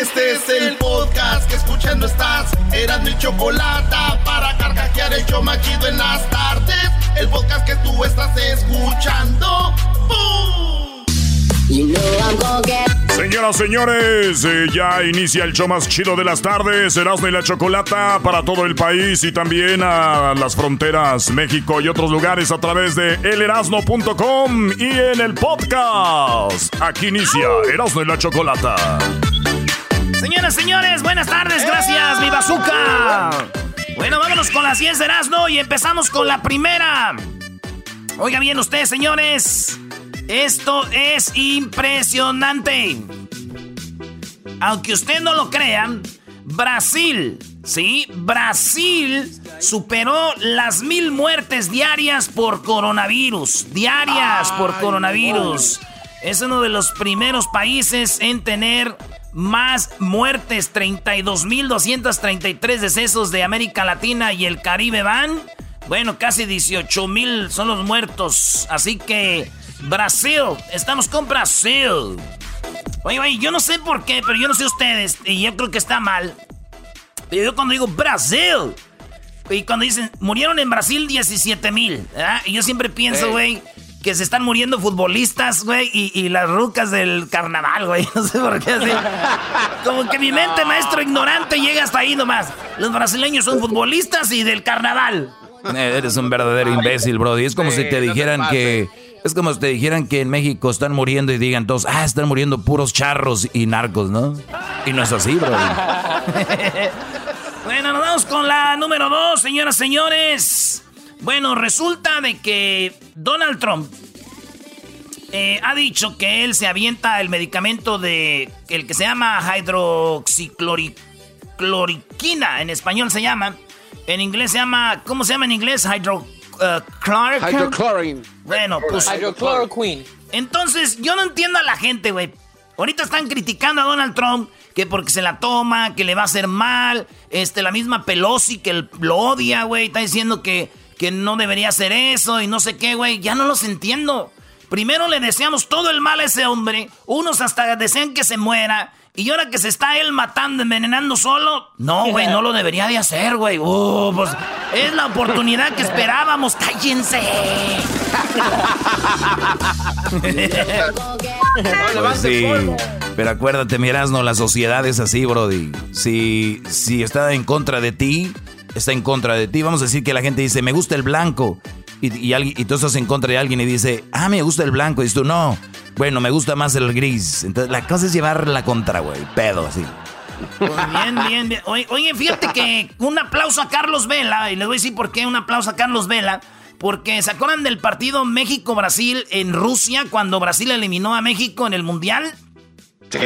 Este es el podcast que escuchando estás. Eran mi chocolate para carcajear el yo machido en las tardes. El podcast que tú estás escuchando. ¡Bum! You know I'm gonna get Señoras, señores, eh, ya inicia el show más chido de las tardes, Erasmo y la Chocolata para todo el país y también a las fronteras México y otros lugares a través de elerasno.com y en el podcast. Aquí inicia Erasmo y la Chocolata. Señoras, señores, buenas tardes, gracias, mi bazooka. Bueno, vámonos con las 10 de Erasmo y empezamos con la primera. Oiga bien ustedes, señores. Esto es impresionante. Aunque usted no lo crea, Brasil, sí, Brasil superó las mil muertes diarias por coronavirus. Diarias por coronavirus. Es uno de los primeros países en tener más muertes. 32.233 decesos de América Latina y el Caribe van. Bueno, casi 18.000 son los muertos. Así que Brasil, estamos con Brasil. Oye, oye, yo no sé por qué, pero yo no sé ustedes, y yo creo que está mal. Pero yo cuando digo Brasil, y cuando dicen, murieron en Brasil 17 mil, y yo siempre pienso, güey, que se están muriendo futbolistas, güey, y, y las rucas del carnaval, güey. No sé por qué así. Como que mi mente, maestro ignorante, llega hasta ahí nomás. Los brasileños son futbolistas y del carnaval. Eres un verdadero imbécil, Brody. Es como si te dijeran que. Es como si te dijeran que en México están muriendo y digan todos, ah, están muriendo puros charros y narcos, ¿no? Y no es así, Brody. Bueno, nos vamos con la número dos, señoras, señores. Bueno, resulta de que Donald Trump eh, ha dicho que él se avienta el medicamento de el que se llama hidroxicloroquina, en español se llama, en inglés se llama, ¿cómo se llama en inglés? Hydro, uh, chlor- Hydrochlorine. Bueno, pues Hydrochloroquine. entonces, yo no entiendo a la gente, güey. Ahorita están criticando a Donald Trump que porque se la toma, que le va a hacer mal. Este, la misma Pelosi que el- lo odia, güey. Está diciendo que, que no debería hacer eso y no sé qué, güey. Ya no los entiendo. Primero le deseamos todo el mal a ese hombre. Unos hasta desean que se muera. Y ahora que se está él matando, envenenando solo. No, güey, no lo debería de hacer, güey. Uh, pues es la oportunidad que esperábamos. ¡Cállense! Pues sí. Pero acuérdate, Mirasno, la sociedad es así, Brody. Si, si está en contra de ti, está en contra de ti. Vamos a decir que la gente dice, me gusta el blanco. Y, y, alguien- y tú estás en contra de alguien y dice, ah, me gusta el blanco. Y dices tú, no. Bueno, me gusta más el gris. Entonces, la cosa es llevar la contra, güey. Pedo, así. Pues bien, bien, bien. Oye, oye, fíjate que un aplauso a Carlos Vela, y les voy a decir por qué un aplauso a Carlos Vela, porque se acuerdan del partido México-Brasil en Rusia, cuando Brasil eliminó a México en el Mundial. Sí.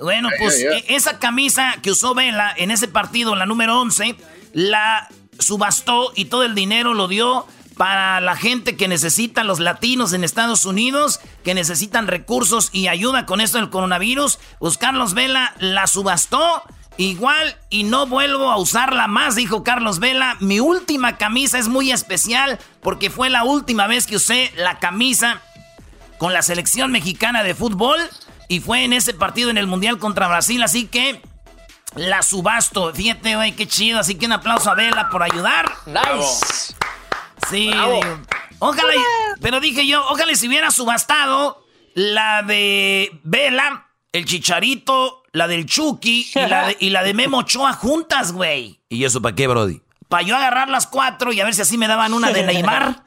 Bueno, pues e- esa camisa que usó Vela en ese partido, la número 11, la subastó y todo el dinero lo dio para la gente que necesita, los latinos en Estados Unidos, que necesitan recursos y ayuda con esto del coronavirus. Pues Carlos Vela la subastó igual y no vuelvo a usarla más, dijo Carlos Vela. Mi última camisa es muy especial porque fue la última vez que usé la camisa con la selección mexicana de fútbol y fue en ese partido en el Mundial contra Brasil, así que la subasto. Fíjate, güey, qué chido, así que un aplauso a Vela por ayudar. Nice. Sí, digo, ojalá, pero dije yo, ojalá si hubiera subastado la de Vela, el Chicharito, la del Chucky y la de, y la de Memo Ochoa juntas, güey. ¿Y eso para qué, Brody? Para yo agarrar las cuatro y a ver si así me daban una de Neymar.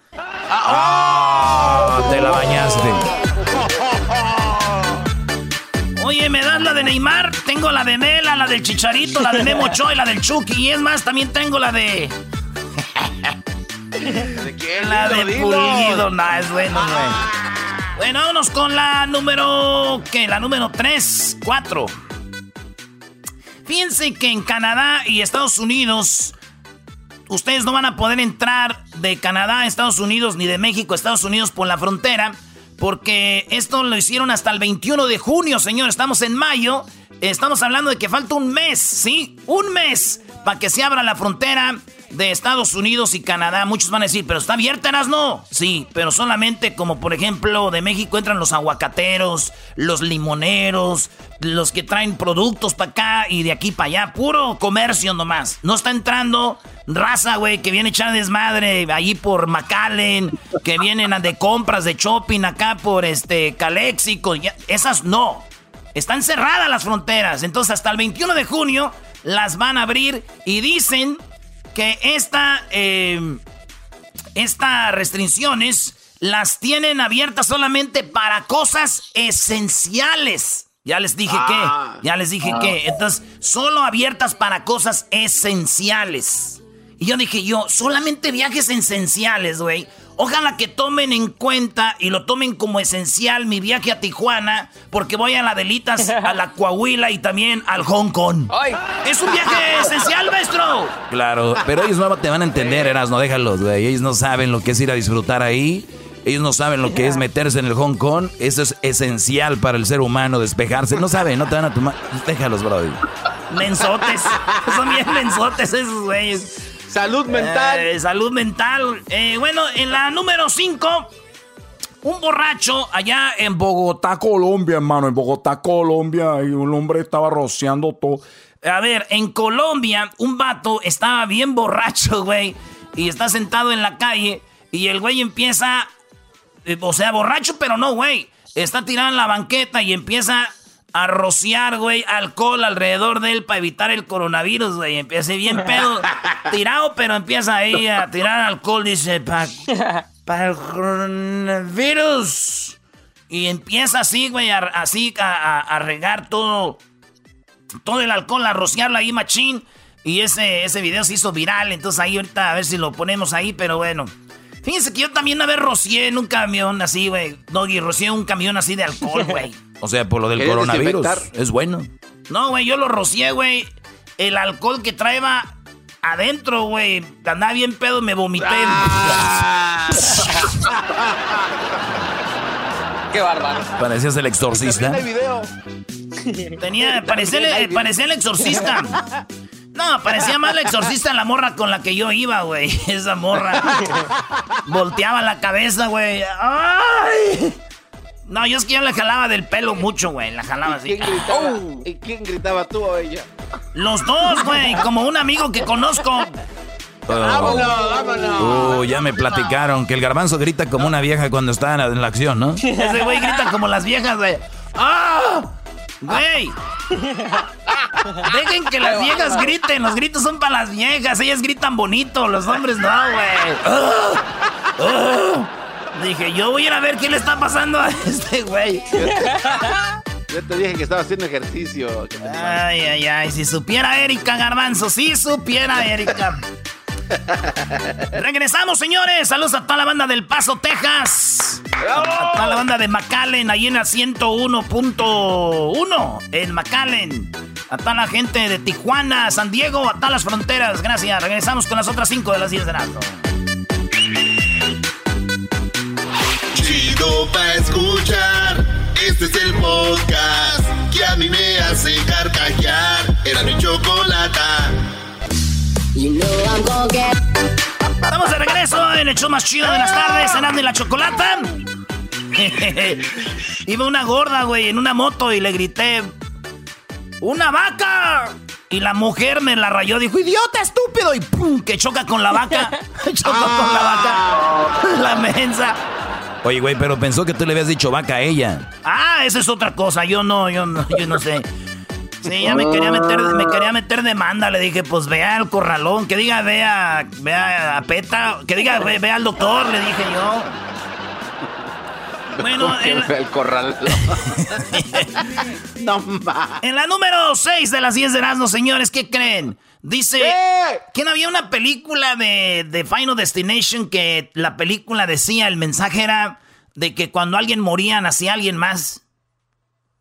¡Ah! Te la bañaste. Oye, ¿me das la de Neymar? Tengo la de Nela, la del Chicharito, la de Memo Ochoa y la del Chucky. Y es más, también tengo la de... ¿De quién? La de Dilo. Pulido. Nah, es bueno, güey. Bueno, vámonos con la número... ¿Qué? La número 3, 4. Fíjense que en Canadá y Estados Unidos... Ustedes no van a poder entrar de Canadá a Estados Unidos ni de México a Estados Unidos por la frontera. Porque esto lo hicieron hasta el 21 de junio, señor. Estamos en mayo. Estamos hablando de que falta un mes, ¿sí? Un mes para que se abra la frontera de Estados Unidos y Canadá. Muchos van a decir, pero está abierta, no. Sí, pero solamente como por ejemplo de México entran los aguacateros, los limoneros, los que traen productos para acá y de aquí para allá. Puro comercio nomás. No está entrando raza, güey, que viene echar desmadre allí por McAllen, que vienen de compras, de shopping acá por este Calexico. ya- Esas no. Están cerradas las fronteras. Entonces hasta el 21 de junio las van a abrir y dicen que esta, eh, estas restricciones las tienen abiertas solamente para cosas esenciales. Ya les dije Ah. que, ya les dije que. Entonces, solo abiertas para cosas esenciales. Y yo dije yo, solamente viajes esenciales, güey. Ojalá que tomen en cuenta y lo tomen como esencial mi viaje a Tijuana, porque voy a la Delitas, a la Coahuila y también al Hong Kong. Ay. Es un viaje esencial, maestro. Claro, pero ellos no te van a entender, Erasno, déjalos, güey. Ellos no saben lo que es ir a disfrutar ahí. Ellos no saben lo que es meterse en el Hong Kong. Eso es esencial para el ser humano, despejarse. No saben, no te van a tomar. Déjalos, brody. Mensotes. Son bien mensotes esos güeyes. Salud mental. Eh, salud mental. Eh, bueno, en la número 5, un borracho allá en Bogotá, Colombia, hermano. En Bogotá, Colombia. Y un hombre estaba rociando todo. A ver, en Colombia, un vato estaba bien borracho, güey. Y está sentado en la calle. Y el güey empieza. eh, o sea, borracho, pero no, güey. Está tirado en la banqueta y empieza a rociar, güey, alcohol alrededor de él para evitar el coronavirus, güey. Empieza bien pedo. tirado, pero empieza ahí a tirar alcohol. Dice, para el coronavirus. Y empieza así, güey, a- así a, a- a regar todo todo el alcohol, a rociarlo ahí, machín. Y ese, ese video se hizo viral. Entonces ahí ahorita a ver si lo ponemos ahí, pero bueno. Fíjense que yo también una vez rocié en un camión así, güey. Doggy, rocié un camión así de alcohol, güey. O sea, por lo del ¿Quieres coronavirus. desinfectar? Es bueno. No, güey, yo lo rocié, güey. El alcohol que traeba adentro, güey. Andaba bien pedo, me vomité. Ah. Qué bárbaro. Parecías el exorcista. Video. Tenía, parecía, el- parecía el exorcista. No, parecía más el exorcista la morra con la que yo iba, güey. Esa morra. Volteaba la cabeza, güey. ¡Ay! No, yo es que yo le jalaba del pelo mucho, güey. La jalaba así. ¿Quién gritaba? ¿Y quién gritaba tú o ella? Los dos, güey. Como un amigo que conozco. Vámonos, vámonos. Uh, ya me platicaron que el garbanzo grita como una vieja cuando está en la, en la acción, ¿no? Ese güey grita como las viejas, güey. ¡Ah! Güey. Dejen que las viejas griten. Los gritos son para las viejas. Ellas gritan bonito. Los hombres no, güey. ¡Ah! ¡Ah! Dije, yo voy a ir a ver qué le está pasando a este güey. Yo te dije que estaba haciendo ejercicio. Ay, ay, ay. Si supiera Erika Garbanzo. Si supiera Erika. Regresamos, señores. Saludos a toda la banda del Paso, Texas. A toda la banda de McAllen, ahí en la 101.1 en McAllen. A toda la gente de Tijuana, San Diego, a todas las fronteras. Gracias. Regresamos con las otras 5 de las 10 de noche. Chido pa' escuchar. Este es el podcast que a mí me hace carcajear. Era mi chocolata. Estamos de regreso en el show más chido de las tardes, cenando en la chocolata. Iba una gorda, güey, en una moto y le grité, ¡Una vaca! Y la mujer me la rayó, dijo, ¡Idiota, estúpido! Y ¡pum! que choca con la vaca. Chocó con la vaca. La mensa. Oye, güey, pero pensó que tú le habías dicho vaca a ella. Ah, esa es otra cosa. Yo no, yo no, yo no sé. Sí, ya me quería meter, me quería meter demanda. Le dije, pues vea al corralón, que diga, vea, vea a Peta, que diga, vea al doctor, le dije yo. Bueno, en la... el corral. no En la número 6 de las 10 de Erasmo, señores, ¿qué creen? Dice que no había una película de, de, Final Destination que la película decía, el mensaje era de que cuando alguien moría nacía alguien más.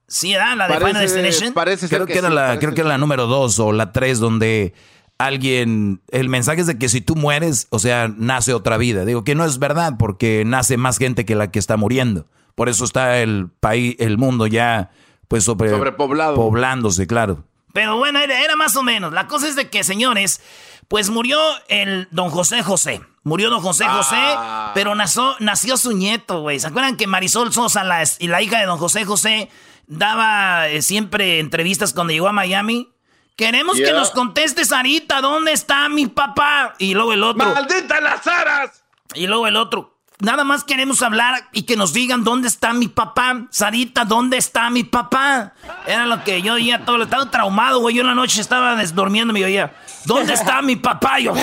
¿Sí era la de Final Destination? Parece creo que, era la, creo que era la número 2 o la 3 donde alguien, el mensaje es de que si tú mueres, o sea, nace otra vida. Digo que no es verdad porque nace más gente que la que está muriendo. Por eso está el país, el mundo ya, pues sobre, sobrepoblado. Poblándose, claro. Pero bueno, era, más o menos. La cosa es de que, señores, pues murió el don José José. Murió don José José, ah. pero nació, nació su nieto, güey. ¿Se acuerdan que Marisol Sosa la, y la hija de don José José daba eh, siempre entrevistas cuando llegó a Miami? Queremos que nos conteste, Sarita, ¿dónde está mi papá? Y luego el otro. ¡Maldita las aras! Y luego el otro. Nada más queremos hablar y que nos digan dónde está mi papá. Sarita, ¿dónde está mi papá? Era lo que yo oía todo. Estaba traumado, güey. Yo en la noche estaba desdormiendo y oía, ¿dónde está mi papá? Y yo,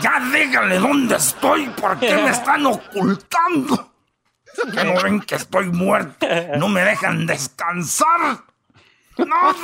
ya díganle dónde estoy. ¿Por qué me están ocultando? Que no ven que estoy muerto. No me dejan descansar. No.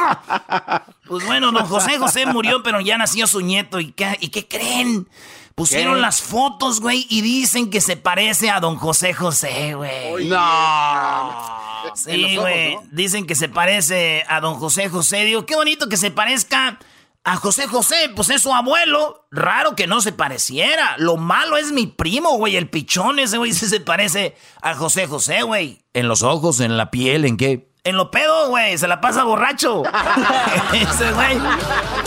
Pues bueno, don José José murió, pero ya nació su nieto. ¿Y qué, ¿y qué creen? Pusieron las fotos, güey, y dicen que se parece a don José José, güey. No. Sí, güey. Dicen que se parece a don José José. Digo, qué bonito que se parezca a José José. Pues es su abuelo. Raro que no se pareciera. Lo malo es mi primo, güey. El pichón ese, güey, se parece a José José, güey. ¿En los ojos, en la piel, en qué? En lo pedo, güey, se la pasa borracho. Ese güey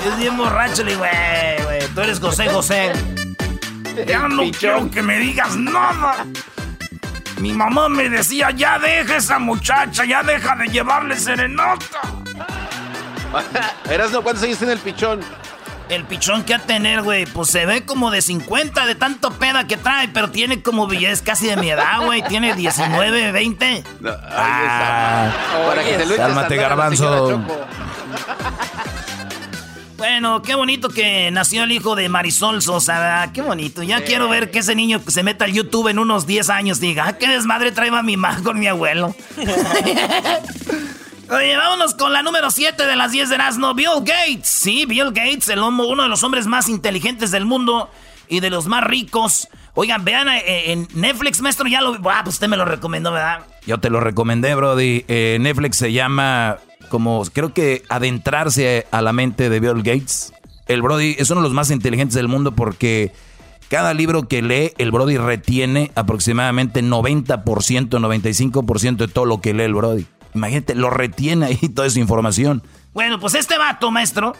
es bien borracho. Le digo, güey, güey, tú eres José José. Ya no quiero que me digas nada. Mi mamá me decía, ya deja esa muchacha, ya deja de llevarle serenata. Eras, ¿cuántos años tiene el pichón? El pichón que a tener, güey, pues se ve como de 50 de tanto peda que trae, pero tiene como es casi de mi edad, güey. Tiene 19, 20. ah, para que te Cálmate, garbanzo. Bueno, qué bonito que nació el hijo de Marisol Sosa, qué bonito. Ya quiero ver que ese niño se meta al YouTube en unos 10 años diga, ah, qué desmadre trae a mi mamá con mi abuelo. Oye, vámonos con la número 7 de las 10 de Erasmo. Bill Gates. Sí, Bill Gates, el uno de los hombres más inteligentes del mundo y de los más ricos. Oigan, vean eh, en Netflix, maestro, ya lo... Ah, pues usted me lo recomendó, ¿verdad? Yo te lo recomendé, Brody. Eh, Netflix se llama como, creo que adentrarse a la mente de Bill Gates. El Brody es uno de los más inteligentes del mundo porque cada libro que lee, el Brody retiene aproximadamente 90%, 95% de todo lo que lee el Brody. Imagínate, lo retiene ahí toda esa información. Bueno, pues este vato, maestro,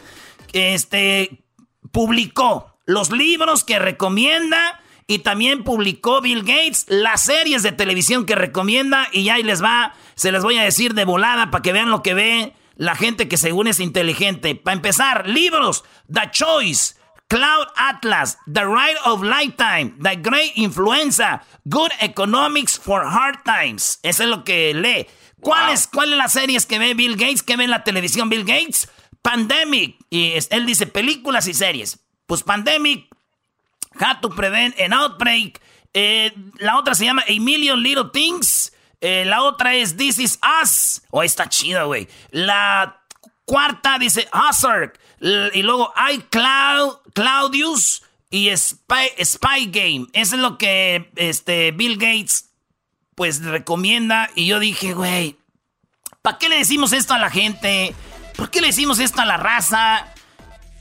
este, publicó los libros que recomienda y también publicó Bill Gates las series de televisión que recomienda y ahí les va, se les voy a decir de volada para que vean lo que ve la gente que según es inteligente. Para empezar, libros, The Choice, Cloud Atlas, The Ride of Lifetime, The Great Influenza, Good Economics for Hard Times. Eso es lo que lee. ¿Cuáles son las series que ve Bill Gates? ¿Qué ve en la televisión Bill Gates? Pandemic. Y él dice películas y series. Pues Pandemic, How to Prevent an Outbreak. Eh, la otra se llama A Million Little Things. Eh, la otra es This Is Us. Oh, está chida, güey. La cuarta dice Hazard. Y luego iCloud, Claudius y Spy, Spy Game. Eso es lo que este, Bill Gates pues recomienda. Y yo dije, güey, ¿para qué le decimos esto a la gente? ¿Por qué le decimos esto a la raza?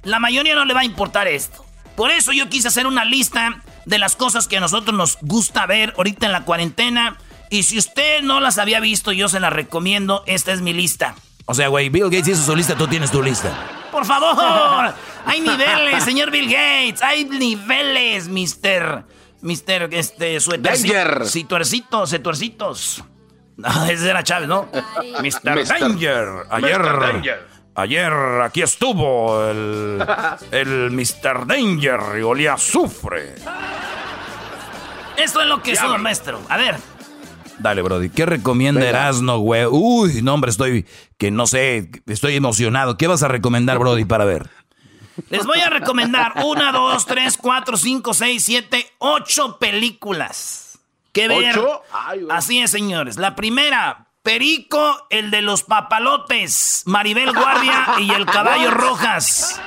La mayoría no le va a importar esto. Por eso yo quise hacer una lista de las cosas que a nosotros nos gusta ver ahorita en la cuarentena. Y si usted no las había visto, yo se las recomiendo. Esta es mi lista. O sea, güey, Bill Gates hizo su lista, tú tienes tu lista. Por favor, hay niveles, señor Bill Gates. Hay niveles, mister. Mister, este, suéter. Si tuercitos, se tuercitos. No, ese era Chávez, ¿no? Mr. Danger. Ayer. Ayer aquí estuvo el, el Mr. Danger y olía azufre. Esto es lo que son, maestro. A ver. Dale, Brody. ¿Qué recomienda Erasno, güey? Uy, no, hombre, estoy, que no sé, estoy emocionado. ¿Qué vas a recomendar, Brody, para ver? Les voy a recomendar una, dos, tres, cuatro, cinco, seis, siete, ocho películas. ¿Qué ver? Así es, señores. La primera, Perico, el de los papalotes, Maribel Guardia y el caballo Rojas.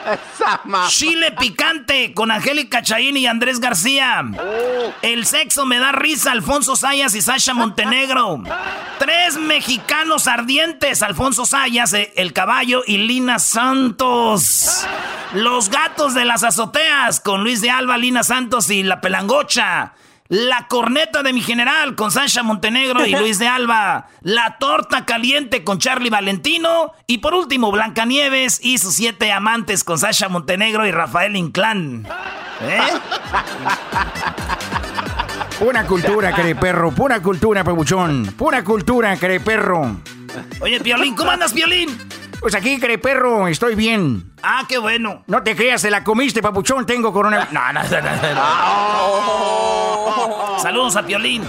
Chile picante con Angélica Chaín y Andrés García. El sexo me da risa, Alfonso Sayas y Sasha Montenegro. Tres mexicanos ardientes, Alfonso Sayas, eh, el caballo y Lina Santos. Los gatos de las azoteas con Luis de Alba, Lina Santos y la pelangocha. La corneta de mi general con Sasha Montenegro y Luis de Alba. La torta caliente con Charlie Valentino. Y por último, Blancanieves y sus siete amantes con Sasha Montenegro y Rafael Inclán. ¿Eh? Pura cultura, perro. Pura cultura, pebuchón. Pura cultura, perro. Oye, Piolín, ¿cómo andas, Piolín? Pues aquí, perro, estoy bien. Ah, qué bueno. No te creas, se la comiste, papuchón, tengo coronavirus. No, no, no, no. Saludos a Piolín.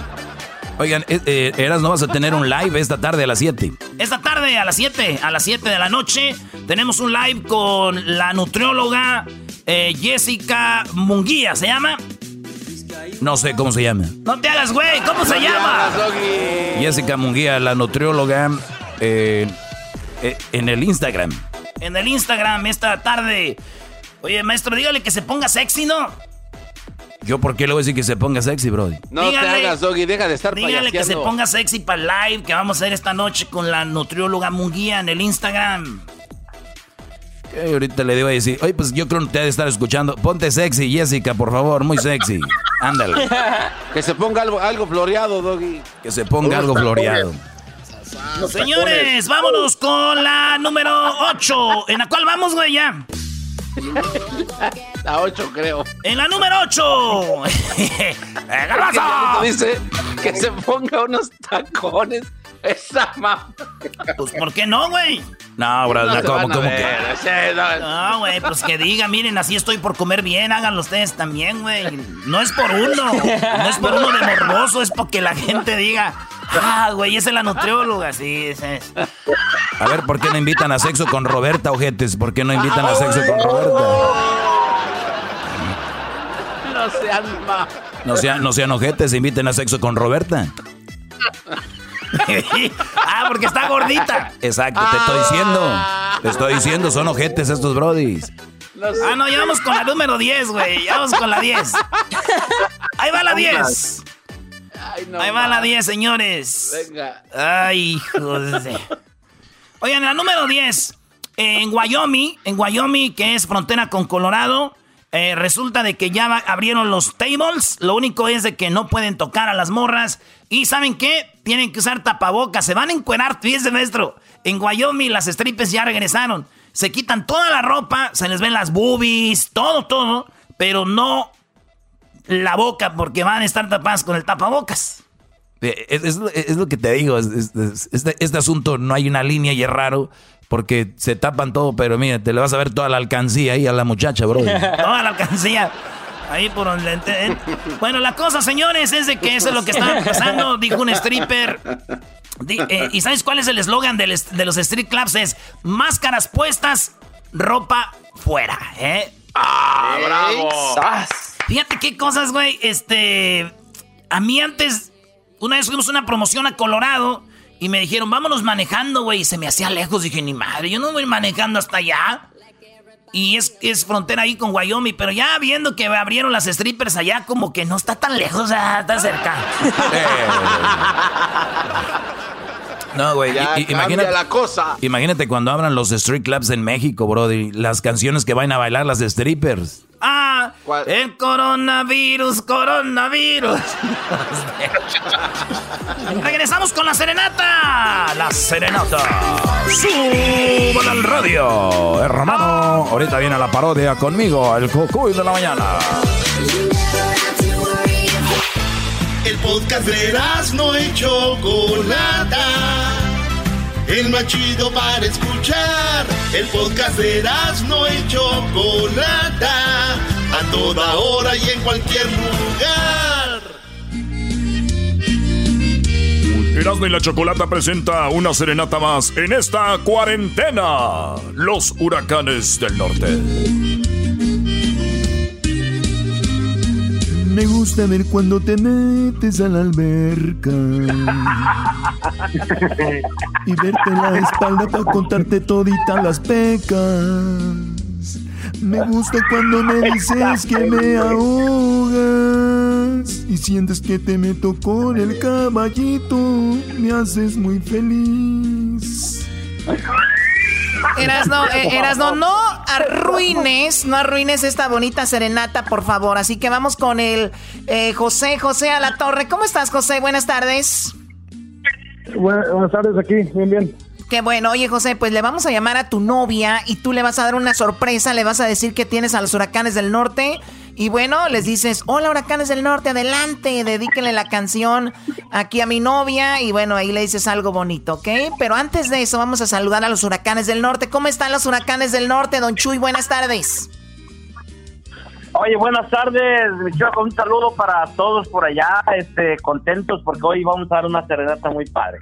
Oigan, eh, eh, Eras, ¿no vas a tener un live esta tarde a las 7? Esta tarde a las 7, a las 7 de la noche, tenemos un live con la nutrióloga eh, Jessica Munguía, ¿se llama? No sé cómo se llama. No te hagas, güey, ¿cómo se llama? Jessica Munguía, la nutrióloga. Eh, eh, en el Instagram. En el Instagram esta tarde. Oye, maestro, dígale que se ponga sexy, ¿no? ¿Yo por qué le voy a decir que se ponga sexy, Brody? No te hagas, Doggy, deja de estar Dígale que se ponga sexy para el live que vamos a hacer esta noche con la nutrióloga Munguía en el Instagram. ahorita le digo a decir, oye, pues yo creo que te ha de estar escuchando. Ponte sexy, Jessica, por favor, muy sexy. Ándale. que se ponga algo, algo floreado, Doggy. Que se ponga algo floreado. Señores, vámonos con la número 8. ¿En la cual vamos, güey, ya? La 8, creo. En la número 8. ¡Garbazo! Dice que se ponga unos tacones. Esa mamá. Pues, ¿por qué no, güey? No, bro, no. No, güey, pues que diga, miren, así estoy por comer bien, háganlo ustedes también, güey. No es por uno, no es por uno de morboso, es porque la gente diga, Ah, güey, esa es la nutrióloga, sí, esa es. A ver, ¿por qué no invitan a sexo con Roberta, ojetes? ¿Por qué no invitan a sexo con Roberta? No sean más. No sean, no sean ojetes, inviten a sexo con Roberta. ah, porque está gordita. Exacto, te estoy diciendo. Te estoy diciendo, son ojetes estos brodis. ah, no, ya vamos con la número 10, güey. Ya vamos con la 10. Ahí va la 10. Ahí va la 10, señores. Venga. Ay, hijo de... Oigan, la número 10. En Wyoming, en Wyoming, que es frontera con Colorado, eh, resulta de que ya abrieron los tables. Lo único es de que no pueden tocar a las morras. Y ¿saben qué? Tienen que usar tapabocas. Se van a encuerar, fíjense, maestro. En Wyoming las strippers ya regresaron. Se quitan toda la ropa, se les ven las boobies, todo, todo. Pero no la boca porque van a estar tapadas con el tapabocas. Eh, es, lo que te digo, este, este, asunto no hay una línea y es raro porque se tapan todo, pero mira, te le vas a ver toda la alcancía ahí a la muchacha, bro. toda la alcancía. Ahí por donde... Bueno, la cosa, señores, es de que eso es lo que está pasando, dijo un stripper. Eh, ¿Y sabes cuál es el eslogan de, los street clubs? Es máscaras puestas, ropa fuera, ¿eh? ¡Ah, bravo! Fíjate qué cosas, güey. Este. A mí antes. Una vez fuimos a una promoción a Colorado. Y me dijeron, vámonos manejando, güey. Y se me hacía lejos. Dije, ni madre, yo no voy manejando hasta allá. Y es, es frontera ahí con Wyoming. Pero ya viendo que abrieron las strippers allá, como que no está tan lejos, está cerca. No, güey. Imagínate la cosa. Imagínate cuando abran los street clubs en México, bro. las canciones que van a bailar las strippers. Ah, el coronavirus, coronavirus. Regresamos con la serenata. La serenata. Suban al radio, hermano. Ahorita viene la parodia conmigo, el cucuy de la mañana. El podcast de no y Chocolata. El más chido para escuchar. El podcast de no y Chocolata. A toda hora y en cualquier lugar. Erasmo y la Chocolata presenta una serenata más en esta cuarentena. Los huracanes del norte. Me gusta ver cuando te metes a la alberca y verte la espalda para contarte todita las pecas. Me gusta cuando me dices que me ahogas y sientes que te meto con el caballito. Me haces muy feliz. Erasno, eh, Erasno, no arruines, no arruines esta bonita serenata, por favor. Así que vamos con el eh, José, José a la torre. ¿Cómo estás, José? Buenas tardes. buenas tardes, aquí, bien, bien. Qué bueno, oye José, pues le vamos a llamar a tu novia y tú le vas a dar una sorpresa, le vas a decir que tienes a los huracanes del norte y bueno, les dices, hola huracanes del norte, adelante, dedíquenle la canción aquí a mi novia y bueno, ahí le dices algo bonito, ¿ok? Pero antes de eso vamos a saludar a los huracanes del norte. ¿Cómo están los huracanes del norte, don Chuy? Buenas tardes. Oye, buenas tardes, un saludo para todos por allá, este, contentos porque hoy vamos a dar una serenata muy padre.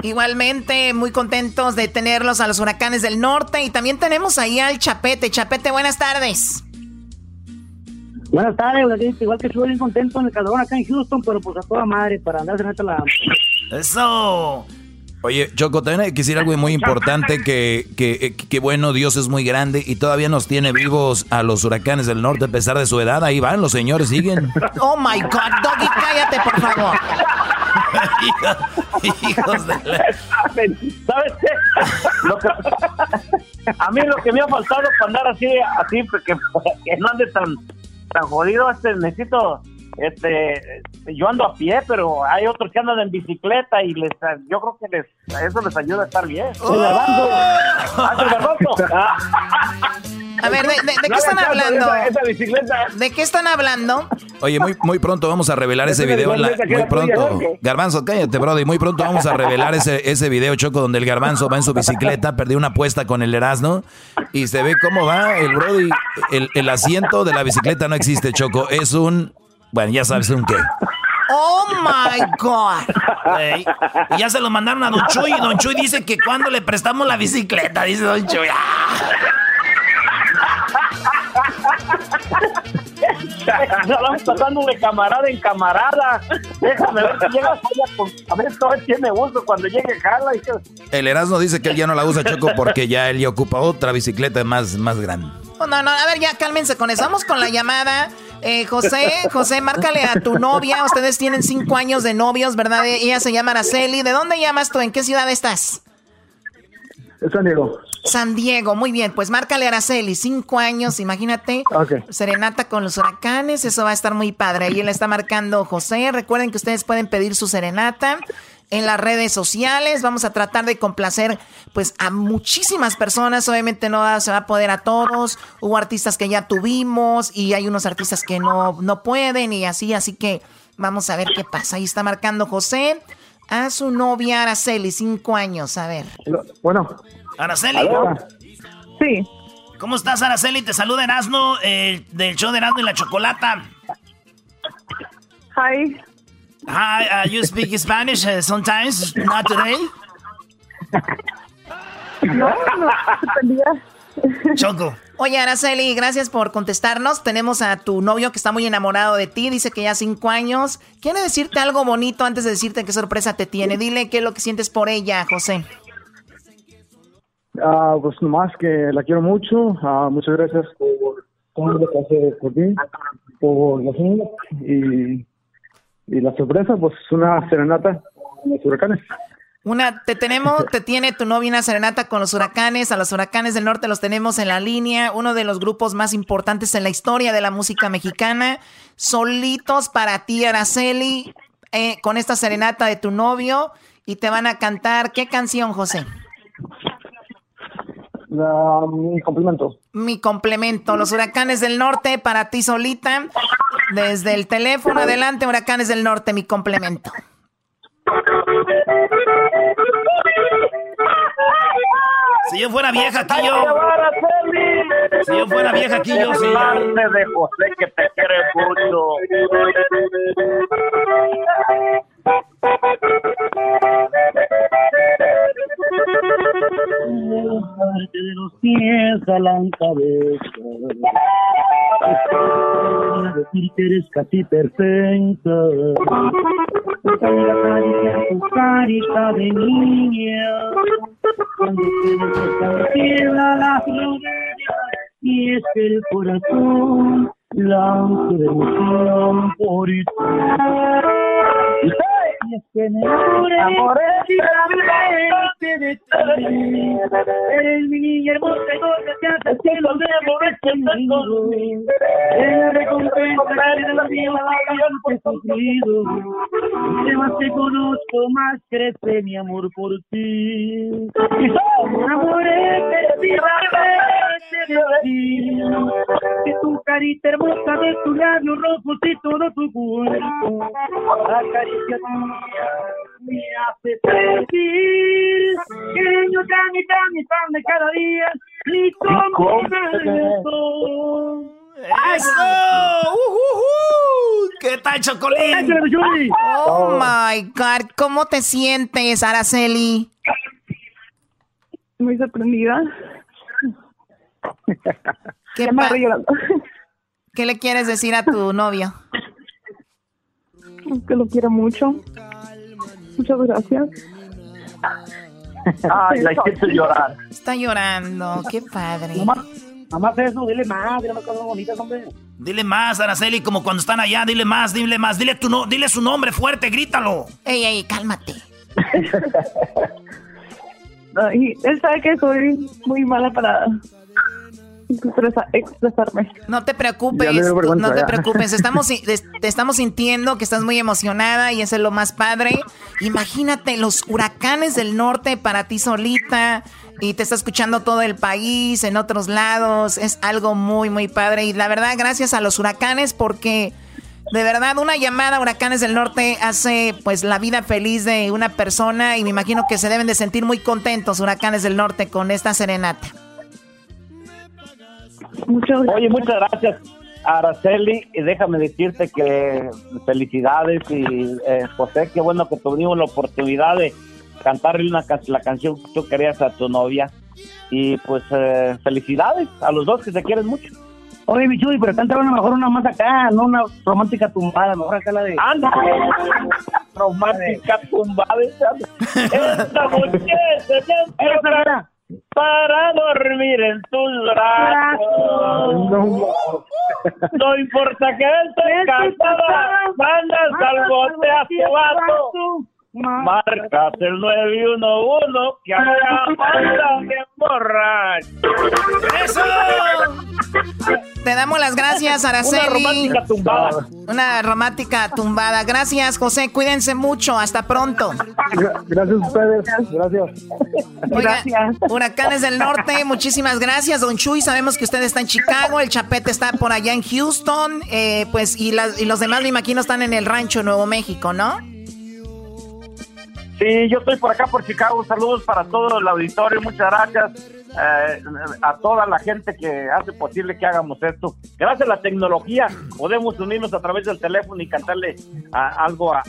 Igualmente, muy contentos de tenerlos a los huracanes del norte. Y también tenemos ahí al Chapete. Chapete, buenas tardes. Buenas tardes, igual que estoy bien contento en el calor acá en Houston, pero pues a toda madre para andar en la... ¡Eso! Oye, Choco, también hay que decir algo muy importante, que, que, que, bueno, Dios es muy grande y todavía nos tiene vivos a los huracanes del norte a pesar de su edad. Ahí van, los señores siguen. Oh, my God, Doggy, cállate, por favor. Hijos de ¿Sabes qué? a mí lo que me ha faltado para andar así, así, porque que no ande tan, tan jodido, este, necesito este yo ando a pie pero hay otros que andan en bicicleta y les yo creo que les eso les ayuda a estar bien. Oh. A ver, ¿de, qué están hablando? ¿De qué están hablando? Oye, muy, muy pronto vamos a revelar ese video. muy pronto. Garbanzo, cállate, brody. Muy pronto vamos a revelar ese, ese video, Choco, donde el Garbanzo va en su bicicleta, perdió una apuesta con el Erasmo y se ve cómo va el brody. El, el asiento de la bicicleta no existe, Choco. Es un bueno, ya sabes un qué. Oh my God. y ya se lo mandaron a Don Chuy. Y Don Chuy dice que cuando le prestamos la bicicleta, dice Don Chuy. Nos vamos pasando de camarada en camarada. Déjame ver si llega a ver si tiene uso cuando llegue Carla. El Erasmo dice que él ya no la usa Choco porque ya él ya ocupa otra bicicleta más, más grande. No, no, a ver, ya cálmense con eso. Vamos con la llamada. Eh, José, José, márcale a tu novia. Ustedes tienen cinco años de novios, ¿verdad? Ella se llama Araceli. ¿De dónde llamas tú? ¿En qué ciudad estás? San Diego. San Diego, muy bien. Pues márcale a Araceli, cinco años, imagínate. Serenata con los huracanes, eso va a estar muy padre. Ahí le está marcando José. Recuerden que ustedes pueden pedir su serenata en las redes sociales. Vamos a tratar de complacer pues a muchísimas personas. Obviamente no se va a poder a todos. Hubo artistas que ya tuvimos y hay unos artistas que no, no pueden y así. Así que vamos a ver qué pasa. Ahí está marcando José a su novia Araceli, cinco años. A ver. Bueno. Araceli. Sí. ¿Cómo estás, Araceli? Te saluda Erasmo eh, del show de Erasmo y la Chocolata. Hi. Hi, uh, you speak Spanish uh, sometimes, not today? No, no, Choco. Oye, Araceli, gracias por contestarnos. Tenemos a tu novio que está muy enamorado de ti, dice que ya cinco años. Quiere decirte algo bonito antes de decirte qué sorpresa te tiene. Dile qué es lo que sientes por ella, José. Ah, pues nomás que la quiero mucho. Ah, muchas gracias por todo lo que hace por ti, por los niños y y la sorpresa, pues una serenata con los huracanes. Una, te tenemos, te tiene tu novia una serenata con los huracanes, a los huracanes del norte los tenemos en la línea, uno de los grupos más importantes en la historia de la música mexicana, solitos para ti, Araceli, eh, con esta serenata de tu novio, y te van a cantar, ¿qué canción, José? Mi complemento. Mi complemento. Los huracanes del norte para ti solita. Desde el teléfono adelante, huracanes del norte, mi complemento. Si yo fuera vieja aquí yo. Si yo fuera vieja aquí yo sí. de José que te quiere mucho parte de los pies a la cabeza. Decir que eres casi perfecta. Acariciar tu carita de niña. Cuando tienes esta la gloria y es el corazón blanco de emoción por ti. Y es que me enamoré de ti. Eres mi niña hermosa y no te haces que lo debo conmigo. Es la recompensa de la vida que he sufrido. Entre más te conozco, más crece mi amor por ti. Me enamoré de ti, de ti. De tu carita hermosa, de tu labio rojo y todo tu cuerpo. Acaricia me hace sentir que yo tan y tan y tan de cada día ni como ¡Eso! Uh, ¿Qué tal, Chocolín? Oh my God, ¿cómo te sientes, Araceli? Muy sorprendida. ¿Qué, ¿Qué le quieres decir a tu novio? Que lo quiero mucho. Muchas gracias. Ay, la hiciste llorar. Está llorando, qué padre. Mamá, eso, dile más, dile más cosas bonitas, hombre. Dile más, Araceli, como cuando están allá, dile más, dile más, dile tu no, dile su nombre fuerte, grítalo. Ey, ey, cálmate. él sabe que soy muy mala para expresarme. No te preocupes, no te preocupes. Estamos, te estamos sintiendo que estás muy emocionada y eso es lo más padre. Imagínate los huracanes del norte para ti solita y te está escuchando todo el país, en otros lados. Es algo muy, muy padre. Y la verdad, gracias a los huracanes porque... De verdad, una llamada a Huracanes del Norte hace pues la vida feliz de una persona y me imagino que se deben de sentir muy contentos Huracanes del Norte con esta serenata. Oye, muchas gracias, Araceli. Y déjame decirte que felicidades y eh, José, qué bueno que tuvimos la oportunidad de cantarle una, la canción que tú querías a tu novia. Y pues eh, felicidades a los dos que se quieren mucho. Oye, mi pero cántame una mejor una más acá, no una romántica tumbada, mejor acá la de... ¡Anda! romántica tumbada. Esta noche se para dormir en tus brazos. No, importa que estés cansada, mandas al bote a tu vato. Marcas el 911 que acá bien borracho. ¡Eso! Te damos las gracias, Araceli. Una romántica tumbada. Una romántica tumbada. Gracias, José. Cuídense mucho. Hasta pronto. Gracias a ustedes. Gracias. gracias. Huracanes del Norte, muchísimas gracias, Don Chuy. Sabemos que usted está en Chicago, el Chapete está por allá en Houston, eh, pues, y, y los demás, me imagino, están en el rancho Nuevo México, ¿no? Sí, yo estoy por acá por Chicago. Saludos para todo el auditorio. Muchas gracias eh, a toda la gente que hace posible que hagamos esto. Gracias a la tecnología podemos unirnos a través del teléfono y cantarle algo a,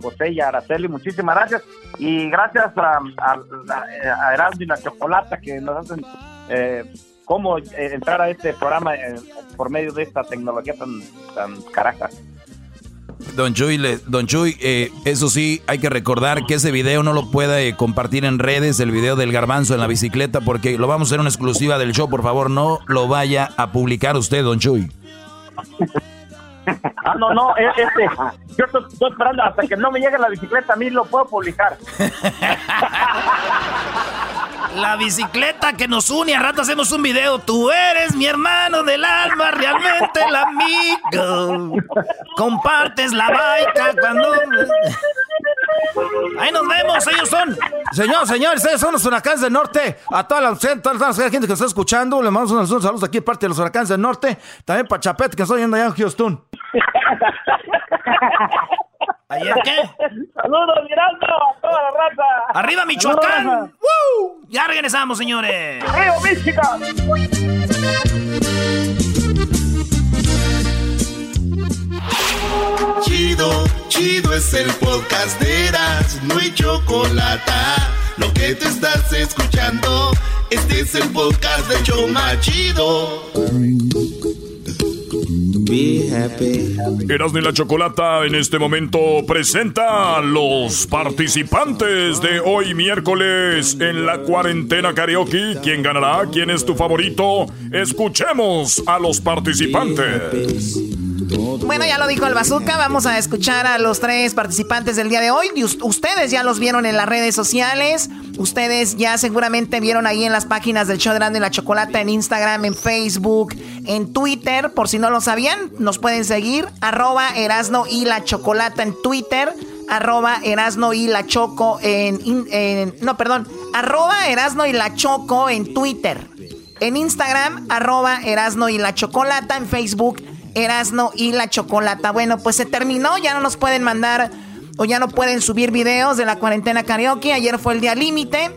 José y a Araceli. Muchísimas gracias. Y gracias a, a, y la Chocolata que nos hacen eh, cómo eh, entrar a este programa eh, por medio de esta tecnología tan, tan caraja. Don Chuy, don Chuy eh, eso sí, hay que recordar que ese video no lo puede compartir en redes, el video del garbanzo en la bicicleta, porque lo vamos a hacer una exclusiva del show. Por favor, no lo vaya a publicar usted, don Chuy. Ah, no, no, e, este, yo estoy, esperando hasta que no me llegue la bicicleta, a mí lo puedo publicar. La bicicleta que nos une, a rato hacemos un video. Tú eres mi hermano del alma, realmente el amigo. Compartes la baica cuando... Ahí nos vemos, ellos son. Señor, señores, ellos son los huracanes del norte. A toda la, toda la gente que está escuchando, le mandamos unos saludos aquí parte de los huracanes del norte. También para Chapet, que estoy yendo allá en Houston. ¿Ayer qué? Saludos, Mirando, a toda la raza. ¡Arriba, Michoacán! ¡Woo! Ya regresamos, señores. ¡Río, Michigan! Chido, chido es el podcast de Eras, no hay chocolate. Lo que te estás escuchando. Este es el podcast de Choma Chido. Be happy. La Chocolata en este momento presenta a los participantes de hoy miércoles en la cuarentena karaoke. ¿Quién ganará? ¿Quién es tu favorito? Escuchemos a los participantes. Bueno, ya lo dijo el bazooka. Vamos a escuchar a los tres participantes del día de hoy. Ustedes ya los vieron en las redes sociales. Ustedes ya seguramente vieron ahí en las páginas del show de y la Chocolata en Instagram, en Facebook, en Twitter. Por si no lo sabían, nos pueden seguir. Arroba Erasno y la Chocolata en Twitter. Arroba Erasno y la Choco en. No, perdón. Arroba y la Choco en Twitter. En Instagram, arroba Erasno y la Chocolata. En Facebook, Erasno y la Chocolata. Bueno, pues se terminó, ya no nos pueden mandar o ya no pueden subir videos de la cuarentena karaoke. Ayer fue el día límite.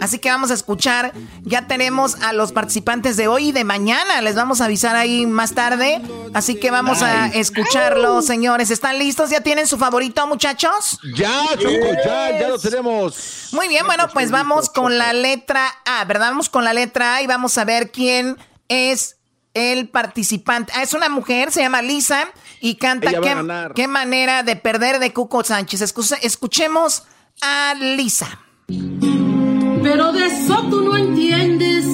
Así que vamos a escuchar, ya tenemos a los participantes de hoy y de mañana, les vamos a avisar ahí más tarde, así que vamos a escucharlos, señores. ¿Están listos? ¿Ya tienen su favorito, muchachos? Ya, Choco, ya, ya lo tenemos. Muy bien, bueno, pues vamos con la letra A, ¿verdad? Vamos con la letra A y vamos a ver quién es el participante. Ah, es una mujer, se llama Lisa y canta qué, qué, manera de perder de Cuco Sánchez. escuchemos a Lisa. Pero de eso tú no entiendes,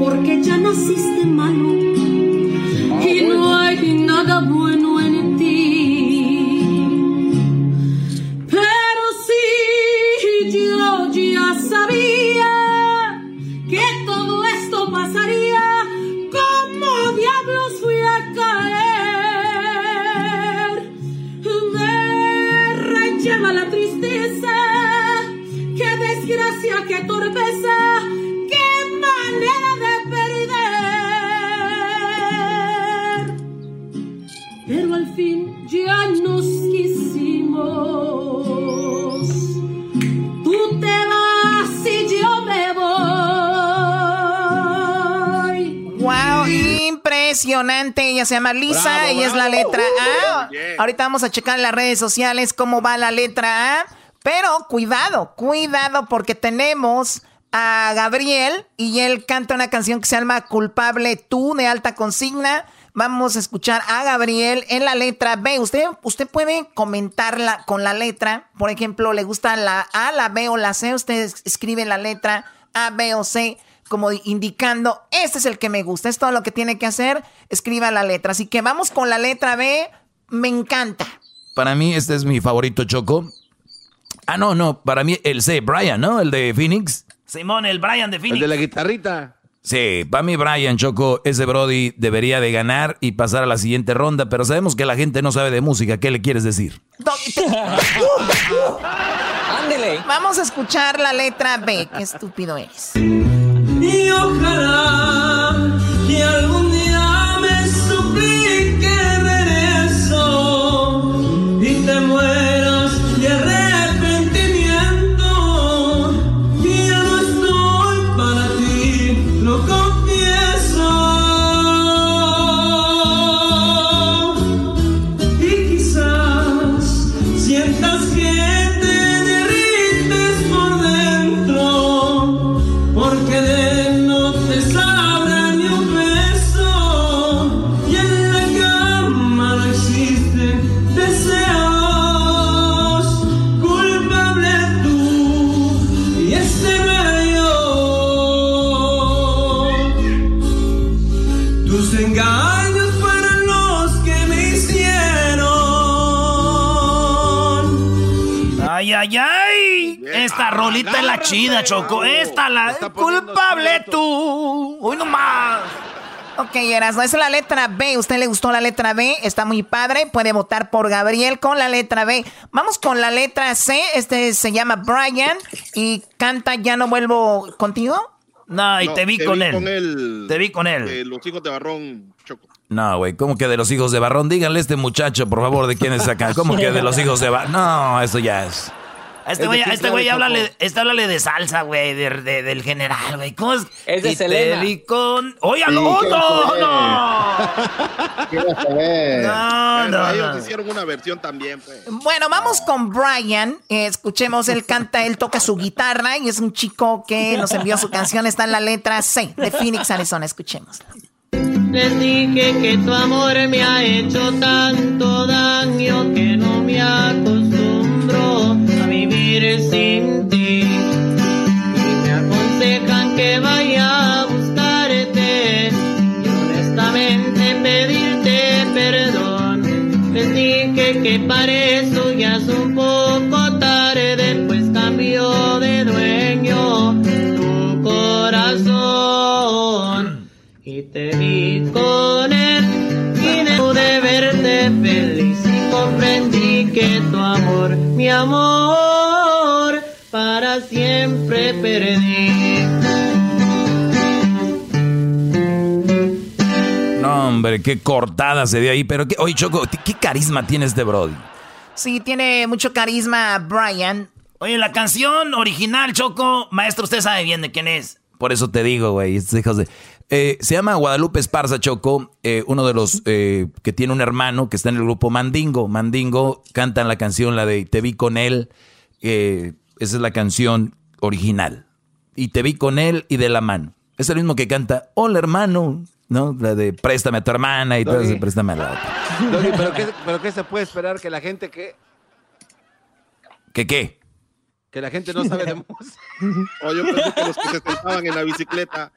porque ya naciste malo y no hay nada bueno en ti. Pero sí, yo ya sabía desgracia, qué torpeza, qué manera de perder. Pero al fin ya nos quisimos. Tú te vas y yo me voy. Wow, impresionante. Ella se llama Lisa, ella es la letra A. Ahorita vamos a checar en las redes sociales cómo va la letra A. Pero cuidado, cuidado porque tenemos a Gabriel y él canta una canción que se llama Culpable tú de alta consigna. Vamos a escuchar a Gabriel en la letra B. Usted, usted puede comentarla con la letra. Por ejemplo, le gusta la A, la B o la C. Usted escribe la letra A, B o C como indicando, este es el que me gusta, es todo lo que tiene que hacer, escriba la letra. Así que vamos con la letra B, me encanta. Para mí este es mi favorito Choco. Ah, no, no, para mí el C, Brian, ¿no? El de Phoenix. Simón, el Brian de Phoenix. El de la guitarrita. Sí, para mí Brian Choco, ese Brody debería de ganar y pasar a la siguiente ronda, pero sabemos que la gente no sabe de música. ¿Qué le quieres decir? Ándele. Vamos a escuchar la letra B. Qué estúpido eres y ojalá que algún Esta rolita es la chida, Choco. Esta la culpable tú. Uy, nomás. Ok, Erasmo, esa es la letra B. ¿Usted le gustó la letra B? Está muy padre. Puede votar por Gabriel con la letra B. Vamos con la letra C. Este se llama Brian y canta Ya no vuelvo contigo. No, y te vi, con, él. Te vi con él. los hijos de Barrón, Choco. No, güey, ¿cómo que de los hijos de Barrón? Díganle a este muchacho, por favor, de quién es acá. ¿Cómo que de los hijos de Barrón? No, eso ya es. Este güey, este güey, háblale, este háblale de salsa, güey, de, de, del general, güey. ¿Cómo es? Es de y Selena. Te vi con... ¡Oye, no, no, no! No, no, ellos no. hicieron una versión también, pues. Bueno, vamos con Brian. Escuchemos, él canta, él toca su guitarra y es un chico que nos envió su canción. Está en la letra C de Phoenix, Arizona. Escuchemos. Les dije que tu amor me ha hecho tanto daño que no me acostumbro a sin ti. Y me aconsejan que vaya a buscarte y honestamente pedirte perdón. Les dije que para eso ya es un poco tarde, pues cambió de dueño tu corazón. Y te vi con él y no pude verte feliz y comprendí que tu amor, mi amor, siempre perdí. No, hombre, qué cortada se dio ahí. Pero, qué, oye, Choco, ¿qué carisma tiene este Brody? Sí, tiene mucho carisma Brian. Oye, la canción original, Choco, maestro, usted sabe bien de quién es. Por eso te digo, güey, estos hijos de... Eh, se llama Guadalupe Esparza Choco, eh, uno de los eh, que tiene un hermano que está en el grupo Mandingo. Mandingo cantan la canción, la de Te vi con él. Esa es la canción original. Y Te vi con él y de la mano. Es el mismo que canta Hola hermano, ¿no? La de Préstame a tu hermana y todo eso, Préstame a la otra. Doggy, ¿pero, qué, ¿Pero qué se puede esperar que la gente que, ¿Qué qué? que la gente no sabe de música? O yo pensé que los que se sentaban en la bicicleta.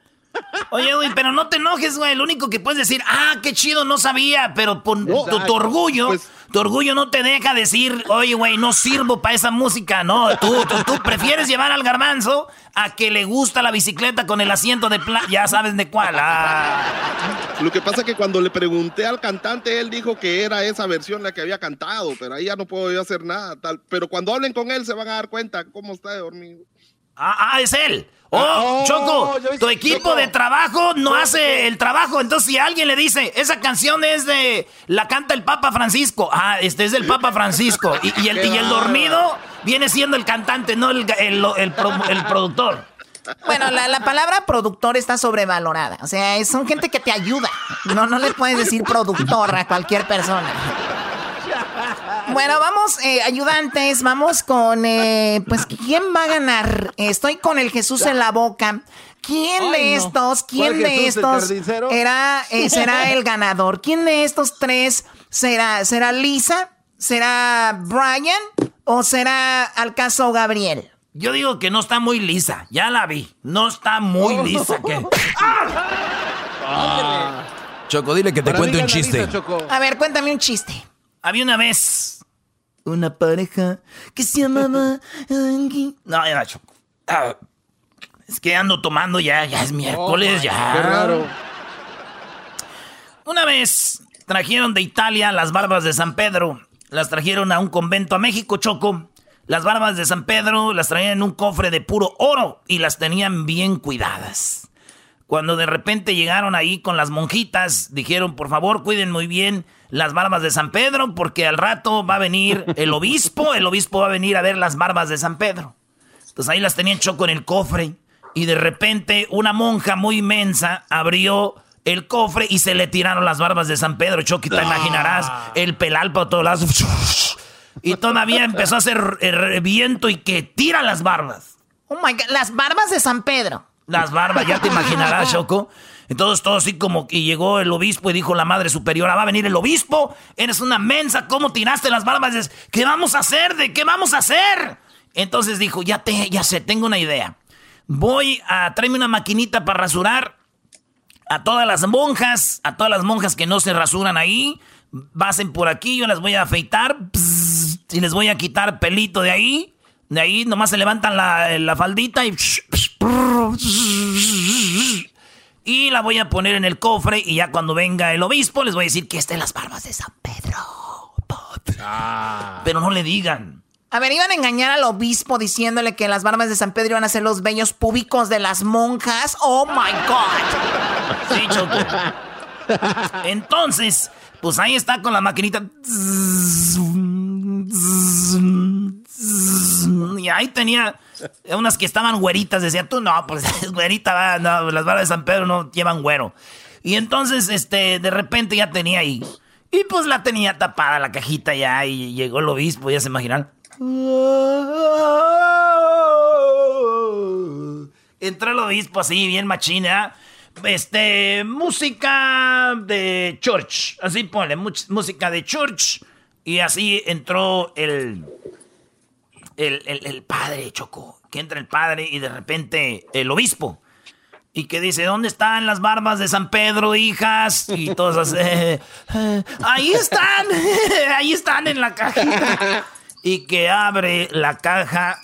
Oye, güey, pero no te enojes, güey. Lo único que puedes decir, ah, qué chido, no sabía. Pero por tu, tu orgullo, tu orgullo no te deja decir, oye, güey, no sirvo para esa música. No, tú, tú, tú prefieres llevar al garbanzo a que le gusta la bicicleta con el asiento de pla Ya sabes de cuál. Ah. Lo que pasa es que cuando le pregunté al cantante, él dijo que era esa versión la que había cantado, pero ahí ya no puedo yo hacer nada. Tal. Pero cuando hablen con él se van a dar cuenta cómo está de dormido. Ah, ah, es él. Oh, Ah, oh, Choco, ya viste, tu equipo Choco. de trabajo no Choco. hace el trabajo. Entonces, si alguien le dice, esa canción es de. La canta el Papa Francisco. Ah, este es del Papa Francisco. Y, y el, y el dormido viene siendo el cantante, no el, el, el pro- el productor. Bueno, la, la palabra productor está sobrevalorada. O sea, es- son gente que te ayuda. No, no le puedes decir productor a cualquier persona. Bueno, vamos, eh, ayudantes, vamos con, eh, pues, ¿quién va a ganar? Estoy con el Jesús en la boca. ¿Quién Ay, de no. estos, quién ¿Cuál de Jesús, estos era, eh, será el ganador? ¿Quién de estos tres será? ¿Será Lisa? ¿Será Brian? ¿O será al caso Gabriel? Yo digo que no está muy lisa. Ya la vi. No está muy lisa. que Choco, dile que te Para cuente un chiste. Lisa. A ver, cuéntame un chiste. Había una vez una pareja que se llamaba. No, ya, Choco. Ah, es que ando tomando ya, ya es miércoles, Oh, ya. Qué raro. Una vez trajeron de Italia las barbas de San Pedro. Las trajeron a un convento a México, Choco. Las barbas de San Pedro las traían en un cofre de puro oro y las tenían bien cuidadas. Cuando de repente llegaron ahí con las monjitas, dijeron, por favor, cuiden muy bien las barbas de San Pedro, porque al rato va a venir el obispo, el obispo va a venir a ver las barbas de San Pedro. Entonces ahí las tenían Choco en el cofre. Y de repente una monja muy inmensa abrió el cofre y se le tiraron las barbas de San Pedro. Choco, te imaginarás el pelal por todos lados. Y todavía empezó a hacer eh, viento y que tira las barbas. Oh my God, las barbas de San Pedro. Las barbas, ya te imaginarás, Choco. Entonces todo así como que llegó el obispo y dijo la madre superiora, va a venir el obispo, eres una mensa, ¿cómo tiraste las barbas? ¿Qué vamos a hacer? ¿De qué vamos a hacer? Entonces dijo, ya, te, ya sé, tengo una idea. Voy a traerme una maquinita para rasurar a todas las monjas, a todas las monjas que no se rasuran ahí. Pasen por aquí, yo las voy a afeitar pss, y les voy a quitar pelito de ahí. De ahí nomás se levantan la, la faldita y... Y la voy a poner en el cofre y ya cuando venga el obispo les voy a decir que estén las barbas de San Pedro. Pero no le digan. A ver, iban a engañar al obispo diciéndole que las barbas de San Pedro iban a ser los bellos púbicos de las monjas. Oh my God. Sí, Choco. Entonces, pues ahí está con la maquinita. Y ahí tenía unas que estaban güeritas. Decía, tú no, pues es güerita, no, las balas de San Pedro no llevan güero. Y entonces, este, de repente ya tenía ahí. Y pues la tenía tapada la cajita ya. Y llegó el obispo, ya se imaginan. Entró el obispo así, bien machina. Este, música de church. Así ponle, música de church. Y así entró el, el, el, padre Choco. Que entra el padre y de repente el obispo. Y que dice, ¿dónde están las barbas de San Pedro, hijas? Y eh, eh, ahí están, ahí están en la cajita. Y que abre la caja,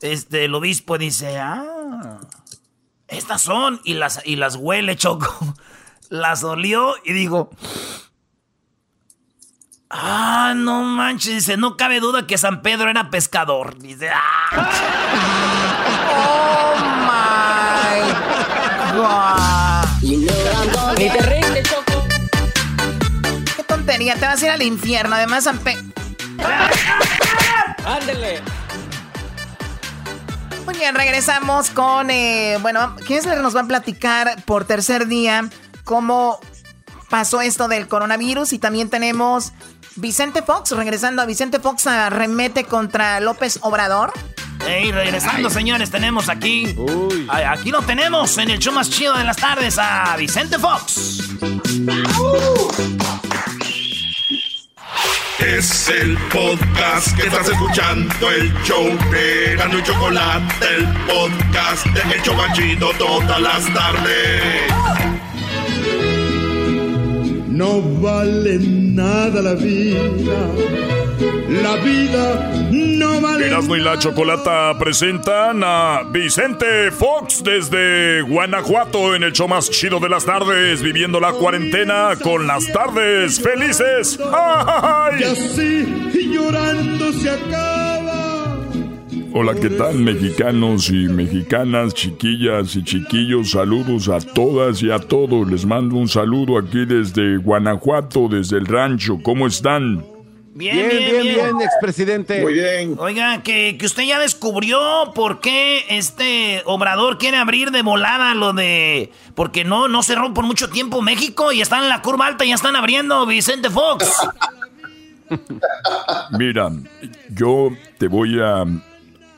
este, el obispo dice, ah, estas son, y las, y las huele, Choco. Las olió y digo, ah, no manches, dice, no cabe duda que San Pedro era pescador. Dice, ah. oh my God. Ni te Choco. Qué tontería, te vas a ir al infierno. Además, San Pedro. Ándele. Muy bien, regresamos con, eh, bueno, ¿quién nos va a platicar por tercer día cómo pasó esto del coronavirus? Y también tenemos Vicente Fox, regresando a Vicente Fox arremete contra López Obrador. Hey, regresando, señores, tenemos aquí. Uy. Aquí lo tenemos en el show más chido de las tardes a Vicente Fox. Es el podcast que estás escuchando, el show de Gano y Chocolate, el podcast de El Chocachito todas las tardes. No vale nada la vida la vida no vale. Erasmo y la Chocolata presentan a Vicente Fox desde Guanajuato en el show más chido de las tardes, viviendo la cuarentena con las tardes felices. Y así llorando se acaba. Hola, ¿qué tal mexicanos y mexicanas, chiquillas y chiquillos? Saludos a todas y a todos. Les mando un saludo aquí desde Guanajuato, desde el rancho. ¿Cómo están? Bien, bien, bien, expresidente. Muy bien. Oiga, que, usted ya descubrió por qué este Obrador quiere abrir de volada lo de... Porque no, no cerró por mucho tiempo México y están en la curva alta y ya están abriendo Vicente Fox. Mira, yo te voy a,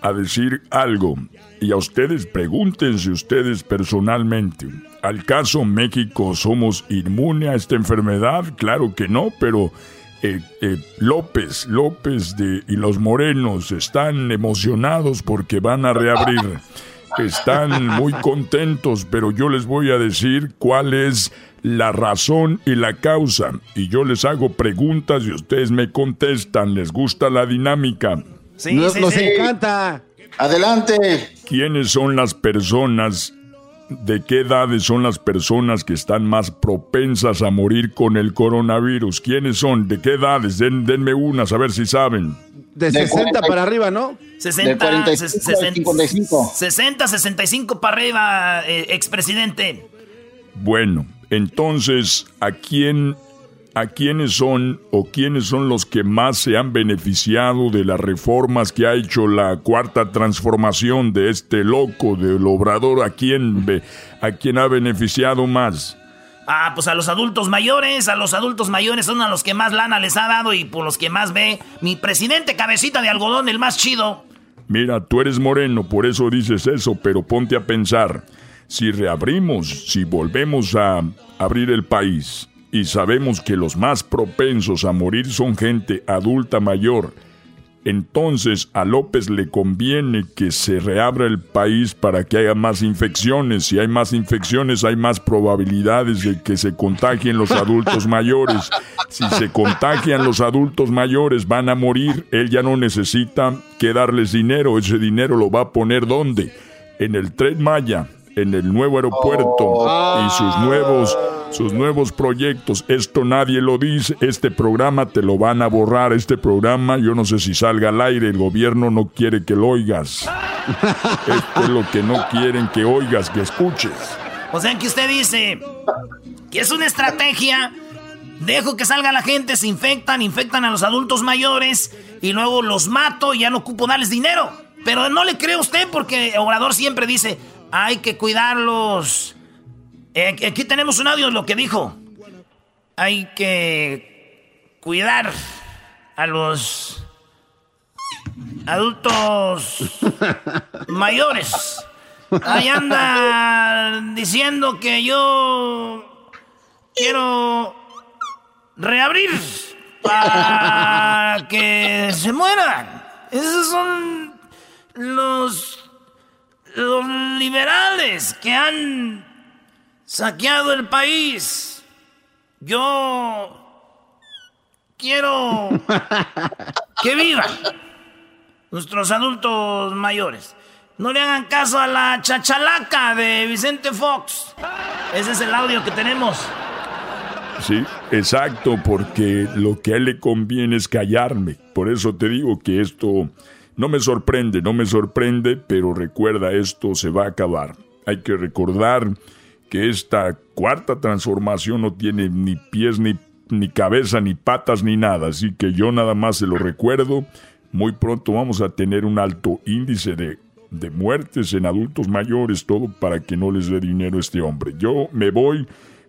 a decir algo y a ustedes pregúntense ustedes personalmente. ¿Al caso México somos inmune a esta enfermedad? Claro que no, pero eh, eh, López, López de, y los morenos están emocionados porque van a reabrir. Están muy contentos, pero yo les voy a decir cuál es la razón y la causa. Y yo les hago preguntas y ustedes me contestan. ¿Les gusta la dinámica? Sí, nos, nos encanta. Adelante. ¿Quiénes son las personas ¿De qué edades son las personas que están más propensas a morir con el coronavirus? ¿Quiénes son? ¿De qué edades? denme unas, a ver si saben. De, 60 para arriba, ¿no? 60, 65. 60, 65 para arriba, eh, expresidente. Bueno, entonces, ¿a quién a quiénes son o quiénes son los que más se han beneficiado de las reformas que ha hecho la cuarta transformación de este loco del obrador, a quién, a quién ha beneficiado más. Ah, pues a los adultos mayores, a los adultos mayores son a los que más lana les ha dado y por los que más ve mi presidente cabecita de algodón, el más chido. Mira, tú eres moreno, por eso dices eso, pero ponte a pensar, si reabrimos, si volvemos a abrir el país, y sabemos que los más propensos a morir son gente adulta mayor, entonces a López le conviene que se reabra el país para que haya más infecciones. Si hay más infecciones hay más probabilidades de que se contagien los adultos mayores. Si se contagian los adultos mayores van a morir. Él ya no necesita que darles dinero. Ese dinero lo va a poner ¿dónde? En el Tren Maya, en el nuevo aeropuerto y sus nuevos sus nuevos proyectos. Esto nadie lo dice. Este programa te lo van a borrar. Este programa, yo no sé si salga al aire. El gobierno no quiere que lo oigas. Esto es lo que no quieren que oigas, que escuches. O sea que usted dice que es una estrategia. Dejo que salga la gente, se infectan, infectan a los adultos mayores y luego los mato y ya no ocupo darles dinero. Pero no le cree usted porque Obrador siempre dice, hay que cuidarlos. Eh, aquí tenemos un audio de lo que dijo. Hay que cuidar a los adultos mayores. Ahí anda diciendo que yo quiero reabrir para que se mueran. Esos son los, los liberales que han saqueado el país. Yo quiero que vivan nuestros adultos mayores. No le hagan caso a la chachalaca de Vicente Fox. Ese es el audio que tenemos. Sí, exacto, porque lo que a él le conviene es callarme. Por eso te digo que esto no me sorprende, no me sorprende, pero recuerda, esto se va a acabar. Hay que recordar que esta cuarta transformación no tiene ni pies, ni, ni cabeza, ni patas, ni nada. Así que yo nada más se lo recuerdo. Muy pronto vamos a tener un alto índice de, de muertes en adultos mayores, todo para que no les dé dinero este hombre. Yo me voy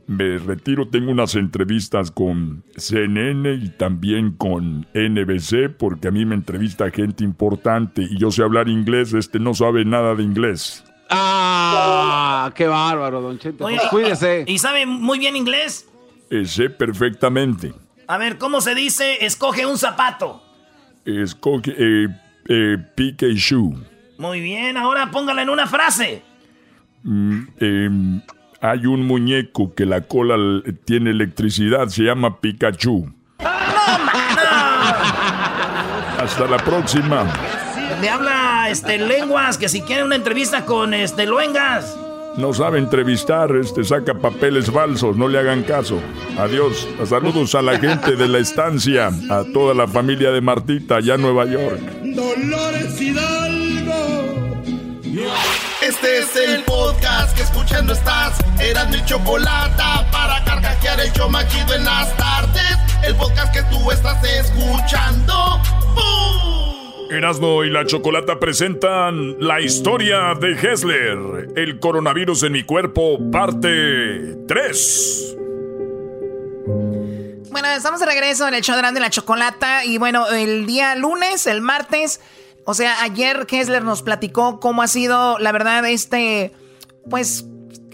me retiro, tengo unas entrevistas con CNN y también con NBC, porque a mí me entrevista gente importante y yo sé hablar inglés, este no sabe nada de inglés. ¡Ah! ¡Qué bárbaro, don Cheto! Pues cuídese. ¿Y sabe muy bien inglés? Eh, sé perfectamente. A ver, ¿cómo se dice escoge un zapato? Escoge, eh, eh, shoe. Muy bien, ahora póngala en una frase. Mm, eh, hay un muñeco que la cola tiene electricidad, se llama Pikachu. Hasta la próxima. Le habla este lenguas que si quiere una entrevista con este luengas. No sabe entrevistar, este saca papeles falsos, no le hagan caso. Adiós. Saludos a la gente de la estancia, a toda la familia de Martita allá en Nueva York. Dolores este es el podcast que escuchando estás. Eran mi chocolate para carcajear el yo machido en las tardes. El podcast que tú estás escuchando. ¡Bum! Erasmo y la Chocolata presentan la historia de Hessler, el coronavirus en mi cuerpo, parte 3. Bueno, estamos de regreso en el show de la Chocolata y bueno, el día lunes, el martes, o sea, ayer Kessler nos platicó cómo ha sido, la verdad, este, pues,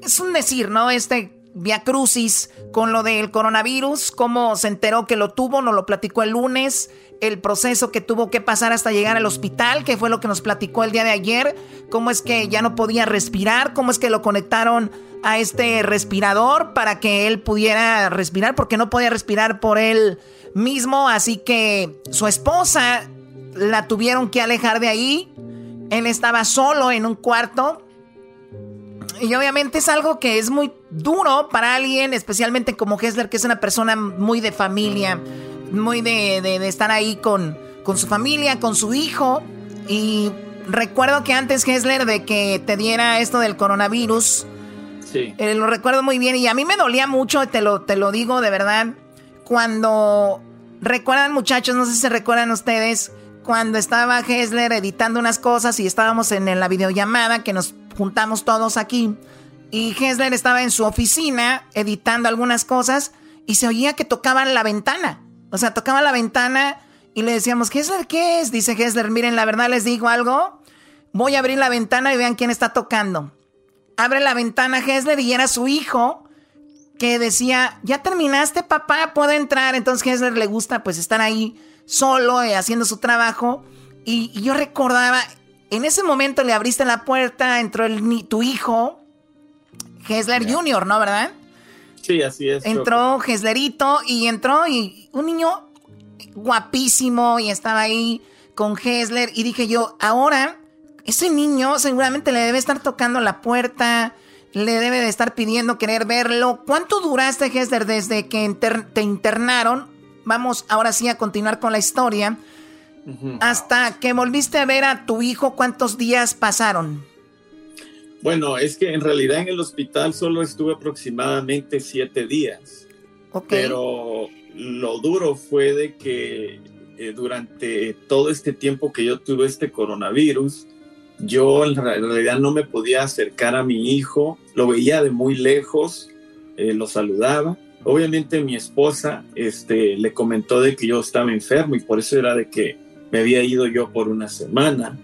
es un decir, ¿no? Este Via Crucis con lo del coronavirus, cómo se enteró que lo tuvo, nos lo platicó el lunes, el proceso que tuvo que pasar hasta llegar al hospital, que fue lo que nos platicó el día de ayer, cómo es que ya no podía respirar, cómo es que lo conectaron a este respirador para que él pudiera respirar, porque no podía respirar por él mismo, así que su esposa la tuvieron que alejar de ahí. Él estaba solo en un cuarto. Y obviamente es algo que es muy duro para alguien, especialmente como Hessler, que es una persona muy de familia, muy de, estar ahí con, con su familia, con su hijo. Y recuerdo que antes Hessler de que te diera esto del coronavirus, sí. Eh, lo recuerdo muy bien y a mí me dolía mucho, te lo, te lo digo de verdad, cuando recuerdan muchachos, no sé si se recuerdan ustedes, cuando estaba Hessler editando unas cosas y estábamos en, la videollamada que nos juntamos todos aquí. Y Hessler estaba en su oficina editando algunas cosas y se oía que tocaban la ventana. O sea, tocaban la ventana y le decíamos, Hessler, ¿qué es? Dice Hessler, miren, la verdad les digo algo. Voy a abrir la ventana y vean quién está tocando. Abre la ventana Hessler y era su hijo que decía, ya terminaste papá, puedo entrar. Entonces Hessler le gusta pues estar ahí solo eh, haciendo su trabajo. Y, yo recordaba, en ese momento le abriste la puerta, entró el, tu hijo, Hesler Jr., ¿no? ¿Verdad? Sí, así es. Entró Heslerito y entró y un niño guapísimo y estaba ahí con Hesler y dije yo, ahora ese niño seguramente le debe estar tocando la puerta, le debe de estar pidiendo querer verlo. ¿Cuánto duraste, Hesler, desde que te internaron vamos ahora sí a continuar con la historia. Hasta que volviste a ver a tu hijo, ¿cuántos días pasaron? Bueno, es que en realidad en el hospital solo estuve aproximadamente siete días. Pero lo duro fue de que eh, durante todo este tiempo que yo tuve este coronavirus, yo en realidad no me podía acercar a mi hijo, lo veía de muy lejos, eh, lo saludaba. Obviamente mi esposa este, le comentó de que yo estaba enfermo y por eso era de que me había ido yo por una semana.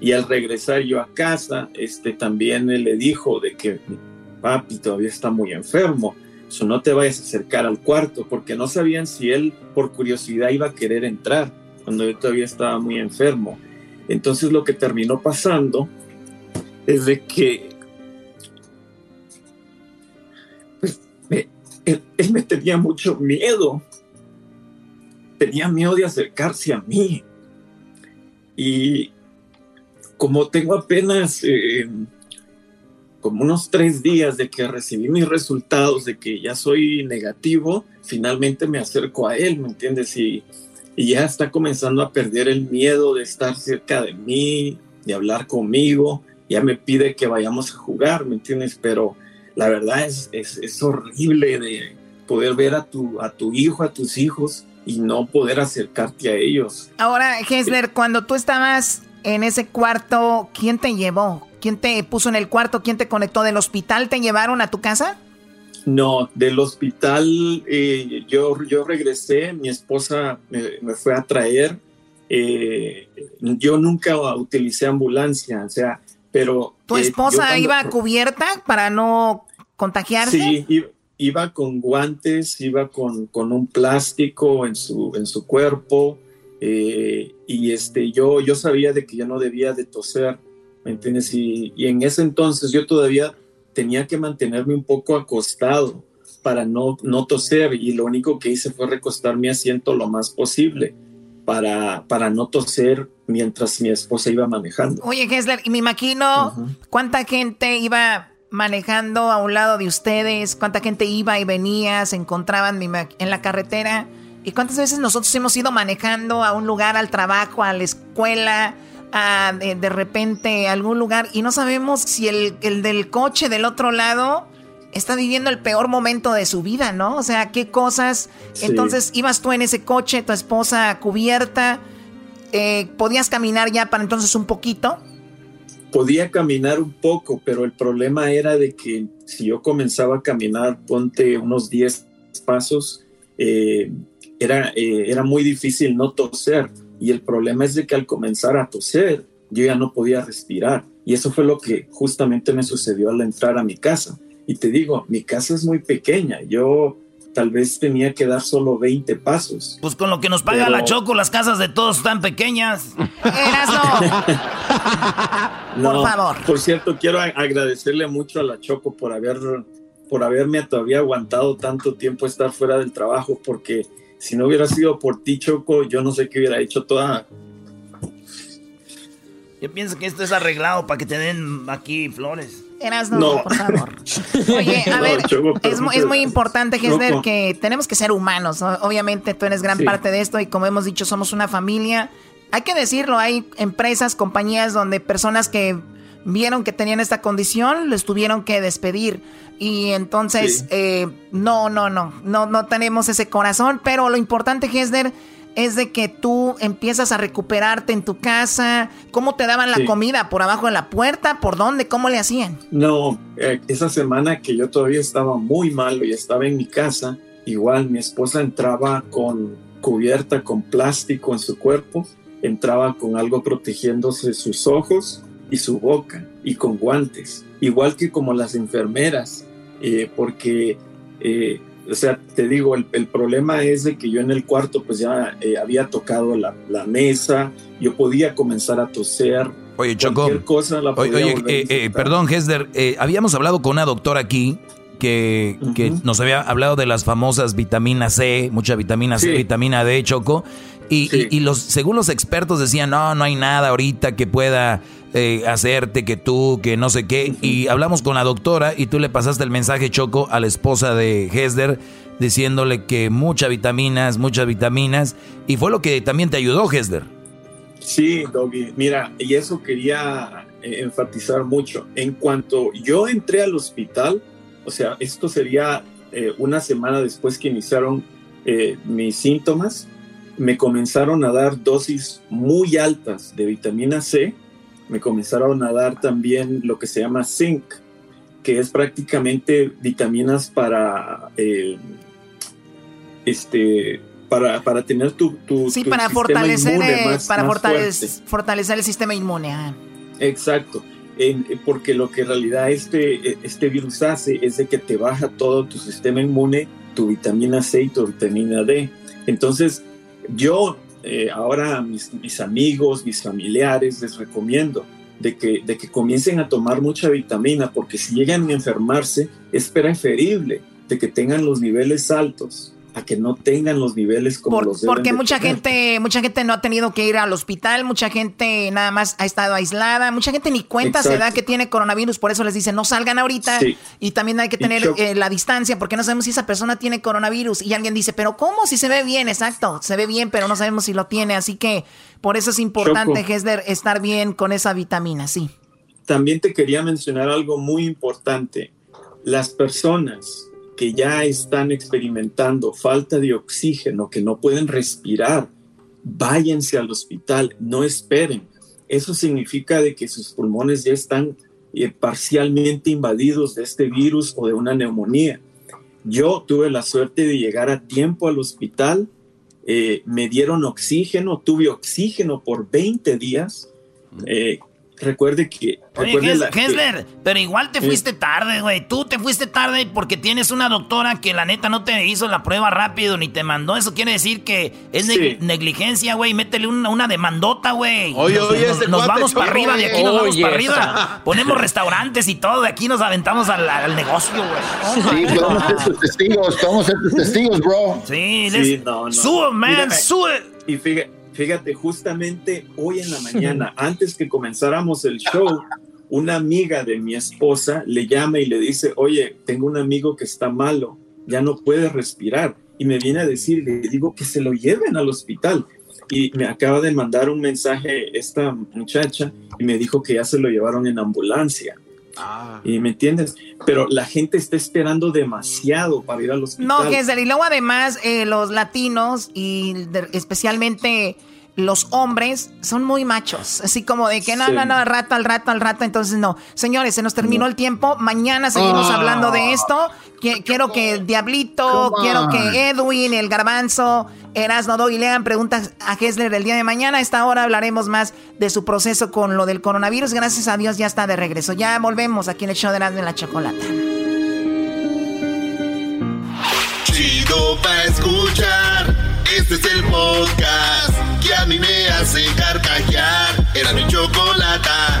Y al regresar yo a casa, este, también él le dijo de que mi papi todavía está muy enfermo, so no te vayas a acercar al cuarto, porque no sabían si él por curiosidad iba a querer entrar cuando yo todavía estaba muy enfermo. Entonces lo que terminó pasando es de que pues, él, él me tenía mucho miedo, tenía miedo de acercarse a mí. Y como tengo apenas eh, como unos tres días de que recibí mis resultados, de que ya soy negativo, finalmente me acerco a él, ¿me entiendes? Y, ya está comenzando a perder el miedo de estar cerca de mí, de hablar conmigo, ya me pide que vayamos a jugar, ¿me entiendes? Pero la verdad es, es, es horrible de poder ver a tu, a tu hijo, a tus hijos y no poder acercarte a ellos. Ahora, Hesler, cuando tú estabas en ese cuarto, ¿quién te llevó? ¿Quién te puso en el cuarto? ¿Quién te conectó? ¿Del hospital te llevaron a tu casa? No, del hospital eh, yo, yo regresé, mi esposa me, fue a traer. Eh, yo nunca utilicé ambulancia, o sea, pero... ¿Tu eh, esposa iba cubierta para no contagiarse? Sí, iba, con guantes, iba con, con, un plástico en su, en su cuerpo. Eh, y este, yo, yo sabía de que yo no debía de toser, ¿me entiendes? Y, y, en ese entonces yo todavía tenía que mantenerme un poco acostado para no, no toser y lo único que hice fue recostar mi asiento lo más posible para, para no toser mientras mi esposa iba manejando. Oye, Gessler, y me imagino cuánta gente iba manejando a un lado de ustedes, cuánta gente iba y venía, se encontraban en la carretera. ¿Y cuántas veces nosotros hemos ido manejando a un lugar, al trabajo, a la escuela, a de, repente a algún lugar y no sabemos si el, el, del coche del otro lado está viviendo el peor momento de su vida, ¿no? O sea, qué cosas. Entonces, ibas tú en ese coche, tu esposa cubierta, eh, ¿podías caminar ya para entonces un poquito? Podía caminar un poco, pero el problema era de que si yo comenzaba a caminar, ponte unos 10 pasos, eh, era, eh, era muy difícil no toser. Y el problema es de que al comenzar a toser, yo ya no podía respirar. Y eso fue lo que justamente me sucedió al entrar a mi casa. Y te digo, mi casa es muy pequeña. Yo tal vez tenía que dar solo 20 pasos. Pues con lo que nos paga la Choco, las casas de todos están pequeñas. no. por favor. Por cierto, quiero agradecerle mucho a la Choco por haber por haberme todavía aguantado tanto tiempo estar fuera del trabajo, porque si no hubiera sido por ti, Choco, yo no sé qué hubiera hecho toda. Yo pienso que esto es arreglado para que te den aquí flores. Eras no, por favor. Oye, a ver, es, muy importante, Gessler, que tenemos que ser humanos. Obviamente tú eres gran parte de esto y como hemos dicho, somos una familia. Hay que decirlo, hay empresas, compañías donde personas que vieron que tenían esta condición, les tuvieron que despedir. Y entonces, eh, no, no, no, no, no tenemos ese corazón. Pero lo importante, Hesder, es de que tú empiezas a recuperarte en tu casa. ¿Cómo te daban la comida? ¿Por abajo de la puerta? ¿Por dónde? ¿Cómo le hacían? No, eh, esa semana que yo todavía estaba muy malo y estaba en mi casa, igual mi esposa entraba con cubierta con plástico en su cuerpo, entraba con algo protegiéndose sus ojos y su boca y con guantes, igual que como las enfermeras, eh, porque, eh, o sea, te digo, el, problema es de que yo en el cuarto pues ya eh, había tocado la, mesa, yo podía comenzar a toser. Oye, Choco. cosa oye, perdón, Hesder, habíamos hablado con una doctora aquí que, que, nos había hablado de las famosas vitaminas C, mucha vitamina C, vitamina D, Choco. Y, y, los, según los expertos decían, no, no hay nada ahorita que pueda eh, hacerte, que tú, que no sé qué. Y hablamos con la doctora y tú le pasaste el mensaje choco a la esposa de Hesder diciéndole que muchas vitaminas, muchas vitaminas. Y fue lo que también te ayudó, Hesder. Sí, Doggy. Mira, y eso quería eh, enfatizar mucho. En cuanto yo entré al hospital, o sea, esto sería eh, una semana después que iniciaron mis síntomas, me comenzaron a dar dosis muy altas de vitamina C, me comenzaron a dar también lo que se llama zinc, que es prácticamente vitaminas para eh, este para, para tener tu, tu sí para fortalecer para fortalecer, el sistema inmune exacto. Porque lo que en realidad este, este virus hace es de que te baja todo tu sistema inmune, tu vitamina C y tu vitamina D. Entonces, yo eh, ahora mis, mis, amigos, mis familiares, les recomiendo de que, de que comiencen a tomar mucha vitamina, porque si llegan a enfermarse, es preferible de que tengan los niveles altos a que no tengan los niveles como los deben Porque mucha gente, mucha gente no ha tenido que ir al hospital, mucha gente nada más ha estado aislada, mucha gente ni cuenta se da que tiene coronavirus, por eso les dicen no salgan ahorita y también hay que tener eh, la distancia porque no sabemos si esa persona tiene coronavirus. Y alguien dice, pero ¿cómo? Si se ve bien, exacto, se ve bien, pero no sabemos si lo tiene, así que por eso es importante, Hesler, estar bien con esa vitamina, sí. También te quería mencionar algo muy importante. Las personas que ya están experimentando falta de oxígeno, que no pueden respirar, váyanse al hospital, no esperen. Eso significa de que sus pulmones ya están eh, parcialmente invadidos de este virus o de una neumonía. Yo tuve la suerte de llegar a tiempo al hospital, eh, me dieron oxígeno, tuve oxígeno por 20 días, eh, recuerde que... Oye, Hesler, pero igual te fuiste tarde, güey. Tú te fuiste tarde porque tienes una doctora que la neta no te hizo la prueba rápido ni te mandó. Eso quiere decir que es negligencia, güey. Métele una, una demandota, güey. Oye, nos, oye, nos, vamos para arriba, de aquí nos vamos para arriba. Ponemos restaurantes y todo, de aquí nos aventamos al, negocio, güey. sí, podemos ser tus testigos, podemos ser tus testigos, bro. Sí, sí no, sube, man, sube. Y fíjate, Fíjate, justamente hoy en la mañana, antes que comenzáramos el show, una amiga de mi esposa le llama y le dice, oye, tengo un amigo que está malo, ya no puede respirar. Y me viene a decir, le digo que se lo lleven al hospital. Y me acaba de mandar un mensaje esta muchacha y me dijo que ya se lo llevaron en ambulancia. Ah. ¿Y me entiendes? Pero la gente está esperando demasiado para ir al hospital. No, Gessler, y luego además eh, los latinos y especialmente los hombres son muy machos, así como de que no, no, no, al rato, al rato, al rato, entonces no. Señores, se nos terminó el tiempo, mañana seguimos hablando de esto. Quiero que Diablito, quiero que Edwin, el Garbanzo, Erasno y lean preguntas a Hessler el día de mañana. A esta hora hablaremos más de su proceso con lo del coronavirus. Gracias a Dios ya está de regreso. Ya volvemos aquí en el show de Erasno en la Chocolata. Chido pa' escuchar. Este es el podcast que a mí me hace carcajear. Era mi chocolata.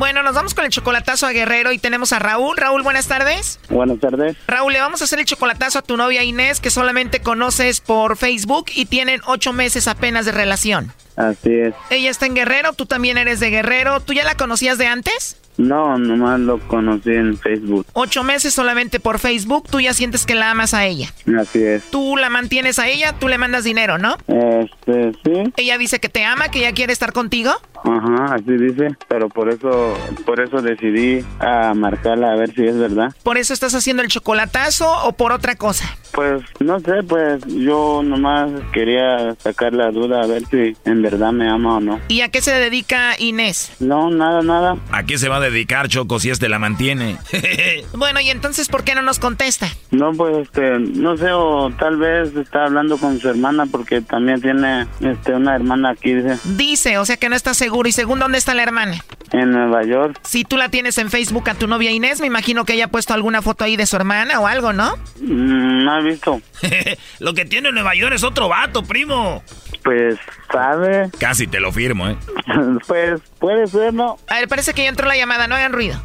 Bueno, nos vamos con el chocolatazo a Guerrero y tenemos a Raúl. Raúl, buenas tardes. Buenas tardes. Raúl, le vamos a hacer el chocolatazo a tu novia Inés, que solamente conoces por Facebook y tienen ocho meses apenas de relación. Así es. Ella está en Guerrero, tú también eres de Guerrero. ¿Tú ya la conocías de antes? No, nomás lo conocí en Facebook. Ocho meses solamente por Facebook, tú ya sientes que la amas a ella. Así es. Tú la mantienes a ella, tú le mandas dinero, ¿no? Este, sí. Ella dice que te ama, que ella quiere estar contigo. Ajá, así dice, pero por eso, por eso decidí a marcarla a ver si es verdad. ¿Por eso estás haciendo el chocolatazo o por otra cosa? Pues no sé, pues yo nomás quería sacar la duda a ver si en verdad me ama o no. ¿Y a qué se dedica Inés? No, nada, nada. ¿A qué se va a dedicar Choco si este la mantiene? bueno, ¿y entonces por qué no nos contesta? No, pues este, no sé, o tal vez está hablando con su hermana porque también tiene este una hermana aquí, dice. Dice, o sea que no está seguro ¿Y según dónde está la hermana? En Nueva York. Si tú la tienes en Facebook a tu novia Inés, me imagino que ella ha puesto alguna foto ahí de su hermana o algo, ¿no? Mm, no he visto. Lo que tiene en Nueva York es otro vato, primo. Pues, ¿sabe? Casi te lo firmo, ¿eh? pues, puede ser, ¿no? A ver, parece que ya entró la llamada, no hagan ruido.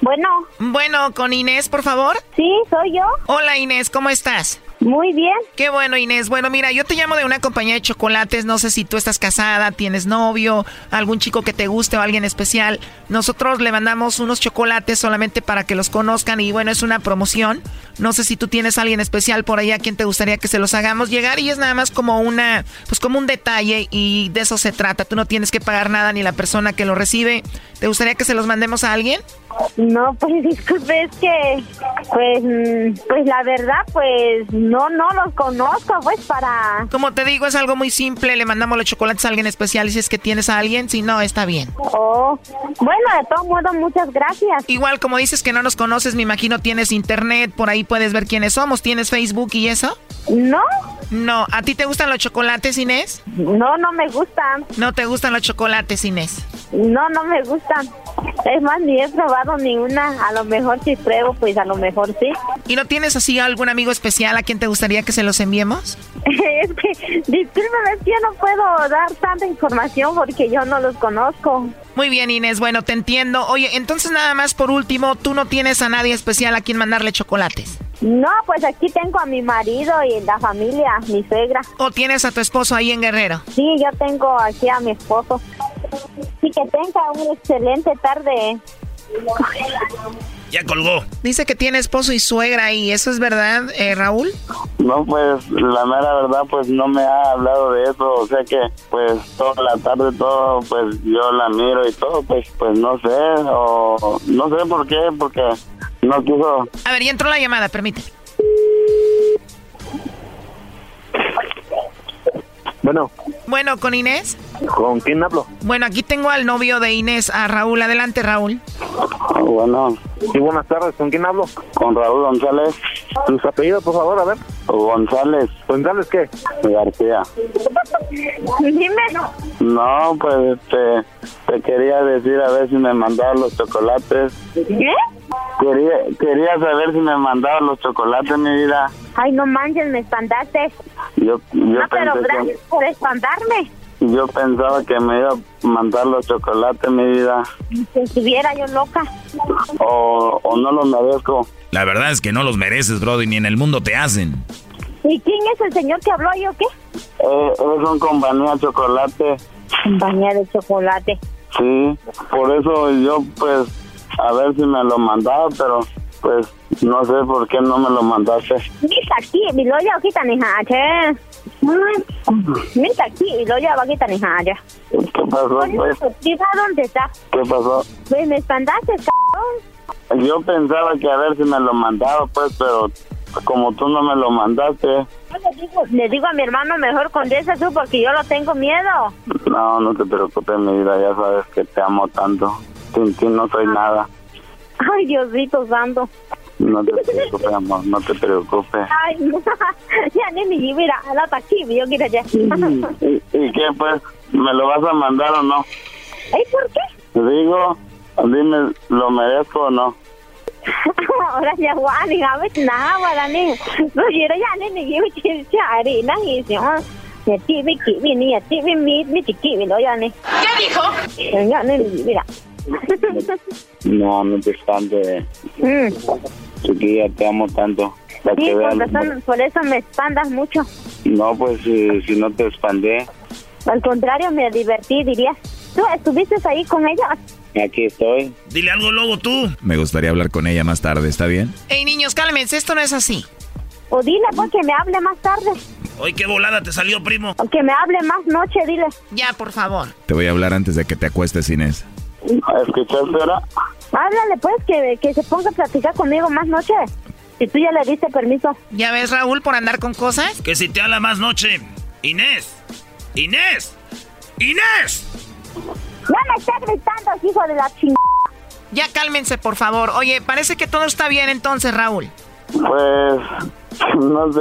Bueno. Bueno, con Inés, por favor. Sí, soy yo. Hola Inés, ¿cómo estás? Muy bien. Qué bueno, Inés. Bueno, mira, yo te llamo de una compañía de chocolates. No sé si tú estás casada, tienes novio, algún chico que te guste o alguien especial. Nosotros le mandamos unos chocolates solamente para que los conozcan y bueno, es una promoción. No sé si tú tienes a alguien especial por ahí a quien te gustaría que se los hagamos llegar y es nada más como una, pues como un detalle y de eso se trata. Tú no tienes que pagar nada ni la persona que lo recibe. ¿Te gustaría que se los mandemos a alguien? No, pues disculpe, es que, pues, mm, pues la verdad, pues no, no los conozco, pues para. Como te digo, es algo muy simple. Le mandamos los chocolates a alguien especial y si es que tienes a alguien, si no, está bien. Oh, bueno, de todo modo, muchas gracias. Igual, como dices que no nos conoces, me imagino tienes internet, por ahí puedes ver quiénes somos. ¿Tienes Facebook y eso? No. No, ¿a ti te gustan los chocolates, Inés? No, no me gustan. ¿No te gustan los chocolates, Inés? No, no me gustan. Es más, ni he probado ni una. A lo mejor si pruebo, pues a lo mejor sí. ¿Y no tienes así algún amigo especial a quien te gustaría que se los enviemos? es que, discúlpeme, es que yo no puedo dar tanta información porque yo no los conozco. Muy bien, Inés. Bueno, te entiendo. Oye, entonces nada más por último, ¿tú no tienes a nadie especial a quien mandarle chocolates? No, pues aquí tengo a mi marido y la familia, mi suegra. ¿O tienes a tu esposo ahí en Guerrero? Sí, yo tengo aquí a mi esposo. Y que tenga una excelente tarde. Ya colgó. Dice que tiene esposo y suegra y ¿eso es verdad, eh, Raúl? No, pues la mera verdad, pues no me ha hablado de eso. O sea que, pues toda la tarde, todo, pues yo la miro y todo, pues, pues no sé. O no sé por qué, porque no quiso. A ver, ya entró la llamada, permíteme. Bueno. Bueno, ¿con Inés? ¿Con quién hablo? Bueno, aquí tengo al novio de Inés, a Raúl. Adelante, Raúl. Bueno. Sí, buenas tardes. ¿Con quién hablo? Con Raúl González. ¿Tus apellidos, por favor? A ver. González. ¿González qué? García. Dime. No, pues este, te quería decir a ver si me mandaban los chocolates. ¿Qué? Quería, quería saber si me mandaban los chocolates, mi vida. Ay, no manches, me espantaste. Yo, yo no, pero pensé que- gracias por espantarme. Yo pensaba que me iba a mandar los chocolates, mi vida. Si estuviera yo loca. O, o no los merezco. La verdad es que no los mereces, Brody, ni en el mundo te hacen. ¿Y quién es el señor que habló yo qué? Eh, es un compañía chocolate. Compañía de chocolate. Sí, por eso yo, pues, a ver si me lo mandaba, pero, pues, no sé por qué no me lo mandaste. Mira aquí, mi loya kita Mira aquí, mi loya va kita ni haja. ¿Qué pasó, pues? Dónde está. ¿Qué pasó? Pues me espantaste, cabrón. Yo pensaba que a ver si me lo mandaba, pues, pero como tú no me lo mandaste, Yo Le digo, le digo a mi hermano mejor condesa tú porque yo lo tengo miedo. no, no te preocupes, mi vida, ya sabes que te amo tanto. Sin ti no soy nada. Ay, Diosito santo. No te preocupes, amor, no te preocupes. Ay, no. ya ni mi mira, la yo quiero ya. ¿Y, y qué, pues? ¿Me lo vas a mandar o no? ¿Ay, por qué? Digo, dime, ¿lo merezco o no? Ahora ya guani, a ver, nada, ni. No quiero ya ni ni yo chari, na y si no. Ya ni ya mi vi lo ya ni. ¿Qué dijo? Ya ni mira. No, no te espantes, Mm. chiquilla, te amo tanto. Para Sí, que por eso, por eso me espantas mucho. No, pues si, si no te expandé, Al contrario, me divertí, dirías. ¿Tú estuviste ahí con ella? aquí estoy. Dile algo, lobo, tú. Me gustaría hablar con ella más tarde, ¿está bien? Ey, niños, cálmense, esto no es así. O dile, pues, que me hable más tarde. Hoy qué volada te salió, primo. O que me hable más noche, dile. Ya, por favor. Te voy a hablar antes de que te acuestes, Inés. ¿Escuchaste ahora? Háblale, pues, que, que se ponga a platicar conmigo más noche. Si tú ya le diste permiso. ¿Ya ves, Raúl, por andar con cosas? Que si te habla más noche. Inés. Inés. Inés. No me estés gritando, hijo de la chingada. Ya cálmense, por favor. Oye, parece que todo está bien entonces, Raúl. Pues, no sé,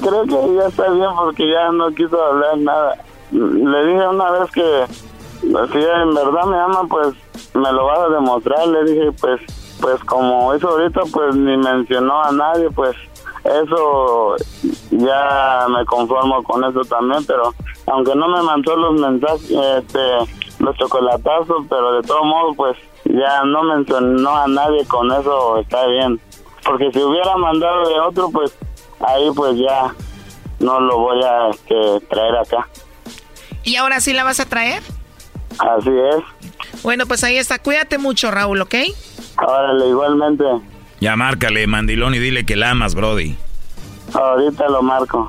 creo que ya está bien porque ya no quiso hablar nada. Le dije una vez que si en verdad me ama, pues me lo vas a demostrar. Le dije, pues, pues como eso ahorita, pues ni mencionó a nadie, pues eso ya me conformo con eso también, pero aunque no me mandó los mensajes, este, los chocolatazos, pero de todo modo, pues ya no mencionó a nadie con eso, está bien. Porque si hubiera mandado de otro, pues ahí pues ya no lo voy a este, traer acá. ¿Y ahora sí la vas a traer? Así es. Bueno, pues ahí está. Cuídate mucho, Raúl, ¿ok? Órale, igualmente. Ya márcale, mandilón, y dile que la amas, Brody. Ahorita lo marco.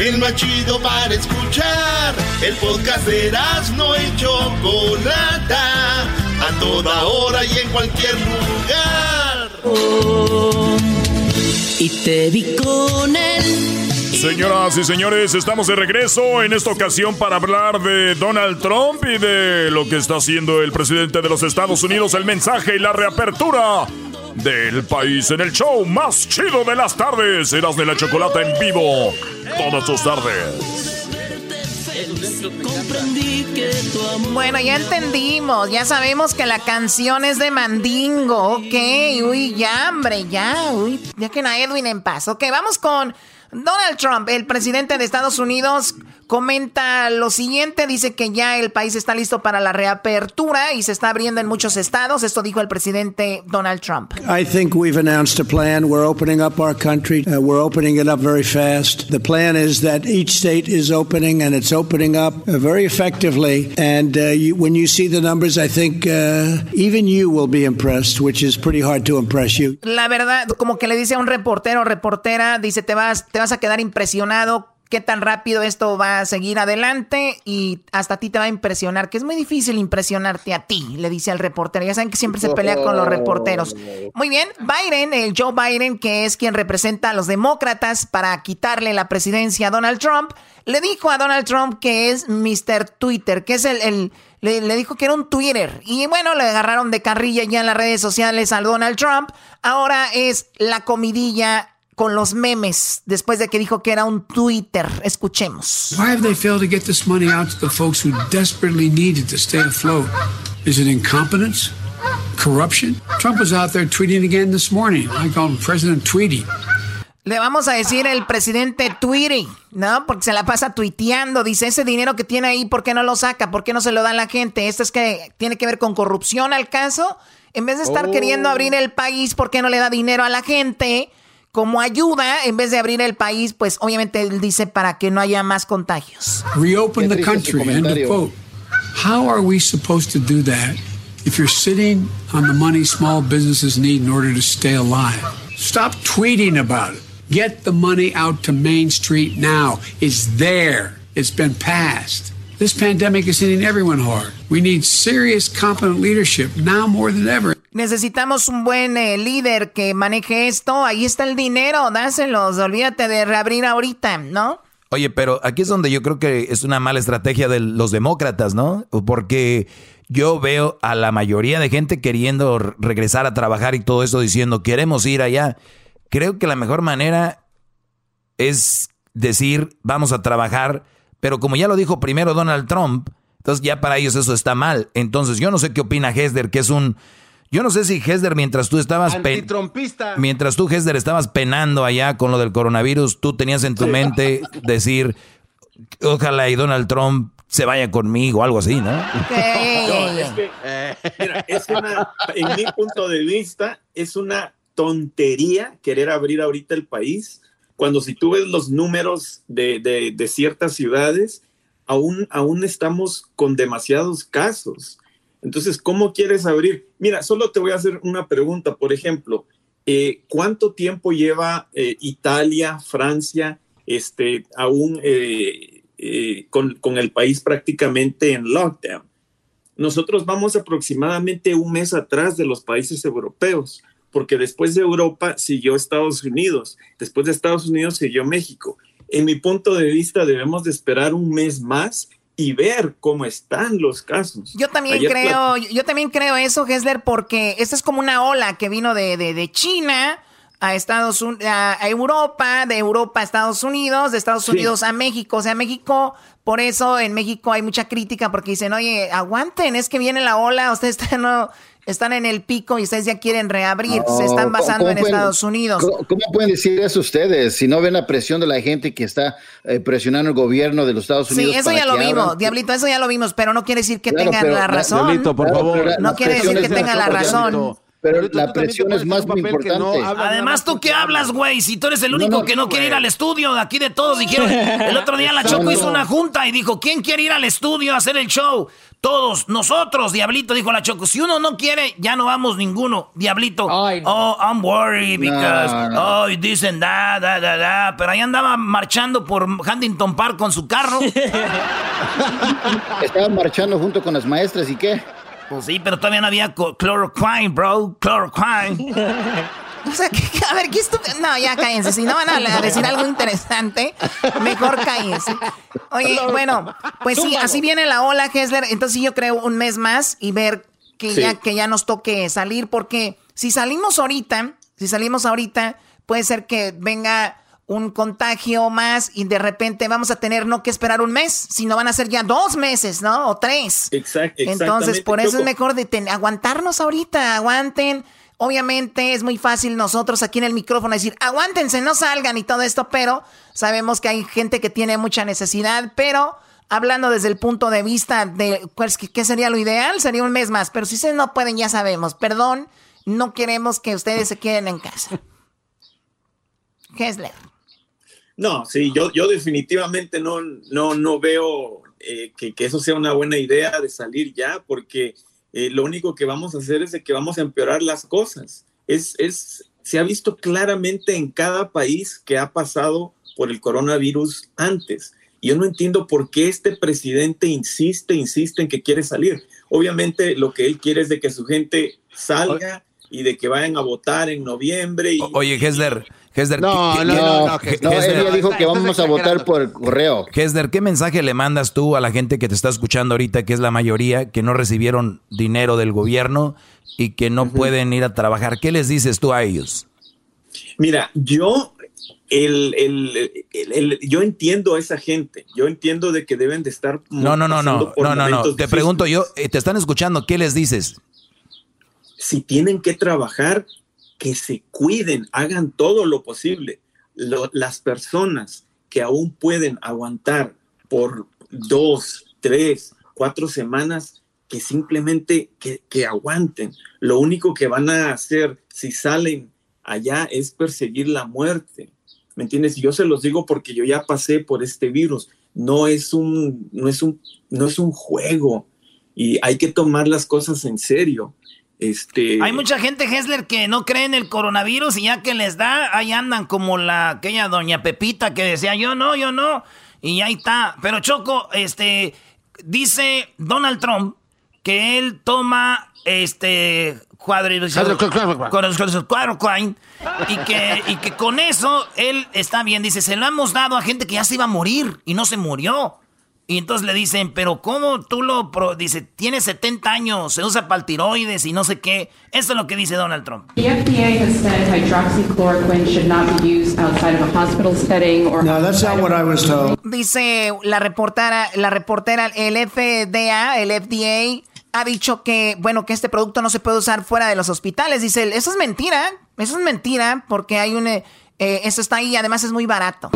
el más chido para escuchar. El podcast de no y Chocolata, a toda hora y en cualquier lugar. y te vi con él. Señoras y señores, estamos de regreso en esta ocasión para hablar de Donald Trump y de lo que está haciendo el presidente de los Estados Unidos, el mensaje y la reapertura del país en el show más chido de las tardes. Eras de la chocolate en vivo todas tus tardes. Bueno, ya entendimos, ya sabemos que la canción es de Mandingo, ok, uy, ya, hombre, ya, uy, ya que a Edwin en paz. Ok, vamos con Donald Trump, el presidente de Estados Unidos, comenta lo siguiente, dice que ya el país está listo para la reapertura y se está abriendo en muchos estados, esto dijo el presidente Donald Trump. I think we've announced a plan. We're opening up our country. Uh, we're opening it up very fast. The plan is that each state is opening and it's opening up uh, very effectively and uh, you, when you see the numbers I think uh, even you will be impressed, which is pretty hard to impress you. La verdad, como que le dice a un reportero, reportera, dice, "Te vas te vas a quedar impresionado qué tan rápido esto va a seguir adelante y hasta a ti te va a impresionar, que es muy difícil impresionarte a ti, le dice al reportero. Ya saben que siempre se pelea con los reporteros. Muy bien, Biden, el Joe Biden, que es quien representa a los demócratas para quitarle la presidencia a Donald Trump, le dijo a Donald Trump que es Mr. Twitter, que es el, le, le, dijo que era un Twitter. Y bueno, le agarraron de carrilla ya en las redes sociales al Donald Trump. Ahora es la comidilla con los memes después de que dijo que era un Twitter. Escuchemos. Why have they failed to get this money out to the folks who desperately needed to stay afloat? Is it incompetence? Corruption? Trump was out there tweeting again this morning. I call him President Tweety. Le vamos a decir el presidente Tweety, ¿no? Porque se la pasa tuiteando. Dice, ese dinero que tiene ahí, ¿por qué no lo saca? ¿Por qué no se lo da a la gente? Esto es que tiene que ver con corrupción al caso. En vez de estar oh. queriendo abrir el país, ¿por qué no le da dinero a la gente? Como ayuda, en vez de abrir el país, pues obviamente él dice para que no haya más contagios. Reopen the country, end of quote. How are we supposed to do that if you're sitting on the money small businesses need in order to stay alive? Stop tweeting about it. Get the money out to Main Street now. It's there. It's been passed. This pandemic is hitting everyone hard. We need serious, competent leadership now more than ever. Necesitamos un buen eh, líder que maneje esto. Ahí está el dinero, dáselos. Olvídate de reabrir ahorita, ¿no? Oye, pero aquí es donde yo creo que es una mala estrategia de los demócratas, ¿no? Porque yo veo a la mayoría de gente queriendo regresar a trabajar y todo eso diciendo, queremos ir allá. Creo que la mejor manera es decir, vamos a trabajar, pero como ya lo dijo primero Donald Trump, entonces ya para ellos eso está mal. Entonces yo no sé qué opina Hesder, que es un yo no sé si Hesder, mientras tú estabas... Mientras tú, Hesder, estabas penando allá con lo del coronavirus, tú tenías en tu mente decir, ojalá y Donald Trump se vaya conmigo, algo así, ¿no? es que, mira, es una, en mi punto de vista, es una tontería querer abrir ahorita el país, cuando si tú ves los números de, de, de ciertas ciudades, aún, aún estamos con demasiados casos. Entonces, ¿cómo quieres abrir? Mira, solo te voy a hacer una pregunta, por ejemplo, eh, ¿cuánto tiempo lleva eh, Italia, Francia, este, aún eh, con, con, el país prácticamente en lockdown? Nosotros vamos aproximadamente un mes atrás de los países europeos, porque después de Europa siguió Estados Unidos, después de Estados Unidos siguió México. En mi punto de vista, debemos de esperar un mes más y ver cómo están los casos. Yo también creo, yo también creo eso, Gessler, porque esta es como una ola que vino de, de, China. a Estados a Europa, de Europa a Estados Unidos, de Estados Unidos a México. O sea, México, por eso en México hay mucha crítica porque dicen, oye, aguanten, es que viene la ola, ustedes están, no, están en el pico y ustedes ya quieren reabrir, se están basando en Estados Unidos. ¿cómo, pueden decir eso ustedes si no ven la presión de la gente que está eh, presionando el gobierno de los Estados Unidos? Sí, eso ya lo vimos, Diablito, eso ya lo vimos, pero no quiere decir que tengan la razón. Diablito, por favor. No quiere decir que tengan la razón. Pero la presión es más importante. Además, ¿tú qué hablas, güey? Si tú eres el único que no quiere ir al estudio, de aquí de todos dijeron. El otro día la Choco hizo una junta y dijo, ¿quién quiere ir al estudio a hacer el show? Todos, nosotros, Diablito, dijo la Choco. Si uno no quiere, ya no vamos ninguno. Diablito, oh, I'm worried because, oh, dicen da, da, da, da. Pero ahí andaba marchando por Huntington Park con su carro. Estaban marchando junto con las maestras y qué? Pues sí, pero todavía no había chloroquine, bro. Chloroquine. O sea, a ver, ¿qué estúpido? No, ya cállense. Si no van a decir algo interesante, mejor cállense. Oye, bueno, pues sí, así viene la ola, Hessler. Entonces yo creo un mes más y ver que, ya, que ya nos toque salir, porque si salimos ahorita, si salimos ahorita, puede ser que venga un contagio más y de repente vamos a tener no que esperar un mes, sino van a ser ya dos meses, ¿no? O tres. Exacto. Entonces, por eso es mejor de aguantarnos ahorita, aguanten. Obviamente es muy fácil nosotros aquí en el micrófono decir, aguántense, no salgan y todo esto, pero sabemos que hay gente que tiene mucha necesidad, pero hablando desde el punto de vista de pues, qué sería lo ideal, sería un mes más, pero si ustedes no pueden, ya sabemos, perdón, no queremos que ustedes se queden en casa. Kessler. No, sí, yo, yo definitivamente no, no, no veo eh, que, que, eso sea una buena idea de salir ya, porque eh, lo único que vamos a hacer es de que vamos a empeorar las cosas. Es, es, se ha visto claramente en cada país que ha pasado por el coronavirus antes. Y yo no entiendo por qué este presidente insiste, insiste en que quiere salir. Obviamente lo que él quiere es de que su gente salga y de que vayan a votar en noviembre. Y, Oye, Hesler, Hesder, no, no, no, no, él dijo que vamos a votar por el correo. Hesder, ¿qué mensaje le mandas tú a la gente que te está escuchando ahorita, que es la mayoría, que no recibieron dinero del gobierno y que no pueden ir a trabajar? ¿Qué les dices tú a ellos? Mira, yo, el, el, el, yo entiendo a esa gente. Yo entiendo de que deben de estar. No, no, no, no, no, no, no. Te pregunto yo, eh, te están escuchando, ¿qué les dices? Si tienen que trabajar, que se cuiden, hagan todo lo posible. las personas que aún pueden aguantar por dos, tres, cuatro semanas, que simplemente que, que aguanten. Lo único que van a hacer si salen allá es perseguir la muerte. ¿Me entiendes? Yo se los digo porque yo ya pasé por este virus. No es un, no es un, no es un juego y hay que tomar las cosas en serio. Este... Hay mucha gente, Hessler, que no cree en el coronavirus y ya que les da, ahí andan como la aquella doña Pepita que decía yo no, yo no. Y ahí está. Pero Choco, este, dice Donald Trump que él toma este y que, y que con eso él está bien. Dice, se lo hemos dado a gente que ya se iba a morir y no se murió. Y entonces le dicen, pero ¿cómo tú lo...? Dice, tiene 70 años, se usa para el tiroides y no sé qué. Eso es lo que dice Donald Trump. No, that's not what I was told. Dice la reportera, la reportera, el FDA, el FDA ha dicho que, bueno, que este producto no se puede usar fuera de los hospitales. Dice, eso es mentira, eso es mentira, porque hay un eh, eso está ahí, además es muy barato.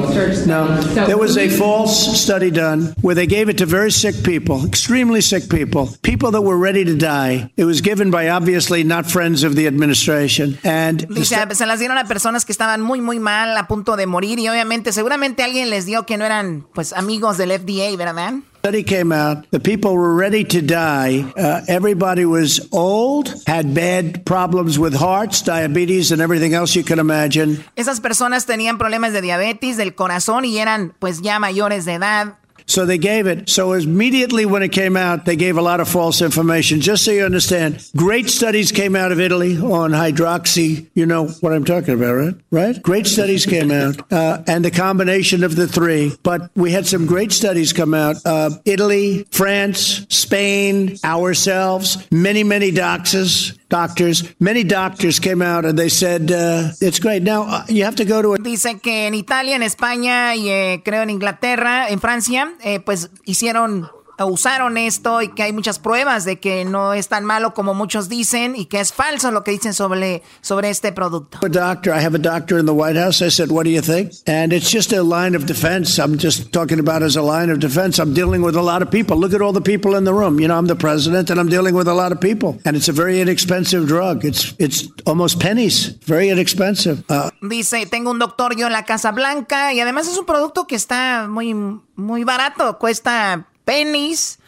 No, there was a false study done where they gave it to very sick people, extremely sick people, people that were ready to die. It was given by obviously not friends of the administration. And Dice, se las dieron a personas que estaban muy, muy mal, a punto de morir, y obviamente, seguramente alguien les dio que no eran, pues, amigos del FDA, ¿verdad? Study came out. The people were ready to die. Uh, everybody was old, had bad problems with hearts, diabetes, and everything else you can imagine. Esas personas tenían problemas de diabetes, del corazón y eran pues ya mayores de edad. So they gave it. So immediately when it came out, they gave a lot of false information. Just so you understand, great studies came out of Italy on hydroxy. You know what I'm talking about, right? Right? Great studies came out, uh, and the combination of the three. But we had some great studies come out. Uh, Italy, France, Spain, ourselves, many, many doctors doctors. Many doctors came out and they said uh, it's great. Now uh, you have to go to. A- Dice que en Italia, en España y eh, creo en Inglaterra, en Francia, eh, pues hicieron usaron esto y que hay muchas pruebas de que no es tan malo como muchos dicen y que es falso lo que dicen sobre, sobre este producto. A doctor, I have a doctor in the White House. I said, "What do you think?" And it's just a line of defense. I'm just talking about as a line of defense. I'm dealing with a lot of people. Look at all the people in the room. You know, I'm the president, and I'm dealing with a lot of people. And it's a very inexpensive drug. It's it's almost pennies. Very inexpensive. Uh, Dice, tengo un doctor yo en la Casa Blanca y además es un producto que está muy muy barato. Cuesta pennies,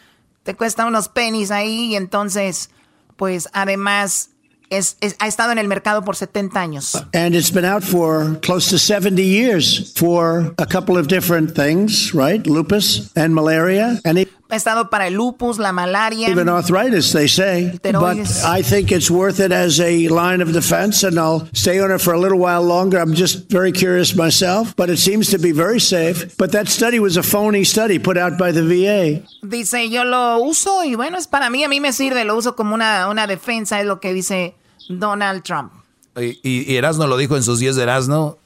te cuesta unos pennies ahí y entonces, pues además es, es, ha estado en el mercado por 70 años. And it's been out for close to 70 years for a couple of different things, right? Lupus and malaria. And it, ha estado para el lupus, la malaria. Even arthritis, they say. But I think it's worth it as a line of defense, and I'll stay on it for a little while longer. I'm just very curious myself, but it seems to be very safe. But that study was a phony study put out by the VA. Dice, yo lo uso y bueno, es para mí, a mí me sirve, lo uso como una, una defensa, es lo que dice Donald Trump. Y, y Erasno lo dijo en sus 10 de Erasno.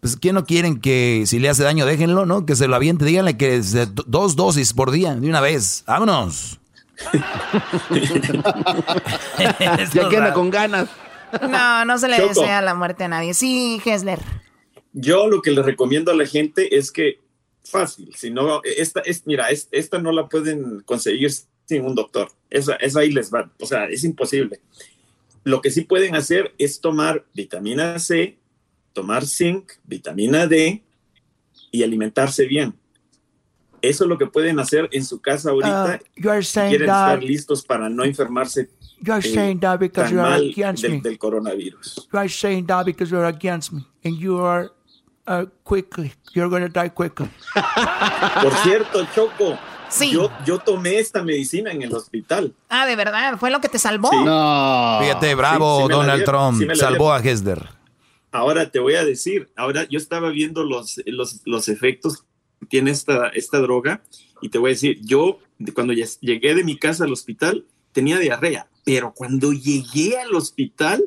Pues, ¿quién no quieren que si le hace daño, déjenlo, ¿no? Que se lo aviente, díganle que es de dos dosis por día, de una vez. ¡Vámonos! ya queda con ganas. No, no se le Choco. desea la muerte a nadie. Sí, Hesler. Yo lo que le recomiendo a la gente es que, fácil, si no, esta, es, mira, es, esta no la pueden conseguir sin un doctor. Esa, esa ahí les va, o sea, es imposible. Lo que sí pueden hacer es tomar vitamina C, tomar zinc, vitamina D y alimentarse bien. Eso es lo que pueden hacer en su casa ahorita. Uh, you are si saying quieren that- estar listos para no enfermarse You are eh, saying that because tan you are mal against del, me. del coronavirus. You are saying that because you're against me, and you are uh, quickly. You're gonna die quickly. Por cierto, Choco, Sí. yo, yo tomé esta medicina en el hospital. Ah, de verdad, fue lo que te salvó. Fíjate, bravo, Sí, sí Donald dieron, Trump. sí salvó dieron. a Hesder. Ahora te voy a decir, ahora yo estaba viendo los, los, los efectos que tiene esta, esta droga y te voy a decir, yo cuando llegué de mi casa al hospital tenía diarrea, pero cuando llegué al hospital,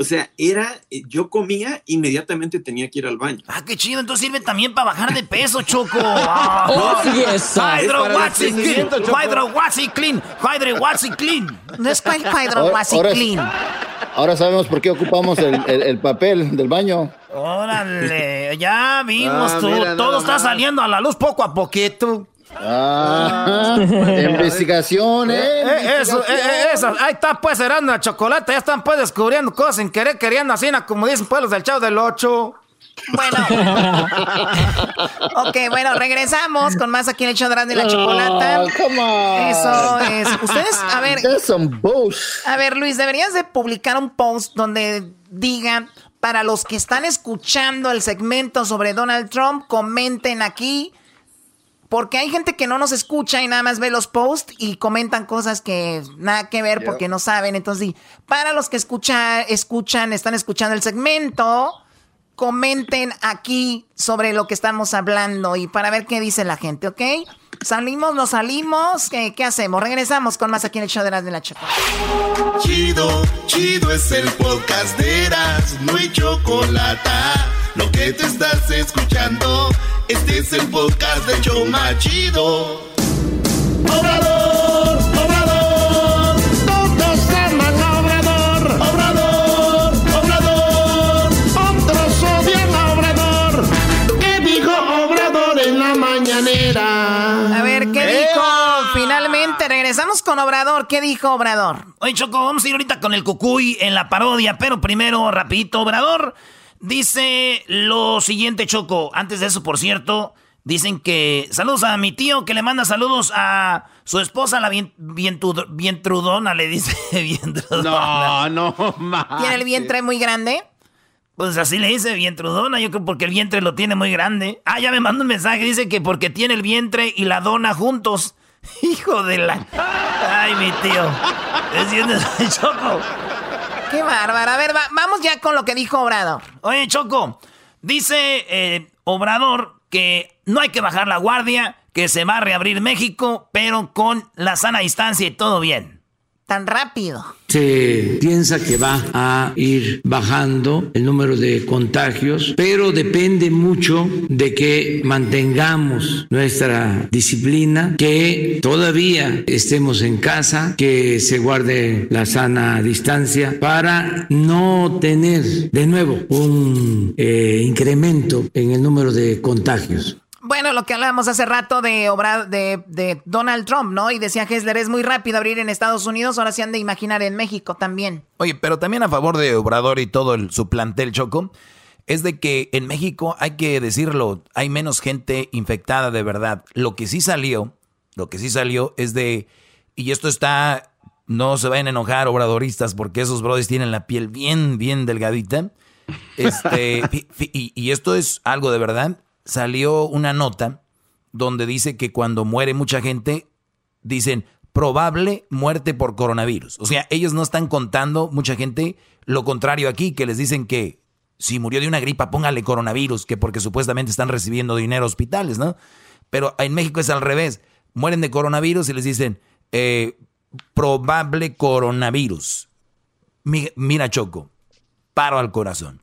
o sea, era, yo comía, inmediatamente tenía que ir al baño. Ah, qué chido. Entonces sirve también para bajar de peso, Choco. Ah. Oh, sí, esa. Hydro Clean. Hydro Clean. Hydro Clean. No es Hydro Clean. Ahora sabemos por qué ocupamos el, el- el papel del baño. Órale, ya vimos Ah, tú. mira, Todo está más. saliendo a la luz poco a poquito. Ah, investigación, ¿eh? Eh, eso, eh, eh, eso. Ahí está pues herando la chocolate. Ya están pues descubriendo cosas sin querer, queriendo así, como dicen pues los del chavo del 8. Ok, bueno, regresamos con más aquí en el show de la Chocolata. Oh, on. Eso es. Ustedes, a ver. A ver, Luis, deberías de publicar un post donde diga para los que están escuchando el segmento sobre Donald Trump, comenten aquí. Porque hay gente que no nos escucha y nada más ve los posts y comentan cosas que nada que ver porque no saben. Entonces, para los que escucha, escuchan, están escuchando el segmento, comenten aquí sobre lo que estamos hablando y para ver qué dice la gente, ¿ok? Salimos, nos salimos, ¿qué, qué hacemos? Regresamos con más aquí en el show de las de la Chocolata. Chido, chido es el podcast de Eras, no hay chocolate. Lo que te estás escuchando, este es el podcast de Choma Chido. Obrador, con Obrador. ¿Qué dijo Obrador? Oye, Choco, vamos a ir ahorita con el cucuy en la parodia, pero primero, rapidito, Obrador dice lo siguiente, Choco. Antes de eso, por cierto, dicen que... Saludos a mi tío, que le manda saludos a su esposa, la bien, vientud- vientrudona, le dice vientrudona. No, no, más. ¿Tiene el vientre muy grande? Pues así le dice vientrudona, yo creo porque el vientre lo tiene muy grande. Ah, ya me mandó un mensaje, dice que porque tiene el vientre y la dona juntos. Hijo de la... Ay, mi tío. ¿Entiendes, Choco? Qué bárbaro. A ver, va- vamos ya con lo que dijo Obrador. Oye, Choco, dice eh, Obrador que no hay que bajar la guardia, que se va a reabrir México, pero con la sana distancia y todo bien. Tan rápido? Se piensa que va a ir bajando el número de contagios, pero depende mucho de que mantengamos nuestra disciplina, que todavía estemos en casa, que se guarde la sana distancia para no tener de nuevo un eh, incremento en el número de contagios. Bueno, lo que hablábamos hace rato de, obra, de, de Donald Trump, ¿no? Y decía Hessler, es muy rápido abrir en Estados Unidos, ahora se han de imaginar en México también. Oye, pero también a favor de Obrador y todo el, su plantel Choco, es de que en México, hay que decirlo, hay menos gente infectada de verdad. Lo que sí salió, lo que sí salió es de, y esto está, no se vayan a enojar obradoristas porque esos brothers tienen la piel bien, bien delgadita. Este, y, y esto es algo de verdad salió una nota donde dice que cuando muere mucha gente, dicen probable muerte por coronavirus. O sea, ellos no están contando, mucha gente, lo contrario aquí, que les dicen que si murió de una gripa, póngale coronavirus, que porque supuestamente están recibiendo dinero hospitales, ¿no? Pero en México es al revés. Mueren de coronavirus y les dicen eh, probable coronavirus. mira, Choco, paro al corazón.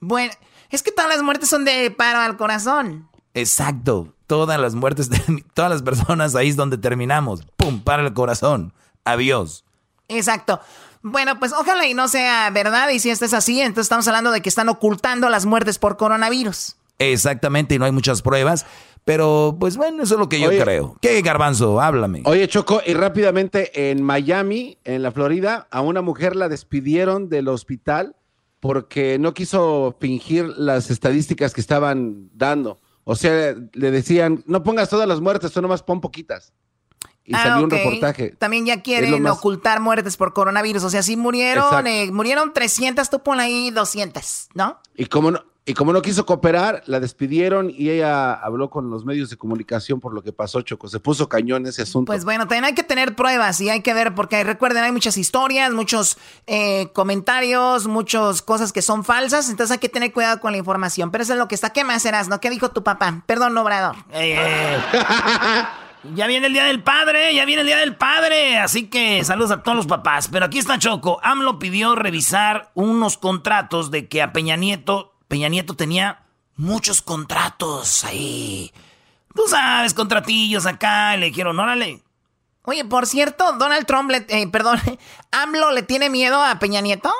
Bueno, es que todas las muertes son de paro al corazón. Exacto. Todas las muertes, de, todas las personas ahí es donde terminamos. ¡Pum! Para el corazón. Adiós. Exacto. Bueno, pues ojalá y no sea verdad. Y si esto es así, entonces estamos hablando de que están ocultando las muertes por coronavirus. Exactamente, y no hay muchas pruebas. Pero, pues bueno, eso es lo que yo creo. ¿Qué, Garbanzo? Háblame. Oye, Choco, y rápidamente, en Miami, en la Florida, a una mujer la despidieron del hospital porque no quiso fingir las estadísticas que estaban dando. O sea, le decían, no pongas todas las muertes, tú nomás pon poquitas. Y ah, salió un reportaje. También ya quieren ocultar muertes por coronavirus. O sea, si murieron, eh, murieron 300, tú pon ahí 200, ¿no? Y como no, y como no quiso cooperar, la despidieron y ella habló con los medios de comunicación por lo que pasó, Choco. Se puso cañón ese asunto. Pues bueno, también hay que tener pruebas y hay que ver, porque recuerden, hay muchas historias, muchos eh, comentarios, muchas cosas que son falsas, entonces hay que tener cuidado con la información. Pero eso es lo que está. ¿Qué más serás, no? ¿Qué dijo tu papá? Perdón, Obrador. Ya viene el Día del Padre, ya viene el Día del Padre. Así que saludos a todos los papás. Pero aquí está Choco. AMLO pidió revisar unos contratos de que a Peña Nieto Peña Nieto tenía muchos contratos ahí. Tú sabes, contratillos acá, le dijeron, órale. Oye, por cierto, Donald Trump, le, eh, perdón, ¿AMLO le tiene miedo a Peña Nieto?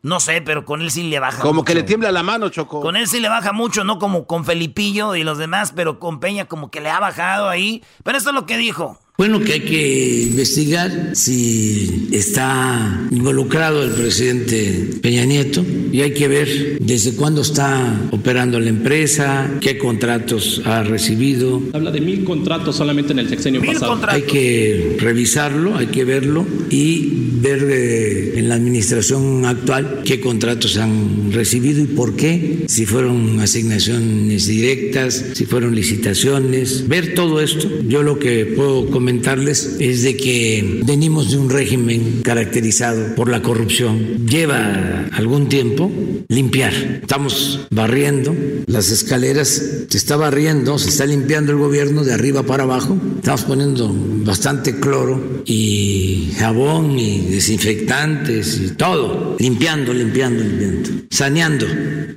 No sé, pero con él sí le baja. Como que le tiembla la mano, Choco. Con él sí le baja mucho, no como con Felipillo y los demás, pero con Peña como que le ha bajado ahí. Pero esto es lo que dijo. Bueno, que hay que investigar si está involucrado el presidente Peña Nieto y hay que ver desde cuándo está operando la empresa, qué contratos ha recibido. Habla de mil contratos solamente en el sexenio pasado. Hay que revisarlo, hay que verlo y ver eh, en la administración actual qué contratos han recibido y por qué, si fueron asignaciones directas, si fueron licitaciones, ver todo esto. Yo lo que puedo comentarles es de que venimos de un régimen caracterizado por la corrupción. Lleva algún tiempo limpiar. Estamos barriendo las escaleras, se está barriendo, se está limpiando el gobierno de arriba para abajo. Estamos poniendo bastante cloro y jabón y desinfectantes y todo, limpiando, limpiando, limpiando, saneando.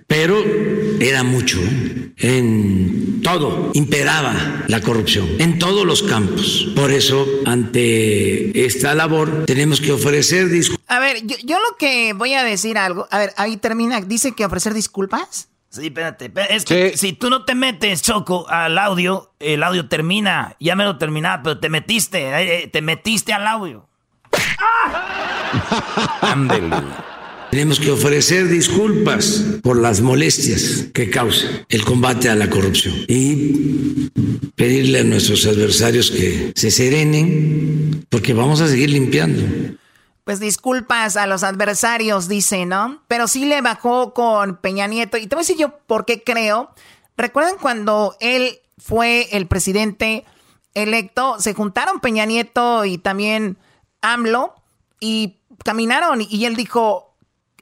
Pero era mucho. ¿eh? En todo imperaba la corrupción, en todos los campos. Por eso, ante esta labor, tenemos que ofrecer disculpas. A ver, yo, yo lo que voy a decir algo. A ver, ahí termina. Dice que ofrecer disculpas. Sí, espérate. Es que si tú no te metes, Choco, al audio, el audio termina. Ya me lo terminaba, pero te metiste. Eh, eh, te metiste al audio. Tenemos que ofrecer disculpas por las molestias que causa el combate a la corrupción y pedirle a nuestros adversarios que se serenen porque vamos a seguir limpiando. Pues disculpas a los adversarios, dice, ¿no? Pero sí le bajó con Peña Nieto. Y te voy a decir yo por qué creo. ¿Recuerdan cuando él fue el presidente electo? Se juntaron Peña Nieto y también AMLO y caminaron y él dijo,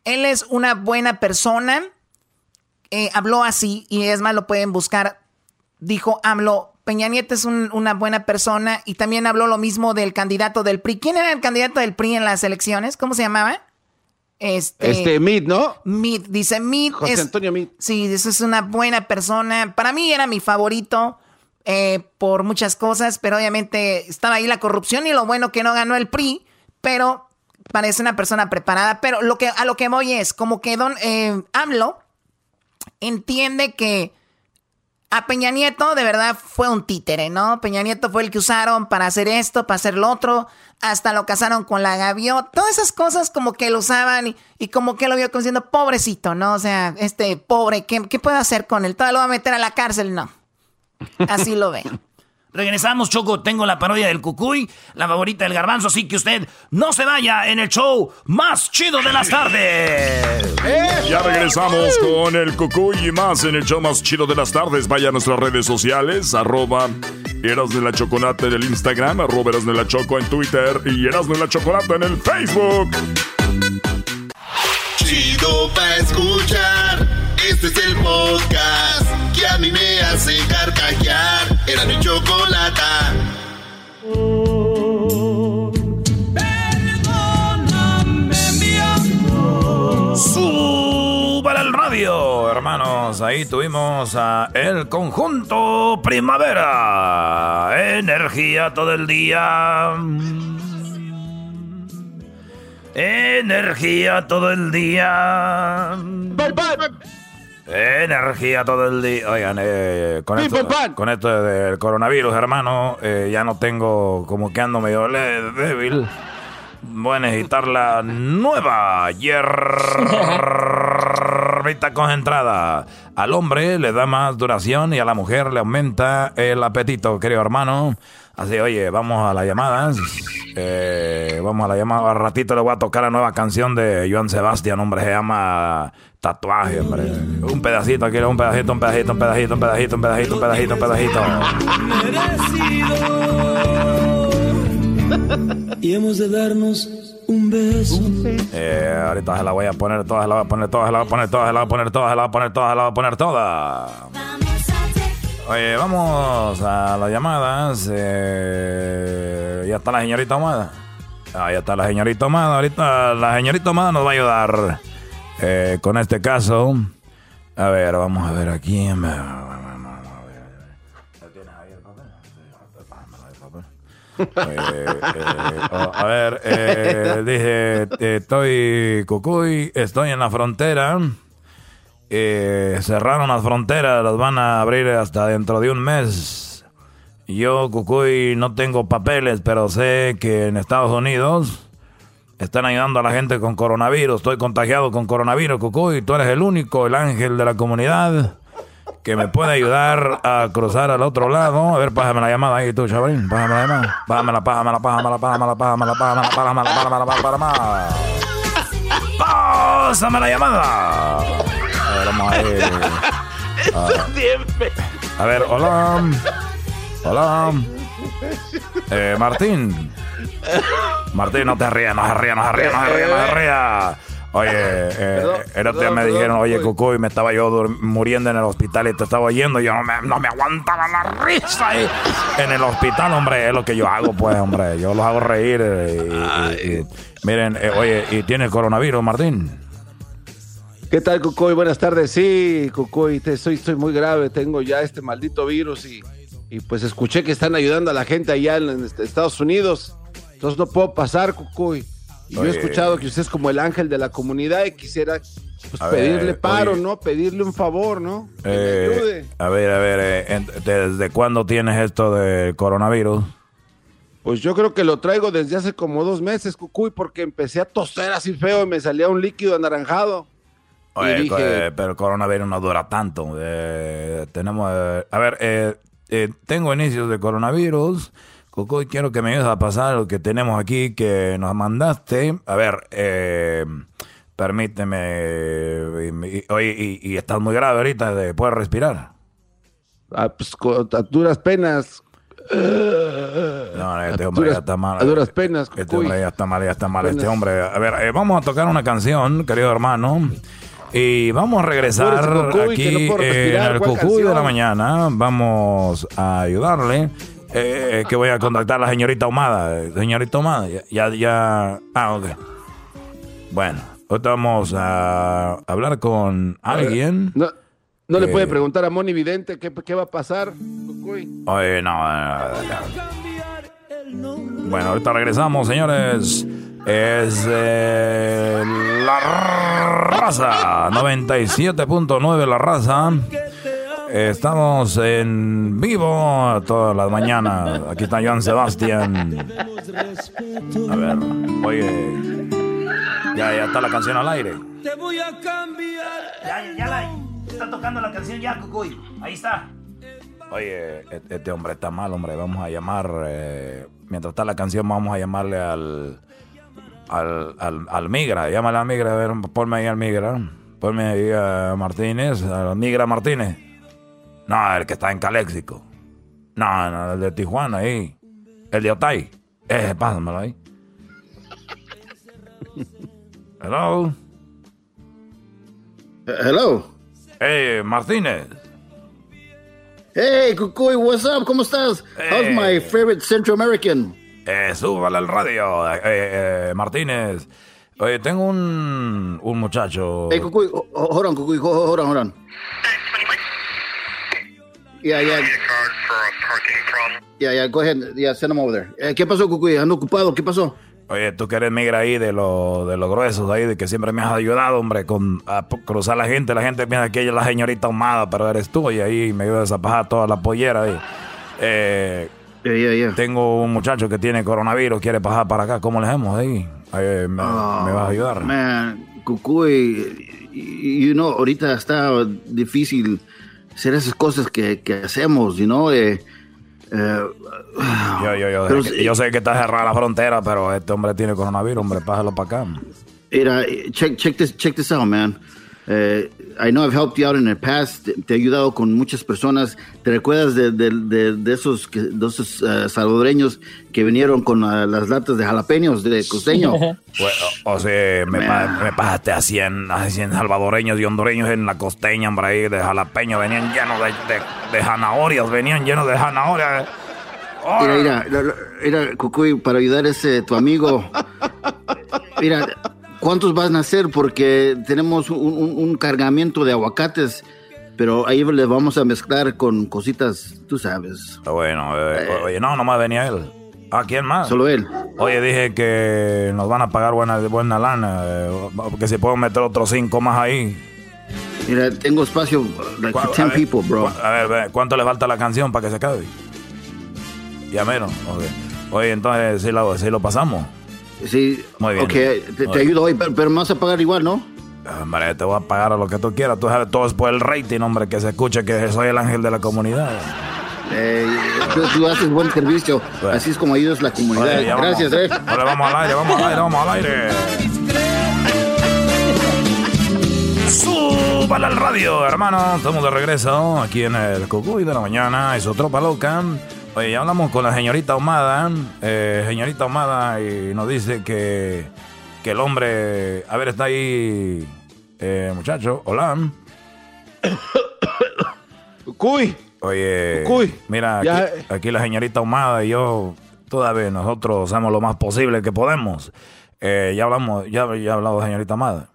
él es una buena persona. Eh, habló así y es más, lo pueden buscar. Dijo AMLO, Peña Nieto es una buena persona y también habló lo mismo del candidato del PRI. ¿Quién era el candidato del PRI en las elecciones? ¿Cómo se llamaba? Este, este Mid, ¿no? Mid, dice Mid. José Antonio Mid. Sí, eso es una buena persona. Para mí era mi favorito eh, por muchas cosas, pero obviamente estaba ahí la corrupción y lo bueno que no ganó el PRI, pero parece una persona preparada. Pero lo que, a lo que voy es, como que Don eh, AMLO entiende que a Peña Nieto de verdad fue un títere, ¿no? Peña Nieto fue el que usaron para hacer esto, para hacer lo otro, hasta lo casaron con la gaviota, todas esas cosas como que lo usaban y, como que lo vio como diciendo, pobrecito, ¿no? O sea, este pobre, ¿qué, qué puedo hacer con él? ¿Todo lo va a meter a la cárcel? No. Así lo ve. Regresamos, Choco. Tengo la parodia del Cucuy, la favorita del Garbanzo. Así que usted no se vaya en el show más chido de las tardes. Ya regresamos con el Cucuy y más en el show más chido de las tardes. Vaya a nuestras redes sociales, arroba Eras de la Chocolate en el Instagram, arroba Eras de la Choco en Twitter y Eras de la Chocolate en el Facebook. Chido pa' escuchar. Este es el podcast que a mí me hace carcajear. Era mi chocolata. Perdóname, mi amor. Súbale al radio, hermanos. Ahí tuvimos a el conjunto Primavera. Energía todo el día. Energía todo el día. Energía todo el día. Oigan, eh, con, esto, con esto del coronavirus, hermano, eh, ya no tengo como que ando medio débil. Voy a necesitar la nueva hierbita concentrada. Al hombre le da más duración y a la mujer le aumenta el apetito, querido hermano. Así, oye, vamos a las llamadas. Eh, vamos a la llamada. Al ratito le voy a tocar la nueva canción de Joan Sebastián, hombre. Se llama Tatuaje, hombre. Un pedacito, quiero un pedacito, un pedacito, un pedacito, un pedacito, un pedacito, un pedacito, un pedacito. Y hemos de darnos un beso. Eh, ahorita se la voy a poner todas, se la voy a poner todas, se la voy a poner todas, se la voy a poner todas, se la voy a poner todas, se la voy a poner todas. Oye, vamos a las llamadas. Eh, ya está la señorita Omada. Ah, ya está la señorita Omada. Ahorita la señorita Omada nos va a ayudar eh, con este caso. A ver, vamos a ver aquí. a ver, dije, estoy Cucuy, estoy en la frontera. Eh, cerraron las fronteras, las van a abrir hasta dentro de un mes. Yo, Cucuy, no tengo papeles, pero sé que en Estados Unidos están ayudando a la gente con coronavirus. Estoy contagiado con coronavirus, Cucuy. Tú eres el único, el ángel de la comunidad, que me puede ayudar a cruzar al otro lado. A ver, pájame la llamada ahí tú, chavalín. Pájame la llamada. Pájamela, pájamela, pájamela, pájamela, pájamela, pájamela, pájamela, pájamela, pájamela, Pásame la llamada. A ver, vamos a ver. A ver, hola. Hola. Eh, Martín. Martín, no te rías, no se rías, no se rías, no se rías, no se rías. Oye, eh, el otro día me dijeron, oye, Cucuy, me estaba yo muriendo en el hospital y te estaba yendo. Y yo no me, no me aguantaba la risa ahí. En el hospital, hombre, es lo que yo hago, pues, hombre. Yo los hago reír. Y, miren, eh, oye, ¿y tiene coronavirus, Martín? ¿Qué tal, Cucuy? Buenas tardes. Sí, Cucuy, te, soy, estoy muy grave. Tengo ya este maldito virus y, y pues escuché que están ayudando a la gente allá en, Estados Unidos. Entonces no puedo pasar, Cucuy. Y yo he escuchado que usted es como el ángel de la comunidad y quisiera pues, pedirle paro, ¿no? Pedirle un favor, ¿no? Que me Eh, ayude. a ver, a ver, eh, ¿desde cuándo tienes esto del coronavirus? Pues yo creo que lo traigo desde hace como dos meses, Cucuy, porque empecé a toser así feo y me salía un líquido anaranjado. Oye, dije, eh, pero el coronavirus no dura tanto. Eh, tenemos, eh, a ver, eh, eh, tengo inicios de coronavirus. Cucuy, quiero que me ayudes a pasar lo que tenemos aquí que nos mandaste. A ver, eh, permíteme. y- Oye, y, y estás muy grave ahorita, de- ¿puedes respirar? ah, pues, a duras penas. No, este A hombre duras- ya está mal. a duras penas, Este hombre ya está mal, ya está mal. Este hombre. A ver, vamos a tocar una canción, querido hermano. Y vamos a regresar aquí en el Cucuy de la mañana. Vamos a ayudarle. Eh, que voy a contactar a la señorita Humada. Señorita Humada, ya, ya. Ah, ok. Bueno, ahorita vamos a hablar con alguien. No, no le puede preguntar a Moni Vidente qué, qué va a pasar. Oye, no. Bueno, ahorita regresamos, señores. Es eh, la raza 97.9 la raza. Estamos en vivo todas las mañanas. Aquí está Joan Sebastián. A ver, oye. Ya, ya está la canción al aire. Te voy a cambiar. Ya, ya la está tocando la canción ya, Cucuy. Ahí está. Oye, e-, este hombre está mal, hombre. Vamos a llamar. Eh, mientras está la canción, vamos a llamarle al. Al, al, al Migra. Llámale al Migra. A ver, ponme ahí al Migra. Ponme ahí a Martínez. Al Migra Martínez. No, el que está en Caléxico. No, no, el de Tijuana ahí. El de Otay. Eh, pásamelo ahí. Hello. Hello. Hey, Martínez. Hey, Cucuy, what's up? ¿Cómo estás? How's my favorite Central American? Eh, súbale al radio, eh, eh, Martínez. Oye, tengo un, un muchacho. Hey, Cucuy, hold on, Cucuy, hold on, hold on. Yeah, yeah. Yeah, yeah, go ahead. Yeah, send him over there. Eh, ¿Qué pasó, Cucuy? ¿Ando ocupado? ¿Qué pasó? Oye, tú que eres migra ahí de los de los gruesos ahí, de que siempre me has ayudado, hombre, con a cruzar la gente. La gente piensa que ella es la señorita ahumada, pero eres tú. Y ahí me ayudas a bajar toda la pollera ahí. Eh, Tengo un muchacho que tiene coronavirus, quiere pasar para acá. ¿Cómo le hacemos ahí? Eh, me, Oh, me vas a ayudar? Man, Cucuy, you know, ahorita está difícil hacer esas cosas que, que hacemos, you know. Eh, eh, Yo, yo, yo, Pero sé- si- yo sé que está cerrada la frontera, pero este hombre tiene coronavirus, hombre, pásalo para acá. Mira, eh, check, check, this, check this out, man. Eh, I know I've helped you out in the past. Te, te he ayudado con muchas personas. ¿Te recuerdas de, de, de, de esos, de esos eh, salvadoreños que vinieron con ah, las latas de jalapeños de costeño? Pues, o, o sea, me, pa- me pasaste a 100, a 100 salvadoreños y hondureños en la costeña, hombre, ahí de jalapeño. Venían llenos de, de, de zanahorias, venían llenos de zanahorias. Mira, mira, la- la- mira, Cucuy, para ayudar a ese tu amigo. Mira, ¿cuántos van a hacer? Porque tenemos un, un- un cargamento de aguacates, pero ahí les vamos a mezclar con cositas, tú sabes. Bueno, eh, oye, no, nomás venía él. ¿A quién más? Solo él. Oye, dije que nos van a pagar buena, buena lana, eh, que si puedo meter otros cinco más ahí. Mira, tengo espacio like, for 10 people, bro. A ver, ve, ¿cuánto le falta a la canción para que se acabe? Ya menos. Oye, entonces sí lo, sí lo pasamos. Sí, Muy bien. ok, te, ayudo hoy, pero, pero me vas a pagar igual, ¿no? Hombre, te voy a pagar a lo que tú quieras. Tú sabes, todo es por el rating, hombre, que se escuche que soy el ángel de la comunidad. Eh, tú, tú haces buen servicio, así es como ayudas la comunidad. Oye, ya vamos. Gracias, eh. Ahora vamos al aire, vamos al aire, vamos al aire. Súbala al radio, hermano. Estamos de regreso aquí en el Cucuy de la mañana. Es tropa loca. Oye, ya hablamos con la señorita Ahumada. Eh, señorita Ahumada, y nos dice que, que el hombre. A ver, está ahí. Eh, muchacho, hola. Cuy. Oye, Cuy, mira, aquí, aquí la señorita Ahumada y yo, todavía nosotros hacemos lo más posible que podemos. Eh, ya hablamos, ya, ya ha hablado señorita Ahumada.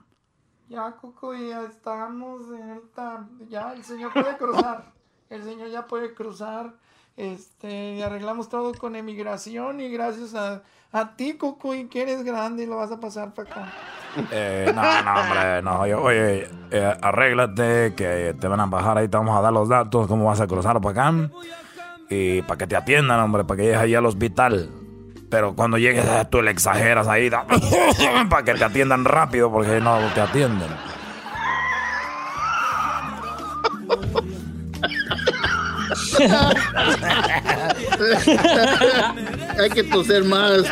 Ya, Cucuy, ya estamos, señorita. Ya, el señor puede cruzar. El señor ya puede cruzar. Este, arreglamos todo con emigración y gracias a, a ti, Cucuy, que eres grande y lo vas a pasar para acá. Eh, no, no, hombre, no. yo- oye, eh, arréglate, que te van a bajar ahí, te vamos a dar los datos, cómo vas a cruzar para acá. Y para que te atiendan, hombre, para que llegues ahí al hospital. Pero cuando llegues, eh, tú le exageras ahí, para que te atiendan rápido, porque no te atienden. Hay que toser más.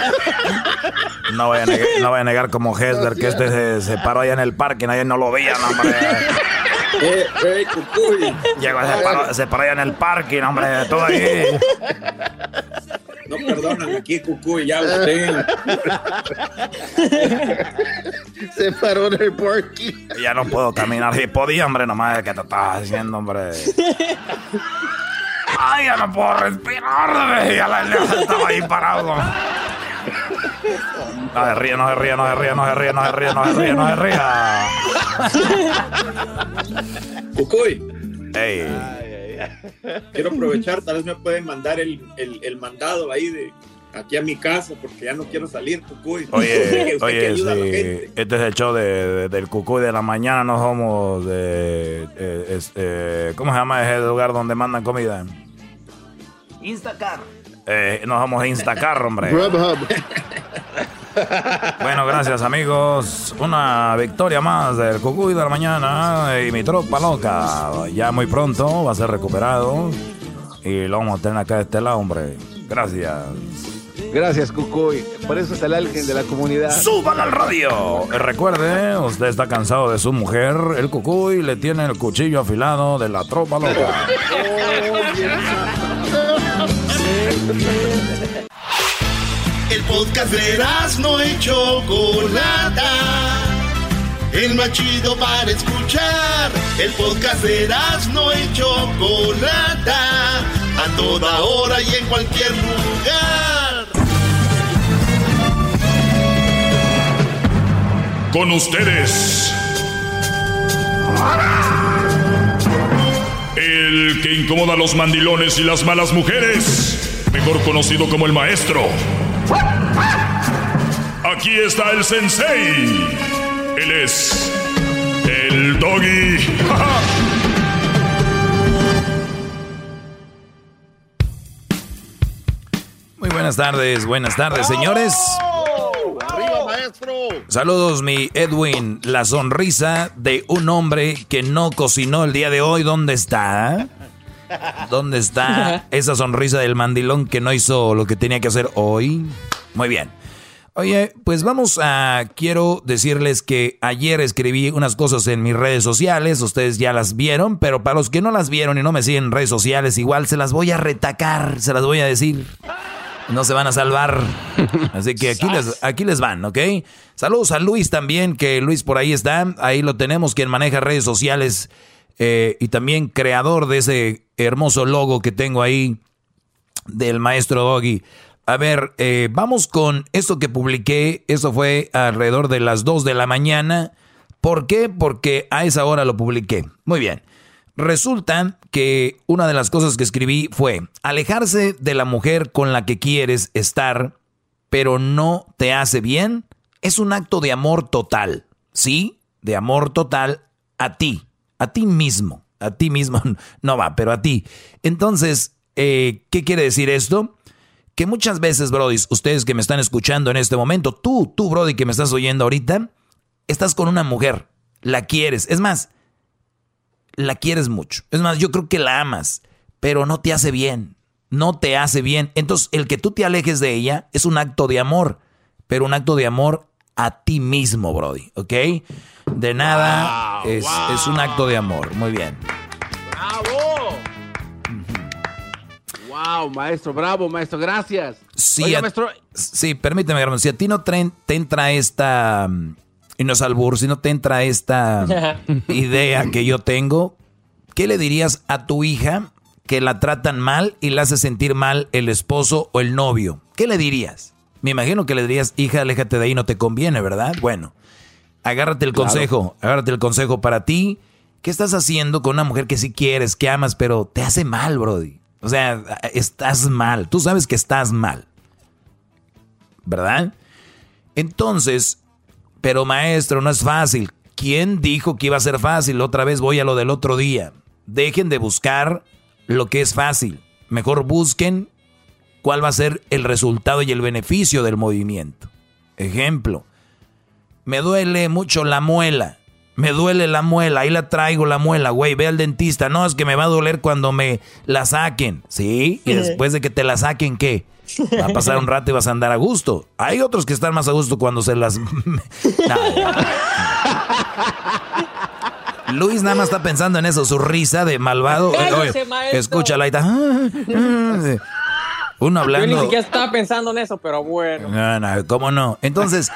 No voy a negar, no voy a negar como Hesler que este se, se paró allá en el parque, nadie no lo veía, no, hombre. Eh, eh, Cucuy. Llegó, se paró, se paró allá en el parque, no, hombre, todo ahí. no perdonan aquí, Cucuy, ya usted. Se paró en el parking. Ya no puedo caminar. Si podía, hombre, nomás que te estaba diciendo, hombre. Ay, ya no puedo respirar. Ya la estaba ahí parado. No se ríe, no se ríe, no se ríe, no se ríe, no se ríe, no se ríe, no se ríe. Cucuy. Ey. Quiero aprovechar, tal vez me pueden mandar el, el, el mandado ahí de aquí a mi casa porque ya no quiero salir, Cucuy. Oye, Usted que oye, ayuda a la sí, gente. este es el show de, de- del cucuy de la mañana, no somos de... eh, es- eh, ¿Cómo se llama ese lugar donde mandan comida? Instacar. Eh, no somos Instacar, hombre. Grubhub. Bueno, gracias amigos. Una victoria más del Cucuy de la mañana y mi tropa loca. Ya muy pronto va a ser recuperado. Y lo vamos a tener acá de este lado, hombre. Gracias. Gracias, Cucuy. Por eso está el alguien de la comunidad. ¡Súbala al radio! Eh, Recuerde, usted está cansado de su mujer. El Cucuy le tiene el cuchillo afilado de la tropa loca. El podcast de no y Chocolata. El más chido para escuchar. El podcast de no y Chocolata. A toda hora y en cualquier lugar. Con ustedes. El que incomoda a los mandilones y las malas mujeres. Mejor conocido como el maestro. Aquí está el sensei. Él es el doggy. Muy buenas tardes, buenas tardes, señores. ¡Arriba, maestro! Saludos, mi Edwin. La sonrisa de un hombre que no cocinó el día de hoy. ¿Dónde está? ¿Dónde está esa sonrisa del mandilón que no hizo lo que tenía que hacer hoy? Muy bien. Oye, pues vamos a... Quiero decirles que ayer escribí unas cosas en mis redes sociales, ustedes ya las vieron, pero para los que no las vieron y no me siguen en redes sociales, igual se las voy a retacar, se las voy a decir. No se van a salvar. Así que aquí les, aquí les van, ¿ok? Saludos a Luis también, que Luis por ahí está. Ahí lo tenemos, quien maneja redes sociales eh, y también creador de ese hermoso logo que tengo ahí del maestro Doggy. A ver, eh, vamos con esto que publiqué. Eso fue alrededor de las 2 de la mañana. ¿Por qué? Porque a esa hora lo publiqué. Muy bien. Resulta que una de las cosas que escribí fue alejarse de la mujer con la que quieres estar, pero no te hace bien, es un acto de amor total. Sí, de amor total a ti, a ti mismo, a ti mismo no va, pero a ti. Entonces, eh, ¿qué quiere decir esto? Que muchas veces, Brody, ustedes que me están escuchando en este momento, tú, tú, Brody, que me estás oyendo ahorita, estás con una mujer, la quieres. Es más, la quieres mucho. Es más, yo creo que la amas, pero no te hace bien. No te hace bien. Entonces, el que tú te alejes de ella es un acto de amor, pero un acto de amor a ti mismo, Brody, ¿ok? De nada, es, es un acto de amor. Muy bien. ¡Bravo! ¡Wow, maestro! ¡Bravo, maestro! Gracias. Sí, Oiga, a- maestro, sí, permíteme, hermano. Si a ti no te entra esta. mm, Y no es albur, si no te entra esta idea que yo tengo, ¿qué le dirías a tu hija que la tratan mal y la hace sentir mal el esposo o el novio? ¿Qué le dirías? Me imagino que le dirías, hija, aléjate de ahí, no te conviene, ¿verdad? Bueno, agárrate el Claro. consejo, agárrate el consejo para ti. ¿Qué estás haciendo con una mujer que sí quieres, que amas, pero te hace mal, Brody? O sea, estás mal. Tú sabes que estás mal. ¿Verdad? Entonces, pero maestro, no es fácil. ¿Quién dijo que iba a ser fácil? Otra vez voy a lo del otro día. Dejen de buscar lo que es fácil. Mejor busquen cuál va a ser el resultado y el beneficio del movimiento. Ejemplo, me duele mucho la muela. Me duele la muela, ahí la traigo la muela, güey, ve al dentista. No, es que me va a doler cuando me la saquen. ¿Sí? Y después de que te la saquen, ¿qué? Va a pasar un rato y vas a andar a gusto. Hay otros que están más a gusto cuando se las... Luis nada más está pensando en eso, su risa de malvado. Oye, escúchala ahí está. Uno hablando. Yo ni siquiera estaba pensando en eso, pero bueno. No, no, ¿cómo no? Entonces,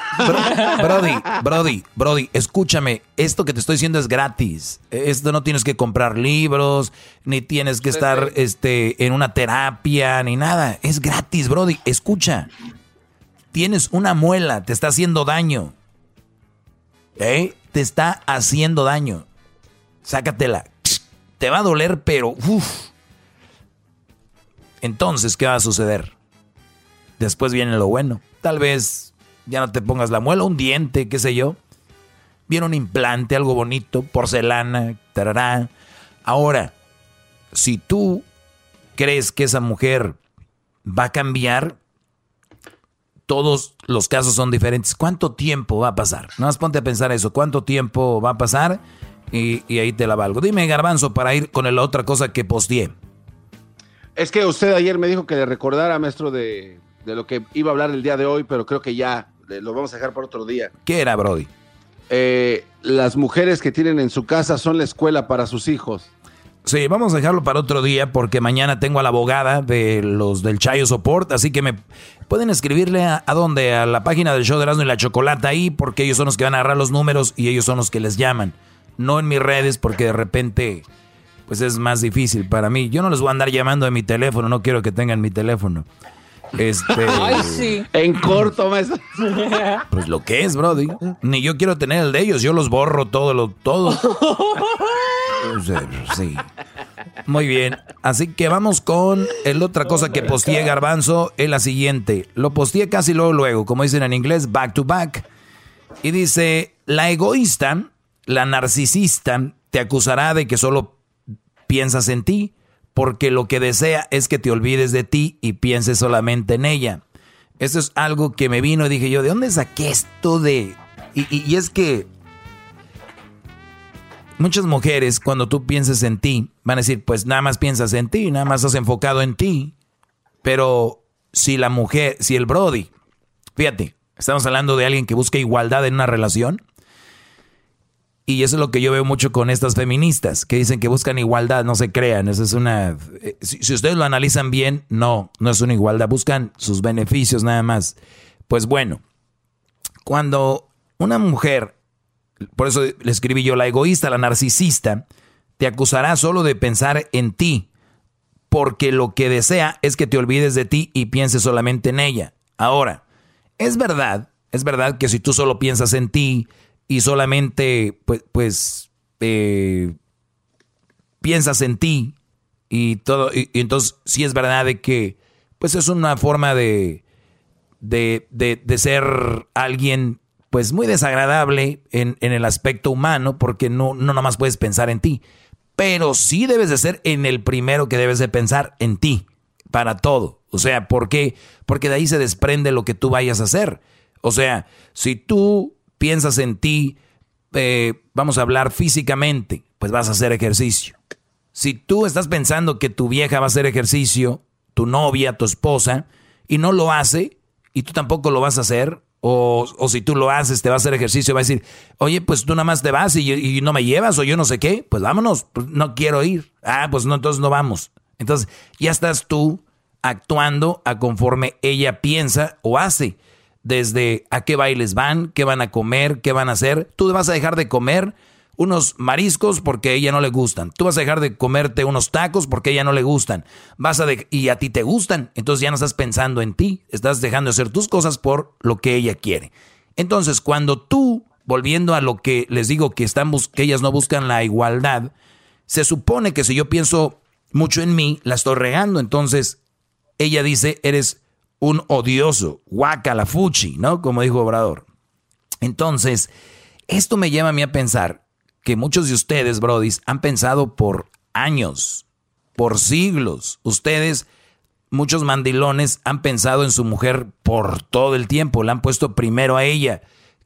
Brody, Brody, Brody, escúchame. Esto que te estoy diciendo es gratis. Esto no tienes que comprar libros, ni tienes que estar este, en una terapia, ni nada. Es gratis, Brody. Escucha. Tienes una muela, te está haciendo daño. ¿Eh? Te está haciendo daño. Sácatela. Te va a doler, pero. Uf. Entonces, ¿qué va a suceder? Después viene lo bueno. Tal vez ya no te pongas la muela, un diente, qué sé yo. Viene un implante, algo bonito, porcelana, tarará. Ahora, si tú crees que esa mujer va a cambiar, todos los casos son diferentes. ¿Cuánto tiempo va a pasar? Nada más ponte a pensar eso. ¿Cuánto tiempo va a pasar? Y, y ahí te la valgo. Dime, Garbanzo, para ir con la otra cosa que posteé. Es que usted ayer me dijo que le recordara, maestro, de, lo que iba a hablar el día de hoy, pero creo que ya lo vamos a dejar por otro día. ¿Qué era, Brody? Eh, las mujeres que tienen en su casa son la escuela para sus hijos. Sí, vamos a dejarlo para otro día porque mañana tengo a la abogada de los del Chayo Support, así que me pueden escribirle a, a dónde, a la página del show de Erasmo y la Chocolata ahí, porque ellos son los que van a agarrar los números y ellos son los que les llaman. No en mis redes porque de repente pues es más difícil para mí. Yo no les voy a andar llamando de mi teléfono, no quiero que tengan mi teléfono. Este. Ay, sí. En corto, maestro. Pues lo que es, Brody. Ni yo quiero tener el de ellos, yo los borro todo, lo, todo. Sí. Muy bien. Así que vamos con el otra cosa que posteé Garbanzo, es la siguiente. Lo posteé casi luego, luego, como dicen en inglés, back to back. Y dice, la egoísta, la narcisista, te acusará de que solo piensas en ti, porque lo que desea es que te olvides de ti y pienses solamente en ella. Eso es algo que me vino y dije yo, ¿de dónde saqué esto de...? Y, es que muchas mujeres, cuando tú pienses en ti, van a decir, pues nada más piensas en ti, nada más has enfocado en ti. Pero si la mujer, si el Brody, fíjate, estamos hablando de alguien que busca igualdad en una relación, y eso es lo que yo veo mucho con estas feministas, que dicen que buscan igualdad, no se crean, eso es una... Eh, si, ustedes lo analizan bien, no, no es una igualdad, buscan sus beneficios nada más. Pues bueno, cuando una mujer, por eso le escribí yo, la egoísta, la narcisista, te acusará solo de pensar en ti, porque lo que desea es que te olvides de ti y pienses solamente en ella. Ahora, es verdad, es verdad que si tú solo piensas en ti, y solamente pues, pues eh, piensas en ti y todo, y, entonces sí es verdad de que pues es una forma de, de, de, ser alguien pues muy desagradable en, en, el aspecto humano porque no, no más puedes pensar en ti. Pero sí debes de ser en el primero que debes de pensar en ti, para todo. O sea, ¿por qué? Porque de ahí se desprende lo que tú vayas a hacer. O sea, si tú piensas en ti, eh, vamos a hablar físicamente, pues vas a hacer ejercicio. Si tú estás pensando que tu vieja va a hacer ejercicio, tu novia, tu esposa, y no lo hace, y tú tampoco lo vas a hacer, o, si tú lo haces, te va a hacer ejercicio, va a decir, oye, pues tú nada más te vas y, no me llevas, o yo no sé qué, pues vámonos, pues no quiero ir. Ah, pues no, entonces no vamos. Entonces ya estás tú actuando a conforme ella piensa o hace desde a qué bailes van, qué van a comer, qué van a hacer. Tú vas a dejar de comer unos mariscos porque a ella no le gustan. Tú vas a dejar de comerte unos tacos porque a ella no le gustan. Vas a y a ti te gustan. Entonces ya no estás pensando en ti, estás dejando de hacer tus cosas por lo que ella quiere. Entonces, cuando tú, volviendo a lo que les digo que están que ellas no buscan la igualdad, se supone que si yo pienso mucho en mí, la estoy regando. Entonces, ella dice, "Eres un odioso, guacala fuchi, ¿no? Como dijo Obrador. Entonces, esto me lleva a mí a pensar que muchos de ustedes, brodis, han pensado por años, por siglos. Ustedes, muchos mandilones, han pensado en su mujer por todo el tiempo, la han puesto primero a ella.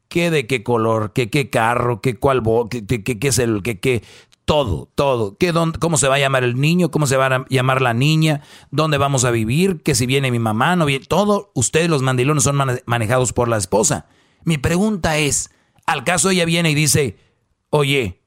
¿Qué de qué color? ¿Qué qué carro? ¿Qué cuál? ¿Qué, qué, qué es el? ¿Qué qué? Todo, todo. ¿Qué, dónde, ¿Cómo se va a llamar el niño? ¿Cómo se va a llamar la niña? ¿Dónde vamos a vivir? ¿Que si viene mi mamá? ¿No viene? Todo, ustedes los mandilones son manejados por la esposa. Mi pregunta es, al caso ella viene y dice, oye,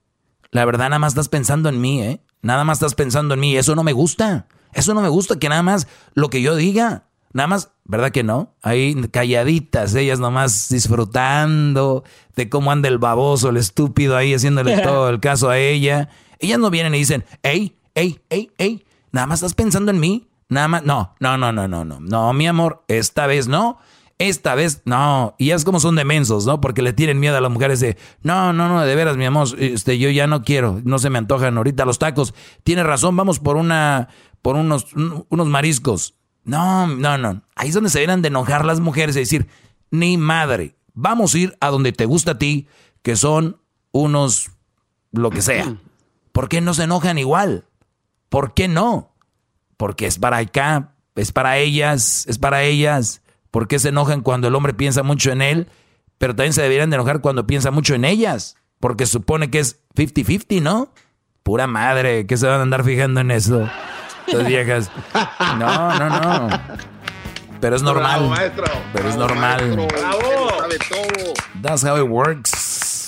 la verdad nada más estás pensando en mí, ¿eh? Nada más estás pensando en mí, eso no me gusta. Eso no me gusta que nada más lo que yo diga, nada más, ¿verdad que no? Ahí calladitas, ellas nomás disfrutando de cómo anda el baboso, el estúpido ahí haciéndole todo el caso a ella. Ellas no vienen y dicen, hey, hey, hey, hey, nada más estás pensando en mí. Nada más, no, no, no, no, no, no, no, mi amor, esta vez no, esta vez no. Y es como son demensos, ¿no? Porque le tienen miedo a las mujeres de, no, no, no, de veras, mi amor, este, yo ya no quiero, no se me antojan ahorita los tacos. Tienes razón, vamos por una, por unos, unos mariscos. No, no, no. Ahí es donde se deben de enojar las mujeres y decir, ni madre, vamos a ir a donde te gusta a ti, que son unos, lo que sea. ¿Por qué no se enojan igual? ¿Por qué no? Porque es para acá, es para ellas, es para ellas. ¿Por qué se enojan cuando el hombre piensa mucho en él? Pero también se deberían de enojar cuando piensa mucho en ellas. Porque supone que es 50-50, ¿no? Pura madre, que se van a andar fijando en eso. Las viejas. No, no, no. Pero es normal. Pero es normal. Bravo. Sabe todo. That's how it works.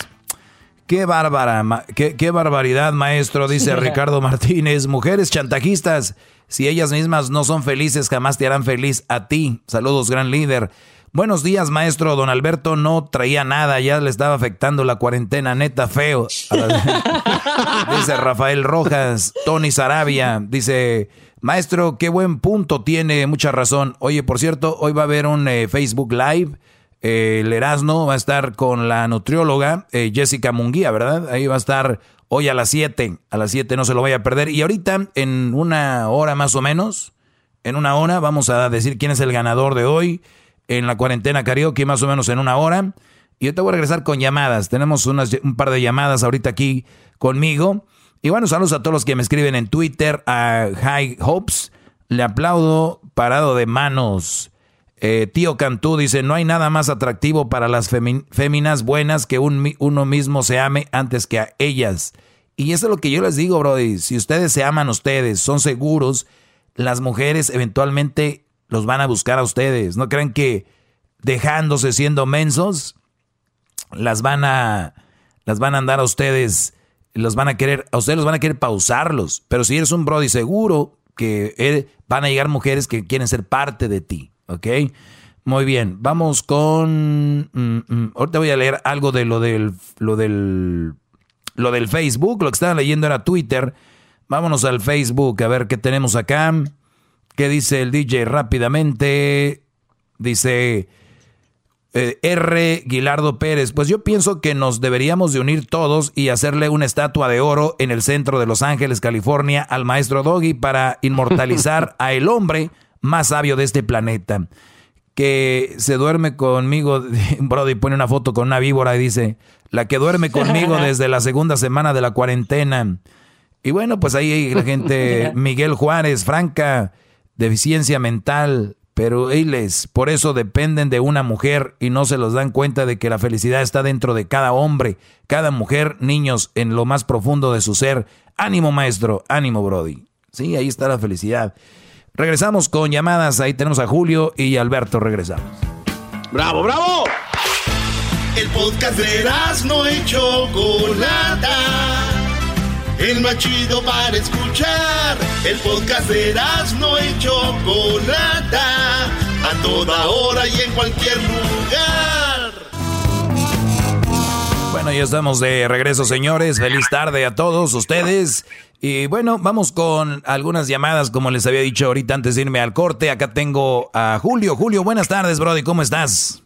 Qué bárbara, qué, qué barbaridad, maestro, dice Ricardo Martínez. Mujeres chantajistas, si ellas mismas no son felices, jamás te harán feliz a ti. Saludos, gran líder. Buenos días, maestro. Don Alberto no traía nada, ya le estaba afectando la cuarentena, neta feo. dice Rafael Rojas, Tony Sarabia, dice, maestro, qué buen punto tiene, mucha razón. Oye, por cierto, hoy va a haber un eh, Facebook Live. Eh, el Erasmo va a estar con la nutrióloga eh, Jessica Munguía, ¿verdad? Ahí va a estar hoy a las 7. A las 7 no se lo vaya a perder. Y ahorita, en una hora más o menos, en una hora, vamos a decir quién es el ganador de hoy en la cuarentena karaoke más o menos en una hora. Y yo te voy a regresar con llamadas. Tenemos unas, un par de llamadas ahorita aquí conmigo. Y bueno, saludos a todos los que me escriben en Twitter, a High Hopes. Le aplaudo parado de manos. Eh, tío Cantú dice, no hay nada más atractivo para las féminas buenas que uno mismo se ame antes que a ellas. Y eso es lo que yo les digo, Brody. Si ustedes se aman ustedes, son seguros, las mujeres eventualmente los van a buscar a ustedes. No crean que dejándose siendo mensos, las van a, las van a andar a ustedes, los van a querer, a ustedes los van a querer pausarlos. Pero si eres un brody seguro, que van a llegar mujeres que quieren ser parte de ti, ¿ok? Muy bien, vamos con... Mm, mm, ahorita voy a leer algo de lo del, lo del, lo del Facebook, lo que estaba leyendo era Twitter. Vámonos al Facebook a ver qué tenemos acá. ¿Qué dice el DJ rápidamente? Dice eh, R. Guilardo Pérez. Pues yo pienso que nos deberíamos de unir todos y hacerle una estatua de oro en el centro de Los Ángeles, California, al maestro Doggy para inmortalizar a el hombre más sabio de este planeta. Que se duerme conmigo, Brody pone una foto con una víbora y dice, la que duerme conmigo desde la segunda semana de la cuarentena. Y bueno, pues ahí la gente, Miguel Juárez, Franca, deficiencia mental, pero ellos por eso dependen de una mujer y no se los dan cuenta de que la felicidad está dentro de cada hombre, cada mujer, niños, en lo más profundo de su ser. Ánimo, maestro, ánimo, Brody. Sí, ahí está la felicidad. Regresamos con llamadas, ahí tenemos a Julio y Alberto, regresamos. ¡Bravo, bravo! El podcast de no hecho Chocolata el más chido para escuchar. El podcast de no y Chocolata, a toda hora y en cualquier lugar. Bueno, ya estamos de regreso, señores. Feliz tarde a todos ustedes. Y bueno, vamos con algunas llamadas, como les había dicho ahorita antes de irme al corte. Acá tengo a Julio. Julio, buenas tardes, Brody. ¿Cómo estás?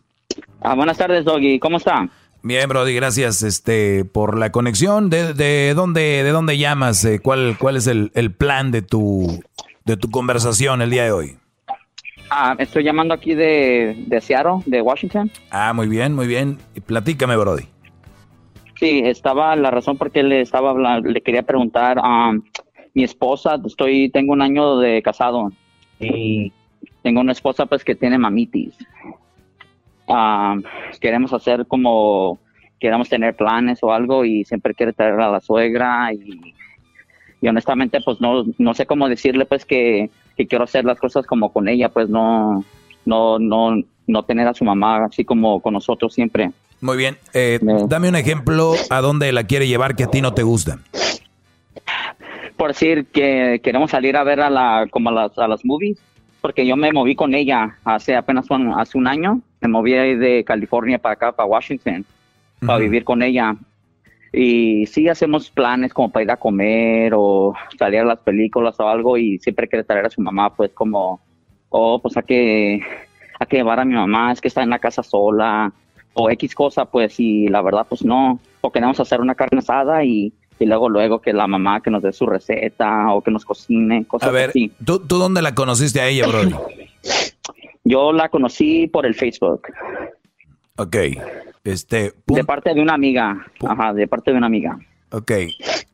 Ah, buenas tardes, Doggy. ¿Cómo está? Bien, Brody, gracias este, por la conexión. ¿De, de dónde, de dónde llamas? Eh, ¿Cuál, cuál es el, plan de tu, de tu conversación el día de hoy? Ah, estoy llamando aquí de, de Seattle, de Washington. Ah, muy bien, muy bien. Platícame, Brody. Sí, estaba la razón por qué le estaba hablando, le quería preguntar a um, mi esposa, estoy, tengo un año de casado y tengo una esposa pues que tiene mamitis. Ah, queremos hacer como, queremos tener planes o algo y siempre quiere traer a la suegra y, honestamente pues no, no sé cómo decirle pues que, quiero hacer las cosas como con ella, pues no, no, no, no tener a su mamá así como con nosotros siempre. Muy bien, eh, dame un ejemplo a dónde la quiere llevar que a ti no te gusta. por decir que queremos salir a ver a la como a las, a las movies porque yo me moví con ella hace apenas un, hace un año. Me moví de California para acá para Washington para vivir con ella. Y sí hacemos planes como para ir a comer o salir a las películas o algo y siempre quiere traer a su mamá pues como oh pues hay que hay que llevar a mi mamá es que está en la casa sola o X cosa pues y la verdad pues no o queremos hacer una carne asada y y luego luego que la mamá que nos dé su receta o que nos cocine, cosas A ver, así. ¿tú, ¿tú dónde la conociste a ella, Brody? Yo la conocí por el Facebook. Ok, este... De parte de una amiga. Ajá, de parte de una amiga. Ok,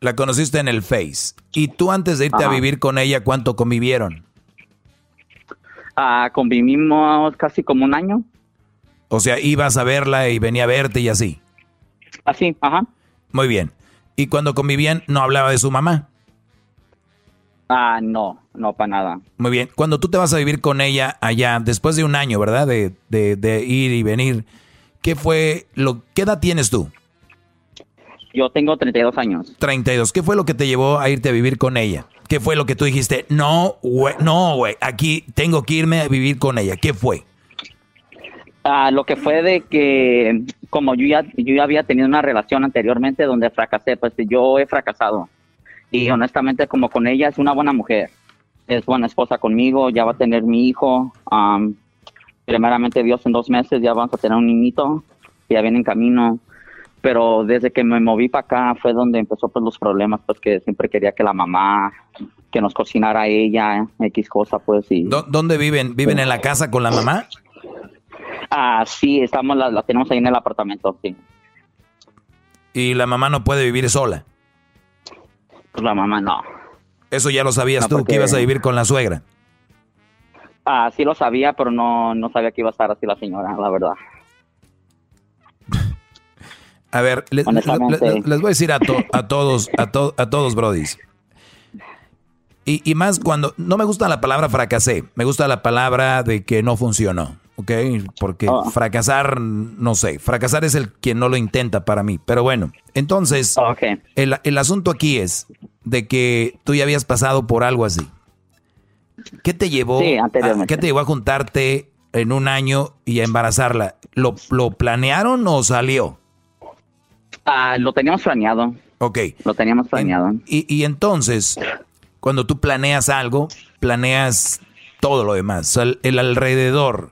la conociste en el Face. ¿Y tú antes de irte a vivir con ella, cuánto convivieron? Ah, convivimos casi como un año. O sea, ibas a verla y venía a verte y así. Así, ajá. Muy bien. ¿Y cuando convivían no hablaba de su mamá? Ah, no, no para nada. Muy bien. Cuando tú te vas a vivir con ella allá, después de un año, ¿verdad? De, de, de ir y venir, ¿qué fue lo... ¿Qué edad tienes tú? Yo tengo 32 años. 32. ¿Qué fue lo que te llevó a irte a vivir con ella? ¿Qué fue lo que tú dijiste? No, güey, no, güey, aquí tengo que irme a vivir con ella. ¿Qué fue? Ah, lo que fue de que como yo ya, yo había tenido una relación anteriormente donde fracasé, pues yo he fracasado. Y honestamente como con ella es una buena mujer. Es buena esposa conmigo, ya va a tener mi hijo. am, primeramente Dios en dos meses ya vamos a tener un niñito, ya viene en camino. Pero desde que me moví para acá fue donde empezó pues los problemas, pues que siempre quería que la mamá, que nos cocinara ella, X cosa pues y... ¿Dó- ¿Dónde viven? ¿Viven en la casa con la mamá? Ah, sí, estamos, la, la tenemos ahí en el apartamento, sí. Y la mamá no puede vivir sola. Pues la mamá no. Eso ya lo sabías No, tú, porque- que ibas a vivir con la suegra. Ah, sí lo sabía, pero no, no sabía que iba a estar así la señora, la verdad. A ver, les voy a decir a, to- a todos, a, to- a todos, brodis. Y, y más cuando, no me gusta la palabra fracasé, me gusta la palabra de que no funcionó, ¿ok? Porque Ah. fracasar, no sé, fracasar es el quien no lo intenta para mí. Pero bueno, entonces, el, el asunto aquí es de que tú ya habías pasado por algo así. ¿Qué te llevó, Sí, a. ¿qué te llevó a juntarte en un año y a embarazarla? ¿Lo, lo planearon o salió? Ah, lo teníamos planeado. Ok. Lo teníamos planeado. Y, y entonces, cuando tú planeas algo, planeas todo lo demás, el alrededor.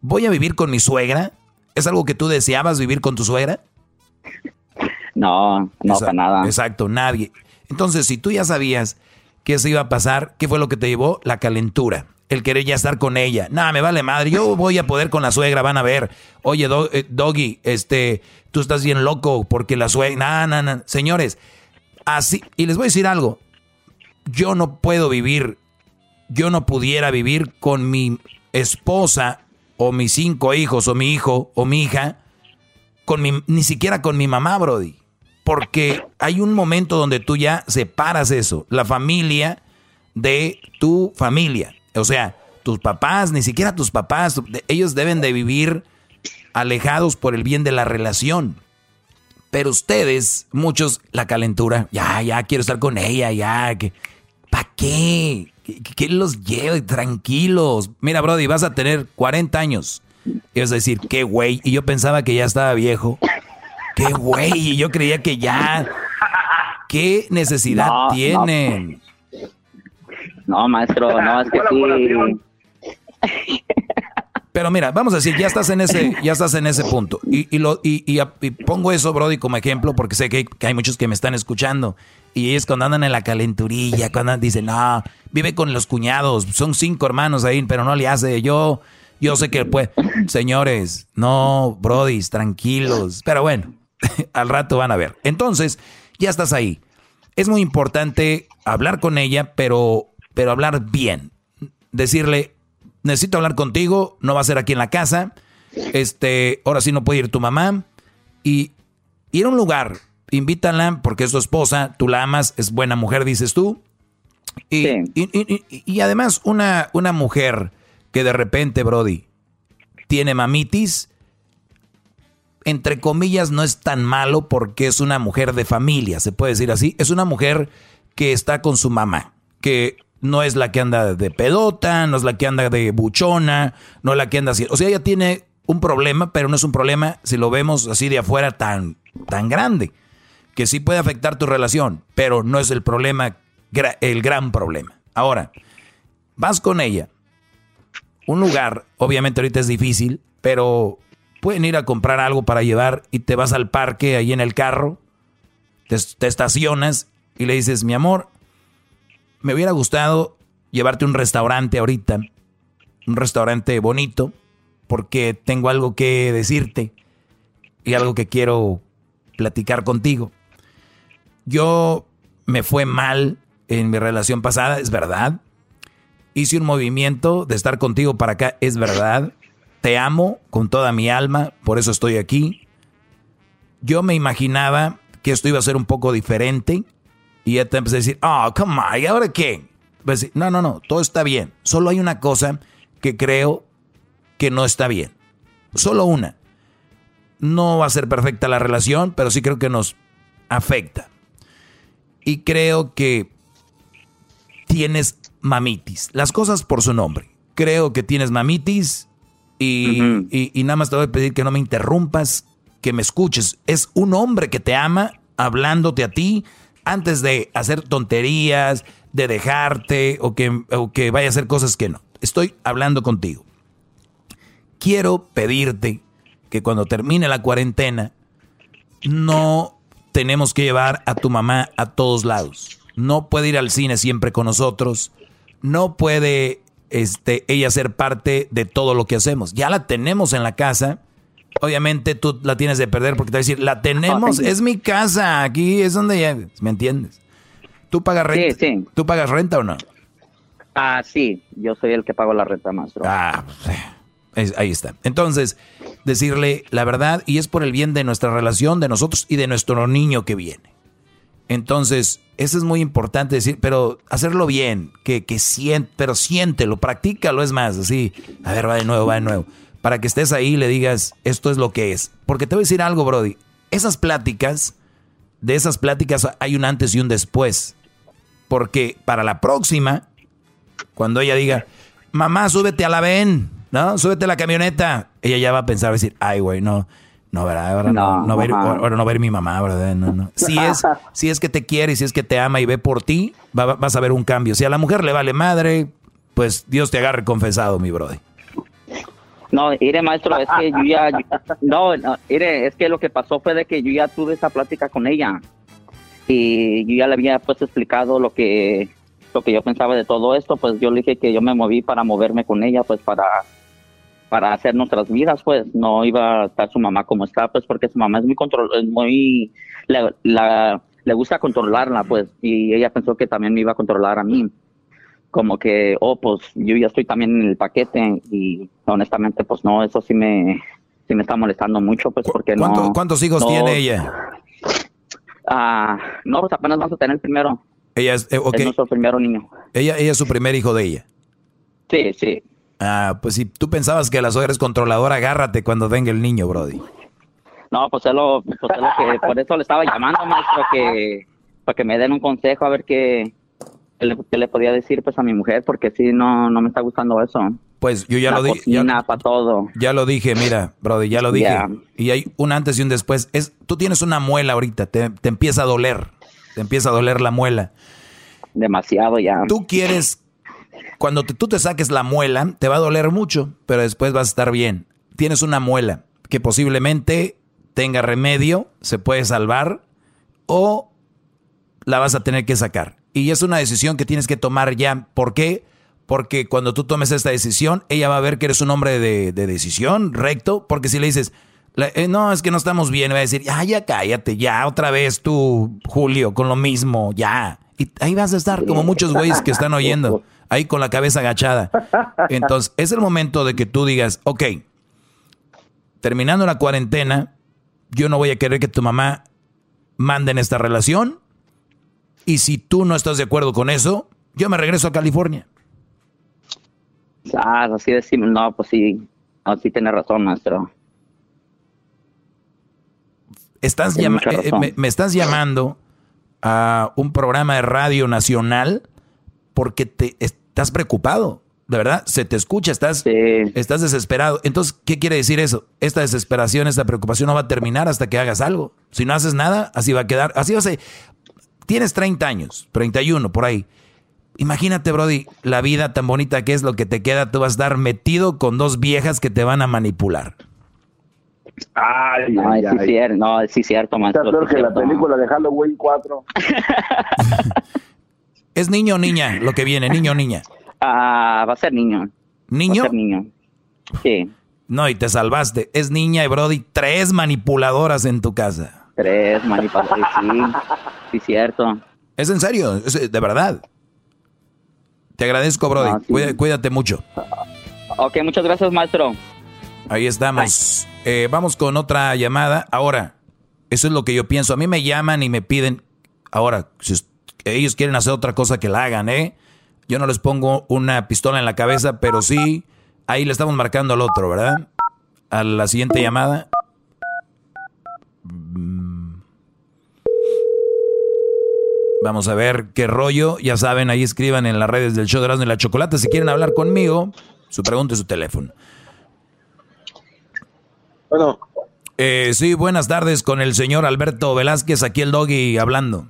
¿Voy a vivir con mi suegra? ¿Es algo que tú deseabas vivir con tu suegra? No, no para nada. Exacto, nadie. Entonces, si tú ya sabías que eso iba a pasar, ¿qué fue lo que te llevó? La calentura. El querer ya estar con ella. Nada, me vale madre. Yo voy a poder con la suegra, van a ver. Oye, Do- eh, Doggy, este, tú estás bien loco porque la suegra. No, no, no. Señores, así. Y les voy a decir algo. Yo no puedo vivir, yo no pudiera vivir con mi esposa o mis cinco hijos o mi hijo o mi hija, con mi, ni siquiera con mi mamá, Brody. Porque hay un momento donde tú ya separas eso, la familia de tu familia. O sea, tus papás, ni siquiera tus papás, ellos deben de vivir alejados por el bien de la relación. Pero ustedes, muchos, la calentura, ya, ya quiero estar con ella, ya, que, ¿para qué? ¿Qué, qué los lleve? Tranquilos. Mira, Brody, vas a tener 40 años. Y vas a decir, qué güey. Y yo pensaba que ya estaba viejo. Qué güey. Y yo creía que ya. ¿Qué necesidad No, no. tienen? No, maestro, no, es que sí. Pero mira, vamos a decir, ya estás en ese, ya estás en ese punto. Y, y lo, y, y- pongo eso, Brody, como ejemplo, porque sé que hay, que hay muchos que me están escuchando. Y ellos cuando andan en la calenturilla, cuando andan, dicen, no, vive con los cuñados, son cinco hermanos ahí, pero no le hace. Yo, yo sé que pues, señores, no, Brodis, tranquilos. Pero bueno, al rato van a ver. Entonces, ya estás ahí. Es muy importante hablar con ella, pero, pero hablar bien. Decirle, necesito hablar contigo, no va a ser aquí en la casa. Este, ahora sí no puede ir tu mamá. Y ir a un lugar, invítala porque es tu esposa, tú la amas, es buena mujer, dices tú. Y, y- y además, una, una mujer que de repente, Brody, tiene mamitis, entre comillas, no es tan malo porque es una mujer de familia, se puede decir así. Es una mujer que está con su mamá, que no es la que anda de pedota, no es la que anda de buchona, no es la que anda así. O sea, ella tiene un problema, pero no es un problema, si lo vemos así de afuera, tan, tan grande, que sí puede afectar tu relación, pero no es el problema, el gran problema. Ahora, vas con ella. Un lugar, obviamente ahorita es difícil, pero pueden ir a comprar algo para llevar y te vas al parque ahí en el carro, te, te estacionas y le dices, mi amor, me hubiera gustado llevarte un restaurante ahorita, un restaurante bonito, porque tengo algo que decirte y algo que quiero platicar contigo. Yo me fue mal en mi relación pasada, es verdad. Hice un movimiento de estar contigo para acá, es verdad. Te amo con toda mi alma, por eso estoy aquí. Yo me imaginaba que esto iba a ser un poco diferente y ya te empecé a decir, oh, come on, ¿y ahora qué? Pues, no, no, no, todo está bien. Solo hay una cosa que creo que no está bien. Solo una. No va a ser perfecta la relación, pero sí creo que nos afecta. Y creo que tienes mamitis. Las cosas por su nombre. Creo que tienes mamitis y, y, y nada más te voy a pedir que no me interrumpas, que me escuches. Es un hombre que te ama hablándote a ti antes de hacer tonterías, de dejarte o que, que vaya a hacer cosas que no. Estoy hablando contigo. Quiero pedirte que cuando termine la cuarentena no tenemos que llevar a tu mamá a todos lados. No puede ir al cine siempre con nosotros. No puede este, ella ser parte de todo lo que hacemos. Ya la tenemos en la casa obviamente tú la tienes de perder porque te va a decir, la tenemos, es mi casa, aquí es donde ya, ¿me entiendes? ¿Tú pagas renta? Sí, sí. ¿Tú pagas renta o no? Ah, sí, yo soy el que pago la renta, maestro. Ah, ahí está. Entonces, decirle la verdad y es por el bien de nuestra relación, de nosotros y de nuestro niño que viene. Entonces, eso es muy importante decir, pero hacerlo bien, que, que siente, pero siéntelo, practícalo, es más, así, a ver, va de nuevo, va de nuevo para que estés ahí y le digas, esto es lo que es. Porque te voy a decir algo, Brody. Esas pláticas, de esas pláticas hay un antes y un después. Porque para la próxima, cuando ella diga, mamá, súbete a la ven, ¿no? Súbete a la camioneta. Ella ya va a pensar, va a decir, ay, güey, no. No, ¿verdad? Ahora no, no, ver, ahora no ver mi mamá, ¿verdad? No, no. Si es, si es que te quiere si es que te ama y ve por ti, vas a ver un cambio. Si a la mujer le vale madre, pues Dios te agarre confesado, mi brody. No, mire, maestro, es que yo ya. no, mire, es que lo que pasó fue de que yo ya tuve esa plática con ella. Y yo ya le había pues explicado lo que lo que yo pensaba de todo esto, pues yo le dije que yo me moví para moverme con ella, pues para para hacer nuestras vidas, pues no iba a estar su mamá como está, pues porque su mamá es muy control, es muy la, le gusta controlarla, pues, y ella pensó que también me iba a controlar a mí como que, oh, pues yo ya estoy también en el paquete y honestamente, pues no, eso sí me, sí me está molestando mucho, pues porque no. ¿Cuántos hijos tiene ella? Ah, no, pues apenas vamos a tener el primero. Ella es, eh, es nuestro primero niño. Ella, ella es su primer hijo de ella. Sí, sí. Ah, pues si tú pensabas que la suegra es controladora, agárrate cuando venga el niño, Brody. No, pues es lo, pues es lo que, por eso le estaba llamando, maestro, que, para que me den un consejo a ver qué, ¿qué le, podía decir pues a mi mujer? Porque si no, no me está gustando eso. Pues yo ya lo dije. Ya, para todo. Ya lo dije, mira, brother, ya lo dije. Y hay un antes y un después. Es, tú tienes una muela ahorita, te, empieza a doler. Te empieza a doler la muela. Demasiado ya. Tú quieres, cuando tú te saques la muela, te va a doler mucho, pero después vas a estar bien. Tienes una muela que posiblemente tenga remedio, se puede salvar, o la vas a tener que sacar. Y es una decisión que tienes que tomar ya. ¿Por qué? Porque cuando tú tomes esta decisión, ella va a ver que eres un hombre de, decisión, recto. Porque si le dices, eh, no, es que no estamos bien, va a decir, ya, ya cállate, ya otra vez tú, Julio, con lo mismo, ya. Y ahí vas a estar como muchos güeyes que están oyendo, ahí con la cabeza agachada. Entonces, es el momento de que tú digas, ok, terminando la cuarentena, yo no voy a querer que tu mamá mande en esta relación y si tú no estás de acuerdo con eso, yo me regreso a California. Ah, así decimos, no, pues sí, sí tiene razón, maestro. Estás eh, me, estás llamando a un programa de radio nacional porque te estás preocupado. De verdad, se te escucha, estás, estás desesperado. Entonces, ¿qué quiere decir eso? Esta desesperación, esta preocupación no va a terminar hasta que hagas algo. Si no haces nada, así va a quedar. Así va a ser. Tienes 30 años, 31 por ahí. Imagínate, Brody, la vida tan bonita que es lo que te queda. Tú vas a estar metido con dos viejas que te van a manipular. Ay, ay, sí, Cierto, no, sí, cierto, maestro. Está peor que la película de Halloween 4. ¿Es niño o niña lo que viene? ¿Niño o niña? Ah, va a ser niño. ¿Niño? Va a ser niño. Sí. No, y te salvaste. Es niña y Brody, tres manipuladoras en tu casa. Tres manipuladoras, sí. Sí, cierto. ¿Es en serio? ¿Es de verdad? Te agradezco, Brody. Ah, sí. Cuídate, cuídate mucho. Ok, muchas gracias, maestro. Ahí estamos. Eh, vamos con otra llamada. Ahora, eso es lo que yo pienso. A mí me llaman y me piden. Ahora, si ellos quieren hacer otra cosa, que la hagan, ¿eh? Yo no les pongo una pistola en la cabeza, pero sí, ahí le estamos marcando al otro, ¿verdad? A la siguiente llamada. Vamos a ver qué rollo. Ya saben, ahí escriban en las redes del show de Erasmo y la Chocolata. Si quieren hablar conmigo, su pregunta y su teléfono. Bueno. Eh, sí, buenas tardes con el señor Alberto Velázquez, aquí el doggy hablando.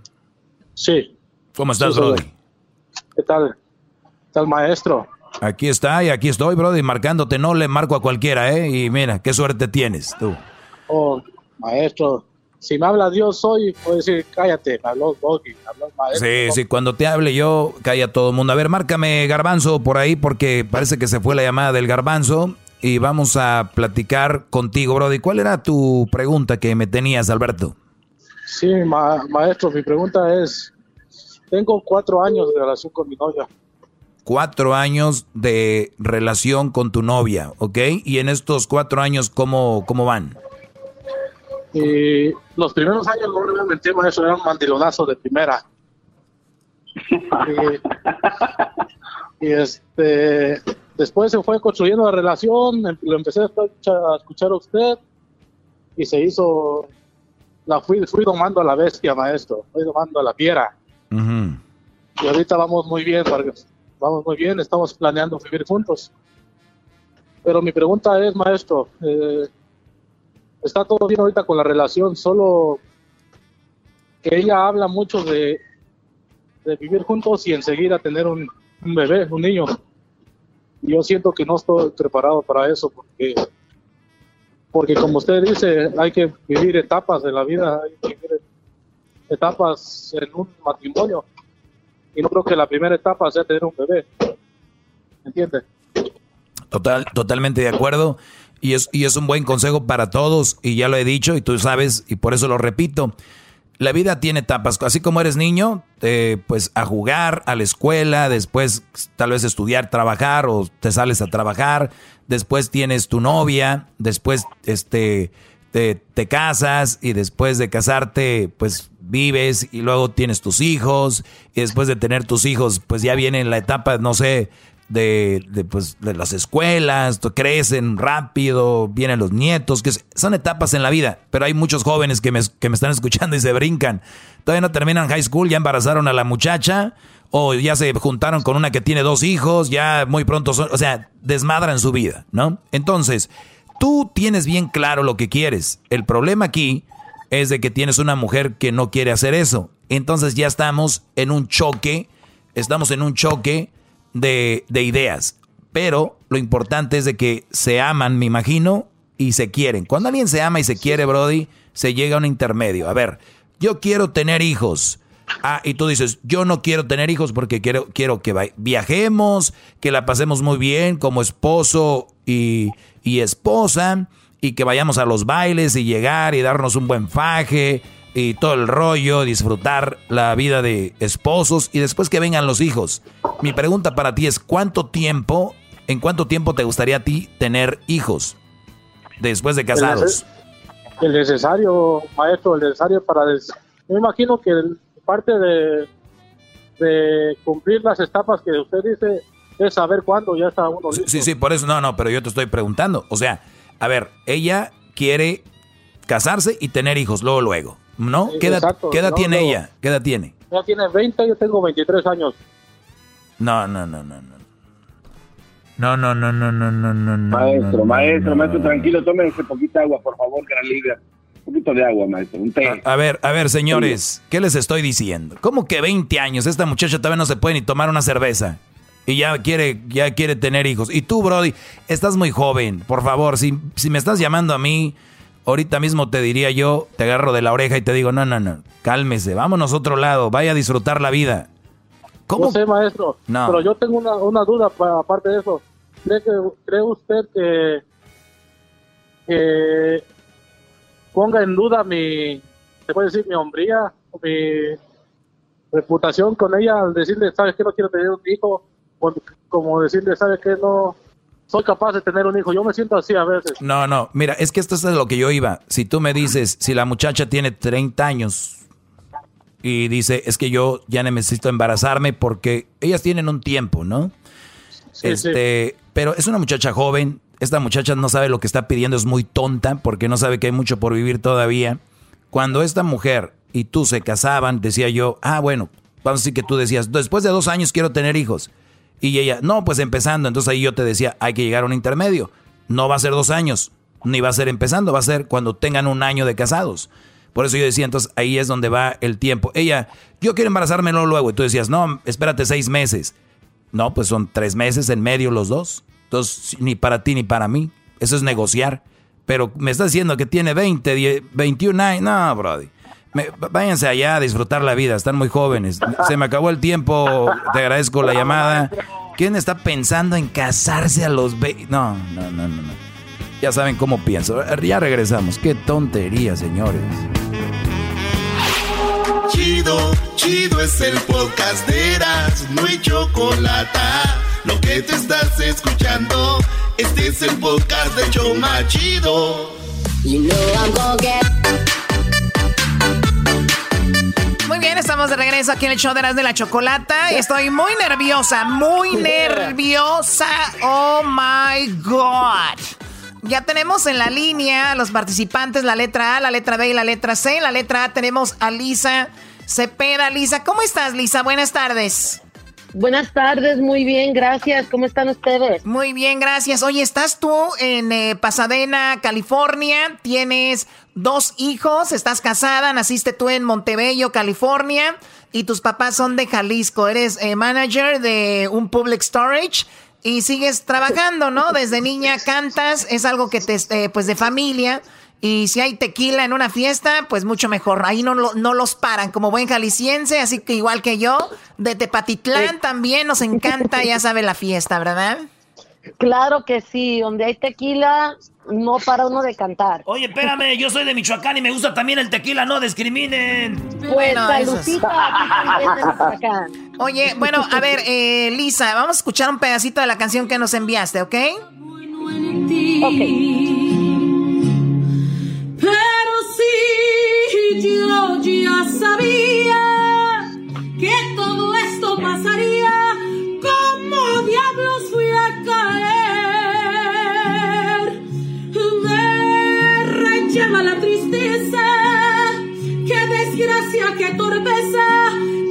Sí. ¿Cómo estás, Sí, Brody? ¿Qué tal? ¿Qué tal, maestro? Aquí está y aquí estoy, Brody, marcándote. No le marco a cualquiera, ¿eh? Y mira, qué suerte tienes tú. Oh, maestro. Si me habla Dios hoy, puedo decir, cállate, me habló Doggy, me habló maestro. Sí, sí, cuando te hable yo, calla todo el mundo. A ver, márcame Garbanzo por ahí porque parece que se fue la llamada del Garbanzo y vamos a platicar contigo, Brody. ¿Cuál era tu pregunta que me tenías, Alberto? Sí, ma- maestro, mi pregunta es, tengo cuatro años de relación con mi novia. Cuatro años de relación con tu novia, ¿ok? Y en estos cuatro años, ¿cómo, cómo van? Y los primeros años, no le mentir, maestro, era un mandilonazo de primera. Y, y, este, después se fue construyendo la relación, em- lo empecé a escuchar, a escuchar a usted y se hizo, la fui, fui domando a la bestia, maestro, fui domando a la fiera. Y ahorita vamos muy bien, Vargas. Vamos muy bien, estamos planeando vivir juntos. Pero mi pregunta es, maestro, eh, está todo bien ahorita con la relación, solo que ella habla mucho de, vivir juntos y enseguida tener un, bebé, un niño. Y yo siento que no estoy preparado para eso porque, porque como usted dice, hay que vivir etapas de la vida, hay que vivir etapas en un matrimonio. Y no creo que la primera etapa sea tener un bebé. ¿Entiende? Total, totalmente de acuerdo. Y es, y es un buen consejo para todos. Y ya lo he dicho y tú sabes, y por eso lo repito. La vida tiene etapas. Así como eres niño, eh, pues a jugar, a la escuela, después tal vez estudiar, trabajar o te sales a trabajar. Después tienes tu novia, después este, te, te casas y después de casarte, pues vives y luego tienes tus hijos. Y después de tener tus hijos, pues ya viene la etapa, no sé, de, pues, de las escuelas, crecen rápido, vienen los nietos, que son etapas en la vida, pero hay muchos jóvenes que me, que me están escuchando y se brincan. Todavía no terminan high school, ya embarazaron a la muchacha, o ya se juntaron con una que tiene dos hijos, ya muy pronto son, o sea, desmadran su vida, ¿no? Entonces, tú tienes bien claro lo que quieres. El problema aquí es de que tienes una mujer que no quiere hacer eso. Entonces ya estamos en un choque, estamos en un choque de, de ideas. Pero lo importante es de que se aman, me imagino, y se quieren. Cuando alguien se ama y se quiere, Brody, se llega a un intermedio. A ver, yo quiero tener hijos. Ah, y tú dices, yo no quiero tener hijos porque quiero, quiero que viajemos, que la pasemos muy bien como esposo y, y esposa, y que vayamos a los bailes y llegar y darnos un buen faje y todo el rollo, disfrutar la vida de esposos y después que vengan los hijos. Mi pregunta para ti es, ¿cuánto tiempo, en cuánto tiempo te gustaría a ti tener hijos después de casados? El necesario, maestro, el necesario para... des- me imagino que parte de, de cumplir las etapas que usted dice es saber cuándo ya está uno listo. Sí, sí, por eso no, no, pero yo te estoy preguntando. O sea, a ver, ella quiere casarse y tener hijos, luego, luego. ¿No? ¿Qué edad, Exacto, qué edad no, tiene no. ella? ¿Qué edad tiene? Ella tiene 20, yo tengo 23 años. No, no, no, no, no. No, no, no, no, no, no, no. Maestro, no, maestro, maestro, tranquilo, tómense poquita agua, por favor, gran líder. Un poquito de agua, maestro, un té. A ver, a ver, señores, ¿qué les estoy diciendo? ¿Cómo que 20 años? Esta muchacha todavía no se puede ni tomar una cerveza. Y ya quiere, ya quiere tener hijos. Y tú, Brody, estás muy joven. Por favor, si, si me estás llamando a mí, ahorita mismo te diría yo, te agarro de la oreja y te digo, no, no, no, cálmese, vámonos a otro lado, vaya a disfrutar la vida. ¿Cómo? No sé, maestro, No. pero yo tengo una, una duda pa- aparte de eso. ¿Cree, que, ¿Cree usted que, que ponga en duda mi, se puede decir, mi hombría, o mi reputación con ella al decirle, sabes que no quiero tener un hijo? O como decirle, sabes que no soy capaz de tener un hijo. Yo me siento así a veces. No, no, mira, es que esto es de lo que yo iba. Si tú me dices, si la muchacha tiene 30 años y dice, es que yo ya necesito embarazarme porque ellas tienen un tiempo, ¿no? Sí, este, pero es una muchacha joven, esta muchacha no sabe lo que está pidiendo, es muy tonta porque no sabe que hay mucho por vivir todavía. Cuando esta mujer y tú se casaban, decía yo, ah, bueno, vamos a decir que tú decías, después de dos años quiero tener hijos. Y ella, no, pues empezando. Entonces ahí yo te decía, hay que llegar a un intermedio. No va a ser dos años, ni va a ser empezando, va a ser cuando tengan un año de casados. Por eso yo decía, entonces ahí es donde va el tiempo. Ella, yo quiero embarazarme luego. Y tú decías, no, espérate seis meses. No, pues son tres meses en medio los dos. Entonces, ni para ti ni para mí. Eso es negociar. Pero me estás diciendo que tiene 20, 10, 21 años. No, Brody. Me- váyanse allá a disfrutar la vida. Están muy jóvenes. Se me acabó el tiempo. Te agradezco la llamada. ¿Quién está pensando en casarse a los 20? No, no, no, no, no. Ya saben cómo pienso. Ya regresamos. Qué tontería, señores. Chido, chido es el podcast de Eras, no hay chocolate. Lo que te estás escuchando, este es el podcast de Choma Chido. Muy estamos de regreso aquí en el show de las de la chocolata. Estoy muy nerviosa, muy nerviosa. Oh my God. Ya tenemos en la línea a los participantes la letra A, la letra B y la letra C. En la letra A tenemos a Lisa Cepeda. Lisa, ¿cómo estás, Lisa? Buenas tardes. Buenas tardes, muy bien, gracias. ¿Cómo están ustedes? Muy bien, gracias. Oye, estás tú en eh, Pasadena, California. Tienes dos hijos, estás casada, naciste tú en Montebello, California. Y tus papás son de Jalisco. Eres eh, manager de un public storage. Y sigues trabajando, ¿no? Desde niña cantas, es algo que te, eh, pues de familia. Y si hay tequila en una fiesta, pues mucho mejor. Ahí no, lo- no los paran, como buen jalisciense, así que igual que yo, de Tepatitlán también nos encanta, ya sabe, la fiesta, ¿verdad? Claro que sí, donde hay tequila, no para uno de cantar. Oye, espérame, yo soy de Michoacán y me gusta también el tequila, no discriminen. Pues Bueno, es-. Oye, bueno, a ver, eh, Lisa, vamos a escuchar un pedacito de la canción que nos enviaste, ¿ok? Pero sí, yo ya sabía que todo esto pasaría. ¿Cómo diablos fui a caer? Me relleva la tristeza. Qué desgracia, qué torpeza.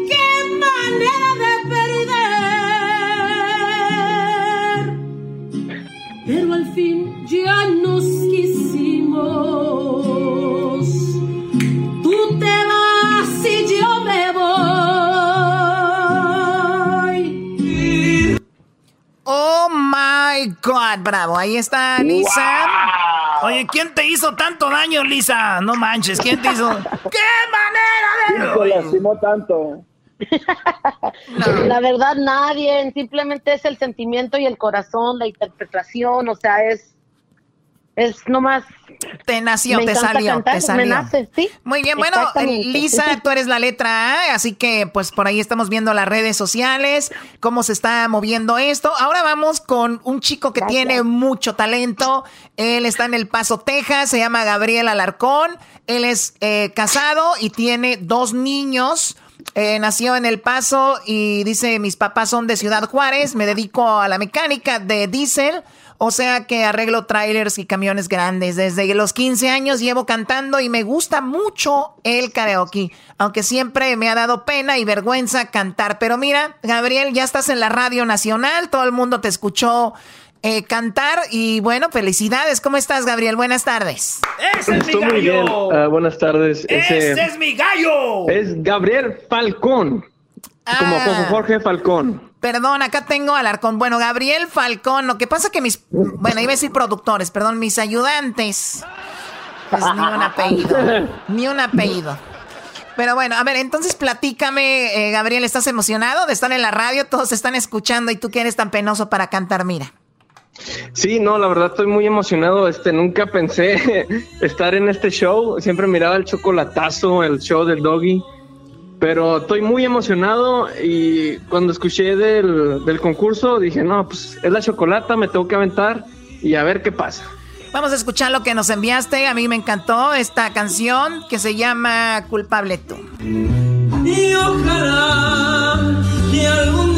Qué manera de perder. Pero al fin ya nos God, bravo, ahí está Lisa. Oye, ¿quién te hizo tanto daño, Lisa? No manches, ¿quién te hizo? ¡Qué manera ¿Quién te lastimó tanto? La verdad, nadie, simplemente es el sentimiento y el corazón, la interpretación, o sea, es, es nomás. Te nació, te salió, cantar, te salió. Sí. Muy bien, bueno. Lisa, tú eres la letra A, así que pues por ahí estamos viendo las redes sociales, cómo se está moviendo esto. Ahora vamos con un chico que tiene mucho talento. Él está en El Paso, Texas, se llama Gabriel Alarcón. Él es eh, casado y tiene dos niños. Eh, nació en El Paso y dice, mis papás son de Ciudad Juárez, me dedico a la mecánica de diésel, o sea que arreglo trailers y camiones grandes. Desde los 15 años llevo cantando y me gusta mucho el karaoke, aunque siempre me ha dado pena y vergüenza cantar. Pero mira, Gabriel, ya estás en la radio nacional, todo el mundo te escuchó eh, cantar y bueno, felicidades. ¿Cómo estás, Gabriel? Buenas tardes. ¡Ese es mi gallo! Muy bien. Ah, buenas tardes. ¡Ese, es mi gallo! Es Gabriel Falcón. Como ah. Jorge Falcón. Perdón, acá tengo al arcón. Bueno, Gabriel Falcón. Lo que pasa que mis. Bueno, iba a decir productores, perdón, mis ayudantes. Pues ni un apellido. ni un apellido. Pero bueno, a ver, entonces platícame, eh, Gabriel, ¿estás emocionado de estar en la radio? Todos están escuchando y tú que eres tan penoso para cantar, mira. Sí, no, la verdad estoy muy emocionado. Este, nunca pensé estar en este show. Siempre miraba el chocolatazo, el show del doggy. Pero estoy muy emocionado y cuando escuché del, del concurso dije, no, pues es la chocolata, me tengo que aventar y a ver qué pasa. Vamos a escuchar lo que nos enviaste. A mí me encantó esta canción que se llama Culpable tú. Y ojalá que algún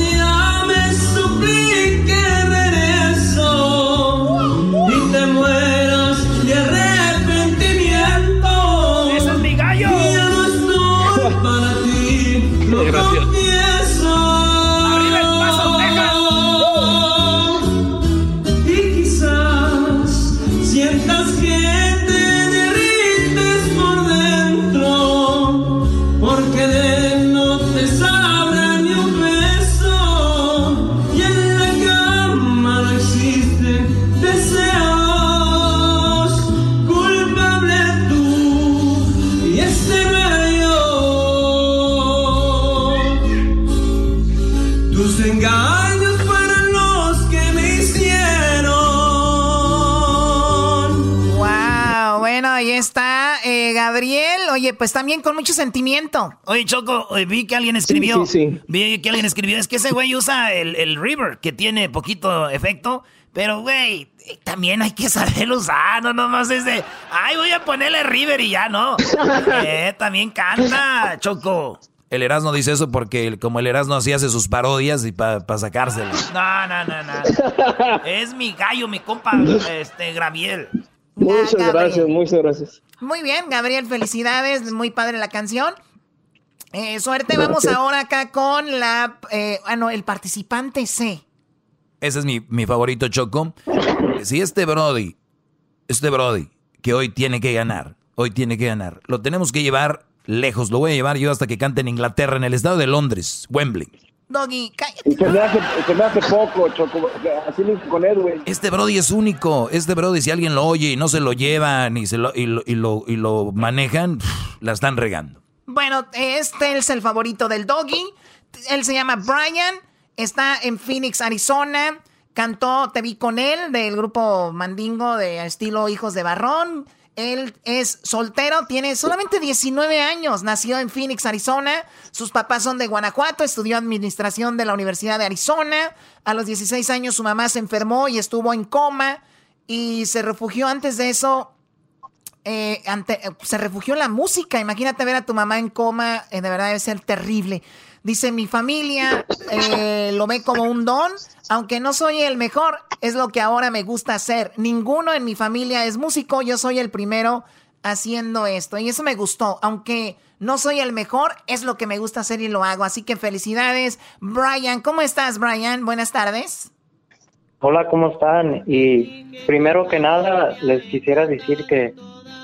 pues también con mucho sentimiento. Oye, Choco, oye, vi que alguien escribió. sí, sí. Vi que alguien escribió. Es que ese güey usa el, el River, que tiene poquito efecto. Pero, güey, también hay que saberlo usar. No nomás es de. Ay, voy a ponerle River y ya no. Eh, también canta, Choco. El Erasmo dice eso porque el- como el Erasmo así hace sus parodias y para sacárselo. No, no, no, no. Es mi gallo, mi compa, este, Gabriel. Muchas Gabriel. gracias, muchas gracias. Muy bien, Gabriel, felicidades. Muy padre la canción. Eh, suerte, vamos ahora acá con la. Eh, ah, no, el participante C. Ese es mi, mi favorito, Choco. Si este Brody, este Brody, que hoy tiene que ganar, hoy tiene que ganar, lo tenemos que llevar lejos. Lo voy a llevar yo hasta que cante en Inglaterra, en el estado de Londres, Wembley. Doggy, cállate. Y se me hace, se me hace poco, Choco. Así mismo con Edwin. Este Brody es único. Este Brody, si alguien lo oye y no se lo llevan y, se lo, y, lo, y, lo, y lo manejan, pff, la están regando. Bueno, este es el favorito del doggy. Él se llama Brian. Está en Phoenix, Arizona. Cantó Te vi con él del grupo Mandingo de estilo Hijos de Barrón. Él es soltero, tiene solamente 19 años. Nació en Phoenix, Arizona. Sus papás son de Guanajuato. Estudió administración de la Universidad de Arizona. A los 16 años su mamá se enfermó y estuvo en coma. Y se refugió antes de eso eh, se refugió en la música. Imagínate ver a tu mamá en coma, eh, de verdad debe ser terrible. Dice, mi familia eh, lo ve como un don, aunque no soy el mejor, es lo que ahora me gusta hacer. Ninguno en mi familia es músico, yo soy el primero haciendo esto. Y eso me gustó, aunque no soy el mejor, es lo que me gusta hacer y lo hago. Así que felicidades, Brian. ¿Cómo estás, Brian? Buenas tardes. Hola, ¿cómo están? Y primero que nada, les quisiera decir que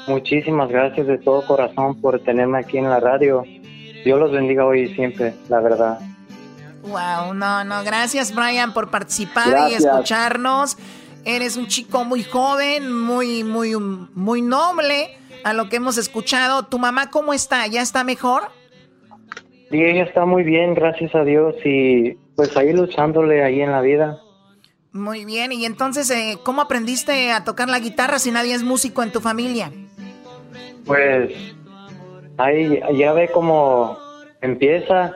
muchísimas gracias de todo corazón por tenerme aquí en la radio. Dios los bendiga hoy y siempre, la verdad. Wow, no, no, gracias Brian por participar y escucharnos. Eres un chico muy joven, muy, muy, muy noble a lo que hemos escuchado. ¿Tu mamá cómo está? ¿Ya está mejor? Y ella está muy bien, gracias a Dios, y pues ahí luchándole ahí en la vida. Muy bien, y entonces, eh, ¿cómo aprendiste a tocar la guitarra si nadie es músico en tu familia? Pues ahí ya ve cómo empieza,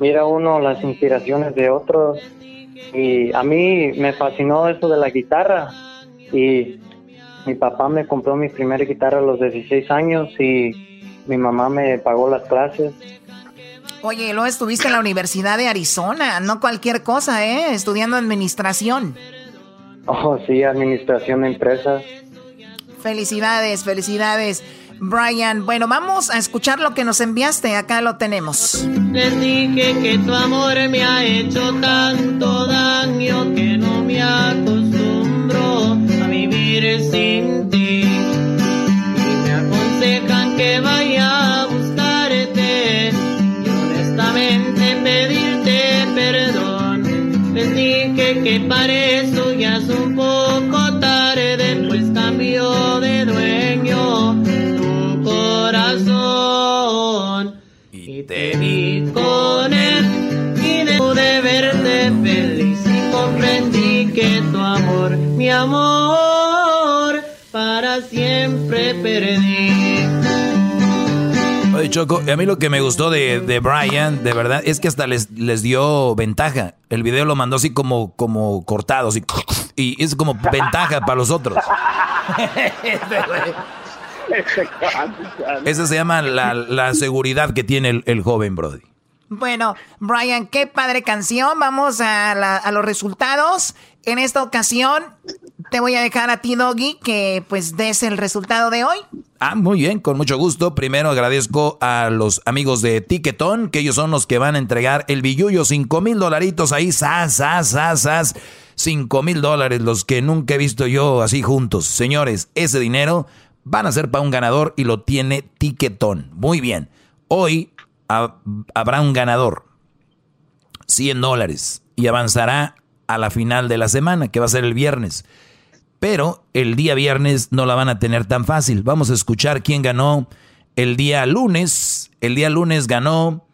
mira uno las inspiraciones de otros y a mí me fascinó eso de la guitarra y mi papá me compró mi primera guitarra a los 16 años y mi mamá me pagó las clases. Oye, luego estuviste en la Universidad de Arizona, no cualquier cosa, ¿eh? Estudiando administración. Oh, sí, administración de empresas. Felicidades, felicidades. Brian, bueno, vamos a escuchar lo que nos enviaste, acá lo tenemos. Les dije que tu amor me ha hecho tanto daño que no me acostumbro a vivir sin ti. Y me aconsejan que vaya a buscarte y honestamente pedirte perdón. Les dije que para eso ya es un poco tarde, Con él y de verte feliz y comprendí que tu amor, mi amor, para siempre perdí. Oye, Choco, a mí lo que me gustó de, de Brian, de verdad, es que hasta les, les dio ventaja. El video lo mandó así como, como cortado, así, y es como ventaja para los otros. Esa se llama la, la seguridad que tiene el, el joven Brody. Bueno, Brian, qué padre canción. Vamos a, la- a los resultados. En esta ocasión, te voy a dejar a ti, Doggy, que pues des el resultado de hoy. Ah, muy bien, con mucho gusto. Primero agradezco a los amigos de Ticketon, que ellos son los que van a entregar el billullo, cinco mil dolaritos ahí, sas, sas, sas, sas. Cinco mil dólares, los que nunca he visto yo así juntos. Señores, ese dinero van a ser para un ganador y lo tiene Ticketon. Muy bien. Hoy ha- habrá un ganador. 100 dólares y avanzará a la final de la semana, que va a ser el viernes. Pero el día viernes no la van a tener tan fácil. Vamos a escuchar quién ganó el día lunes. El día lunes ganó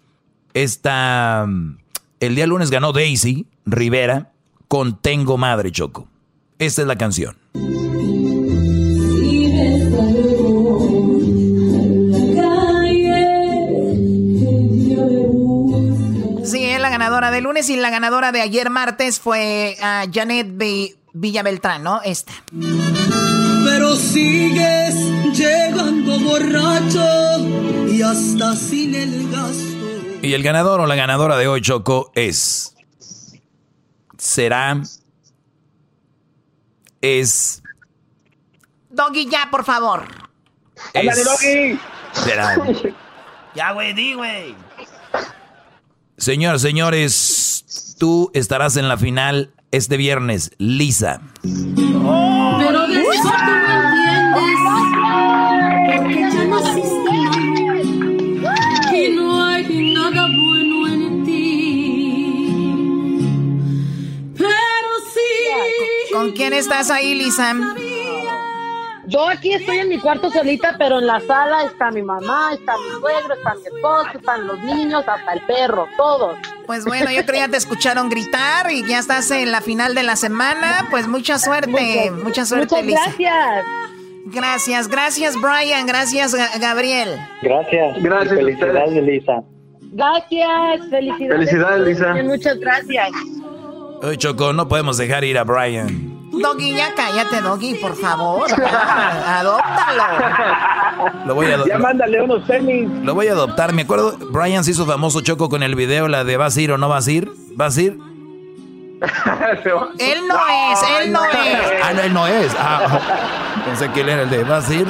esta... El día lunes ganó Daisy Rivera con Tengo Madre Choco. Esta es la canción. Ganadora de lunes y la ganadora de ayer martes fue Janet Vi- Villabeltrán, ¿no? Esta. Pero sigues llegando borracho y hasta sin el gasto. Y el ganador o la ganadora de hoy, Choco, es... Será... Es... Doggy, ya, por favor. es- Será... Ya, güey, di, güey. Señoras, señores, tú estarás en la final este viernes, Lisa. Pero de eso tú no entiendes. Porque ya naciste y no hay nada bueno en ti. Pero sí. ¿Con quién estás ahí, Lisa? Yo aquí estoy en mi cuarto solita, pero en la sala está mi mamá, está mi suegro, está mi esposo, están los niños, hasta el perro, todos. Pues bueno, yo creo que ya te escucharon gritar y ya estás en la final de la semana. Pues mucha suerte, Muchas- mucha suerte, muchas Lisa. gracias. Gracias, gracias, Brian. Gracias, Ga- Gabriel. Gracias. Gracias a Felicidades, Lisa. Gracias, felicidades. Felicidades, Lisa. Muchas gracias. Oye, Choco, no podemos dejar ir a Brian. Doggy, ya cállate, Doggy, por favor. Adóptalo. Lo voy a, Ya mándale unos tenis. lo voy a adoptar. Me acuerdo, Brian se hizo famoso Choco con el video, la de ¿vas a ir o no vas a ir? ¿Vas a ir? Él no es, él no es. Ah, no, él no es. Ah, pensé que él era el de ¿vas a ir?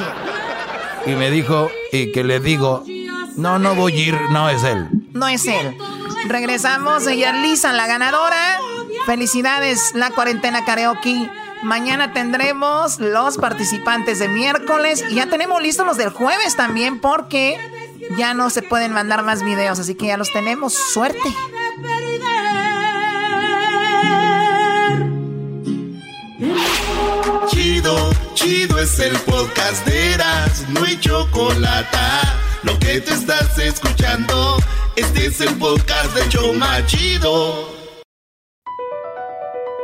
Y me dijo, y que le digo, no, no voy a ir, no es él. No es él. Regresamos, ella Lisa, la ganadora. Felicidades, la cuarentena karaoke. Mañana tendremos los participantes de miércoles y ya tenemos listos los del jueves también porque ya no se pueden mandar más videos, así que ya los tenemos. Suerte. Chido, chido es el podcast de Eras, no hay chocolate. Lo que te estás escuchando, este es el podcast de Choma Chido.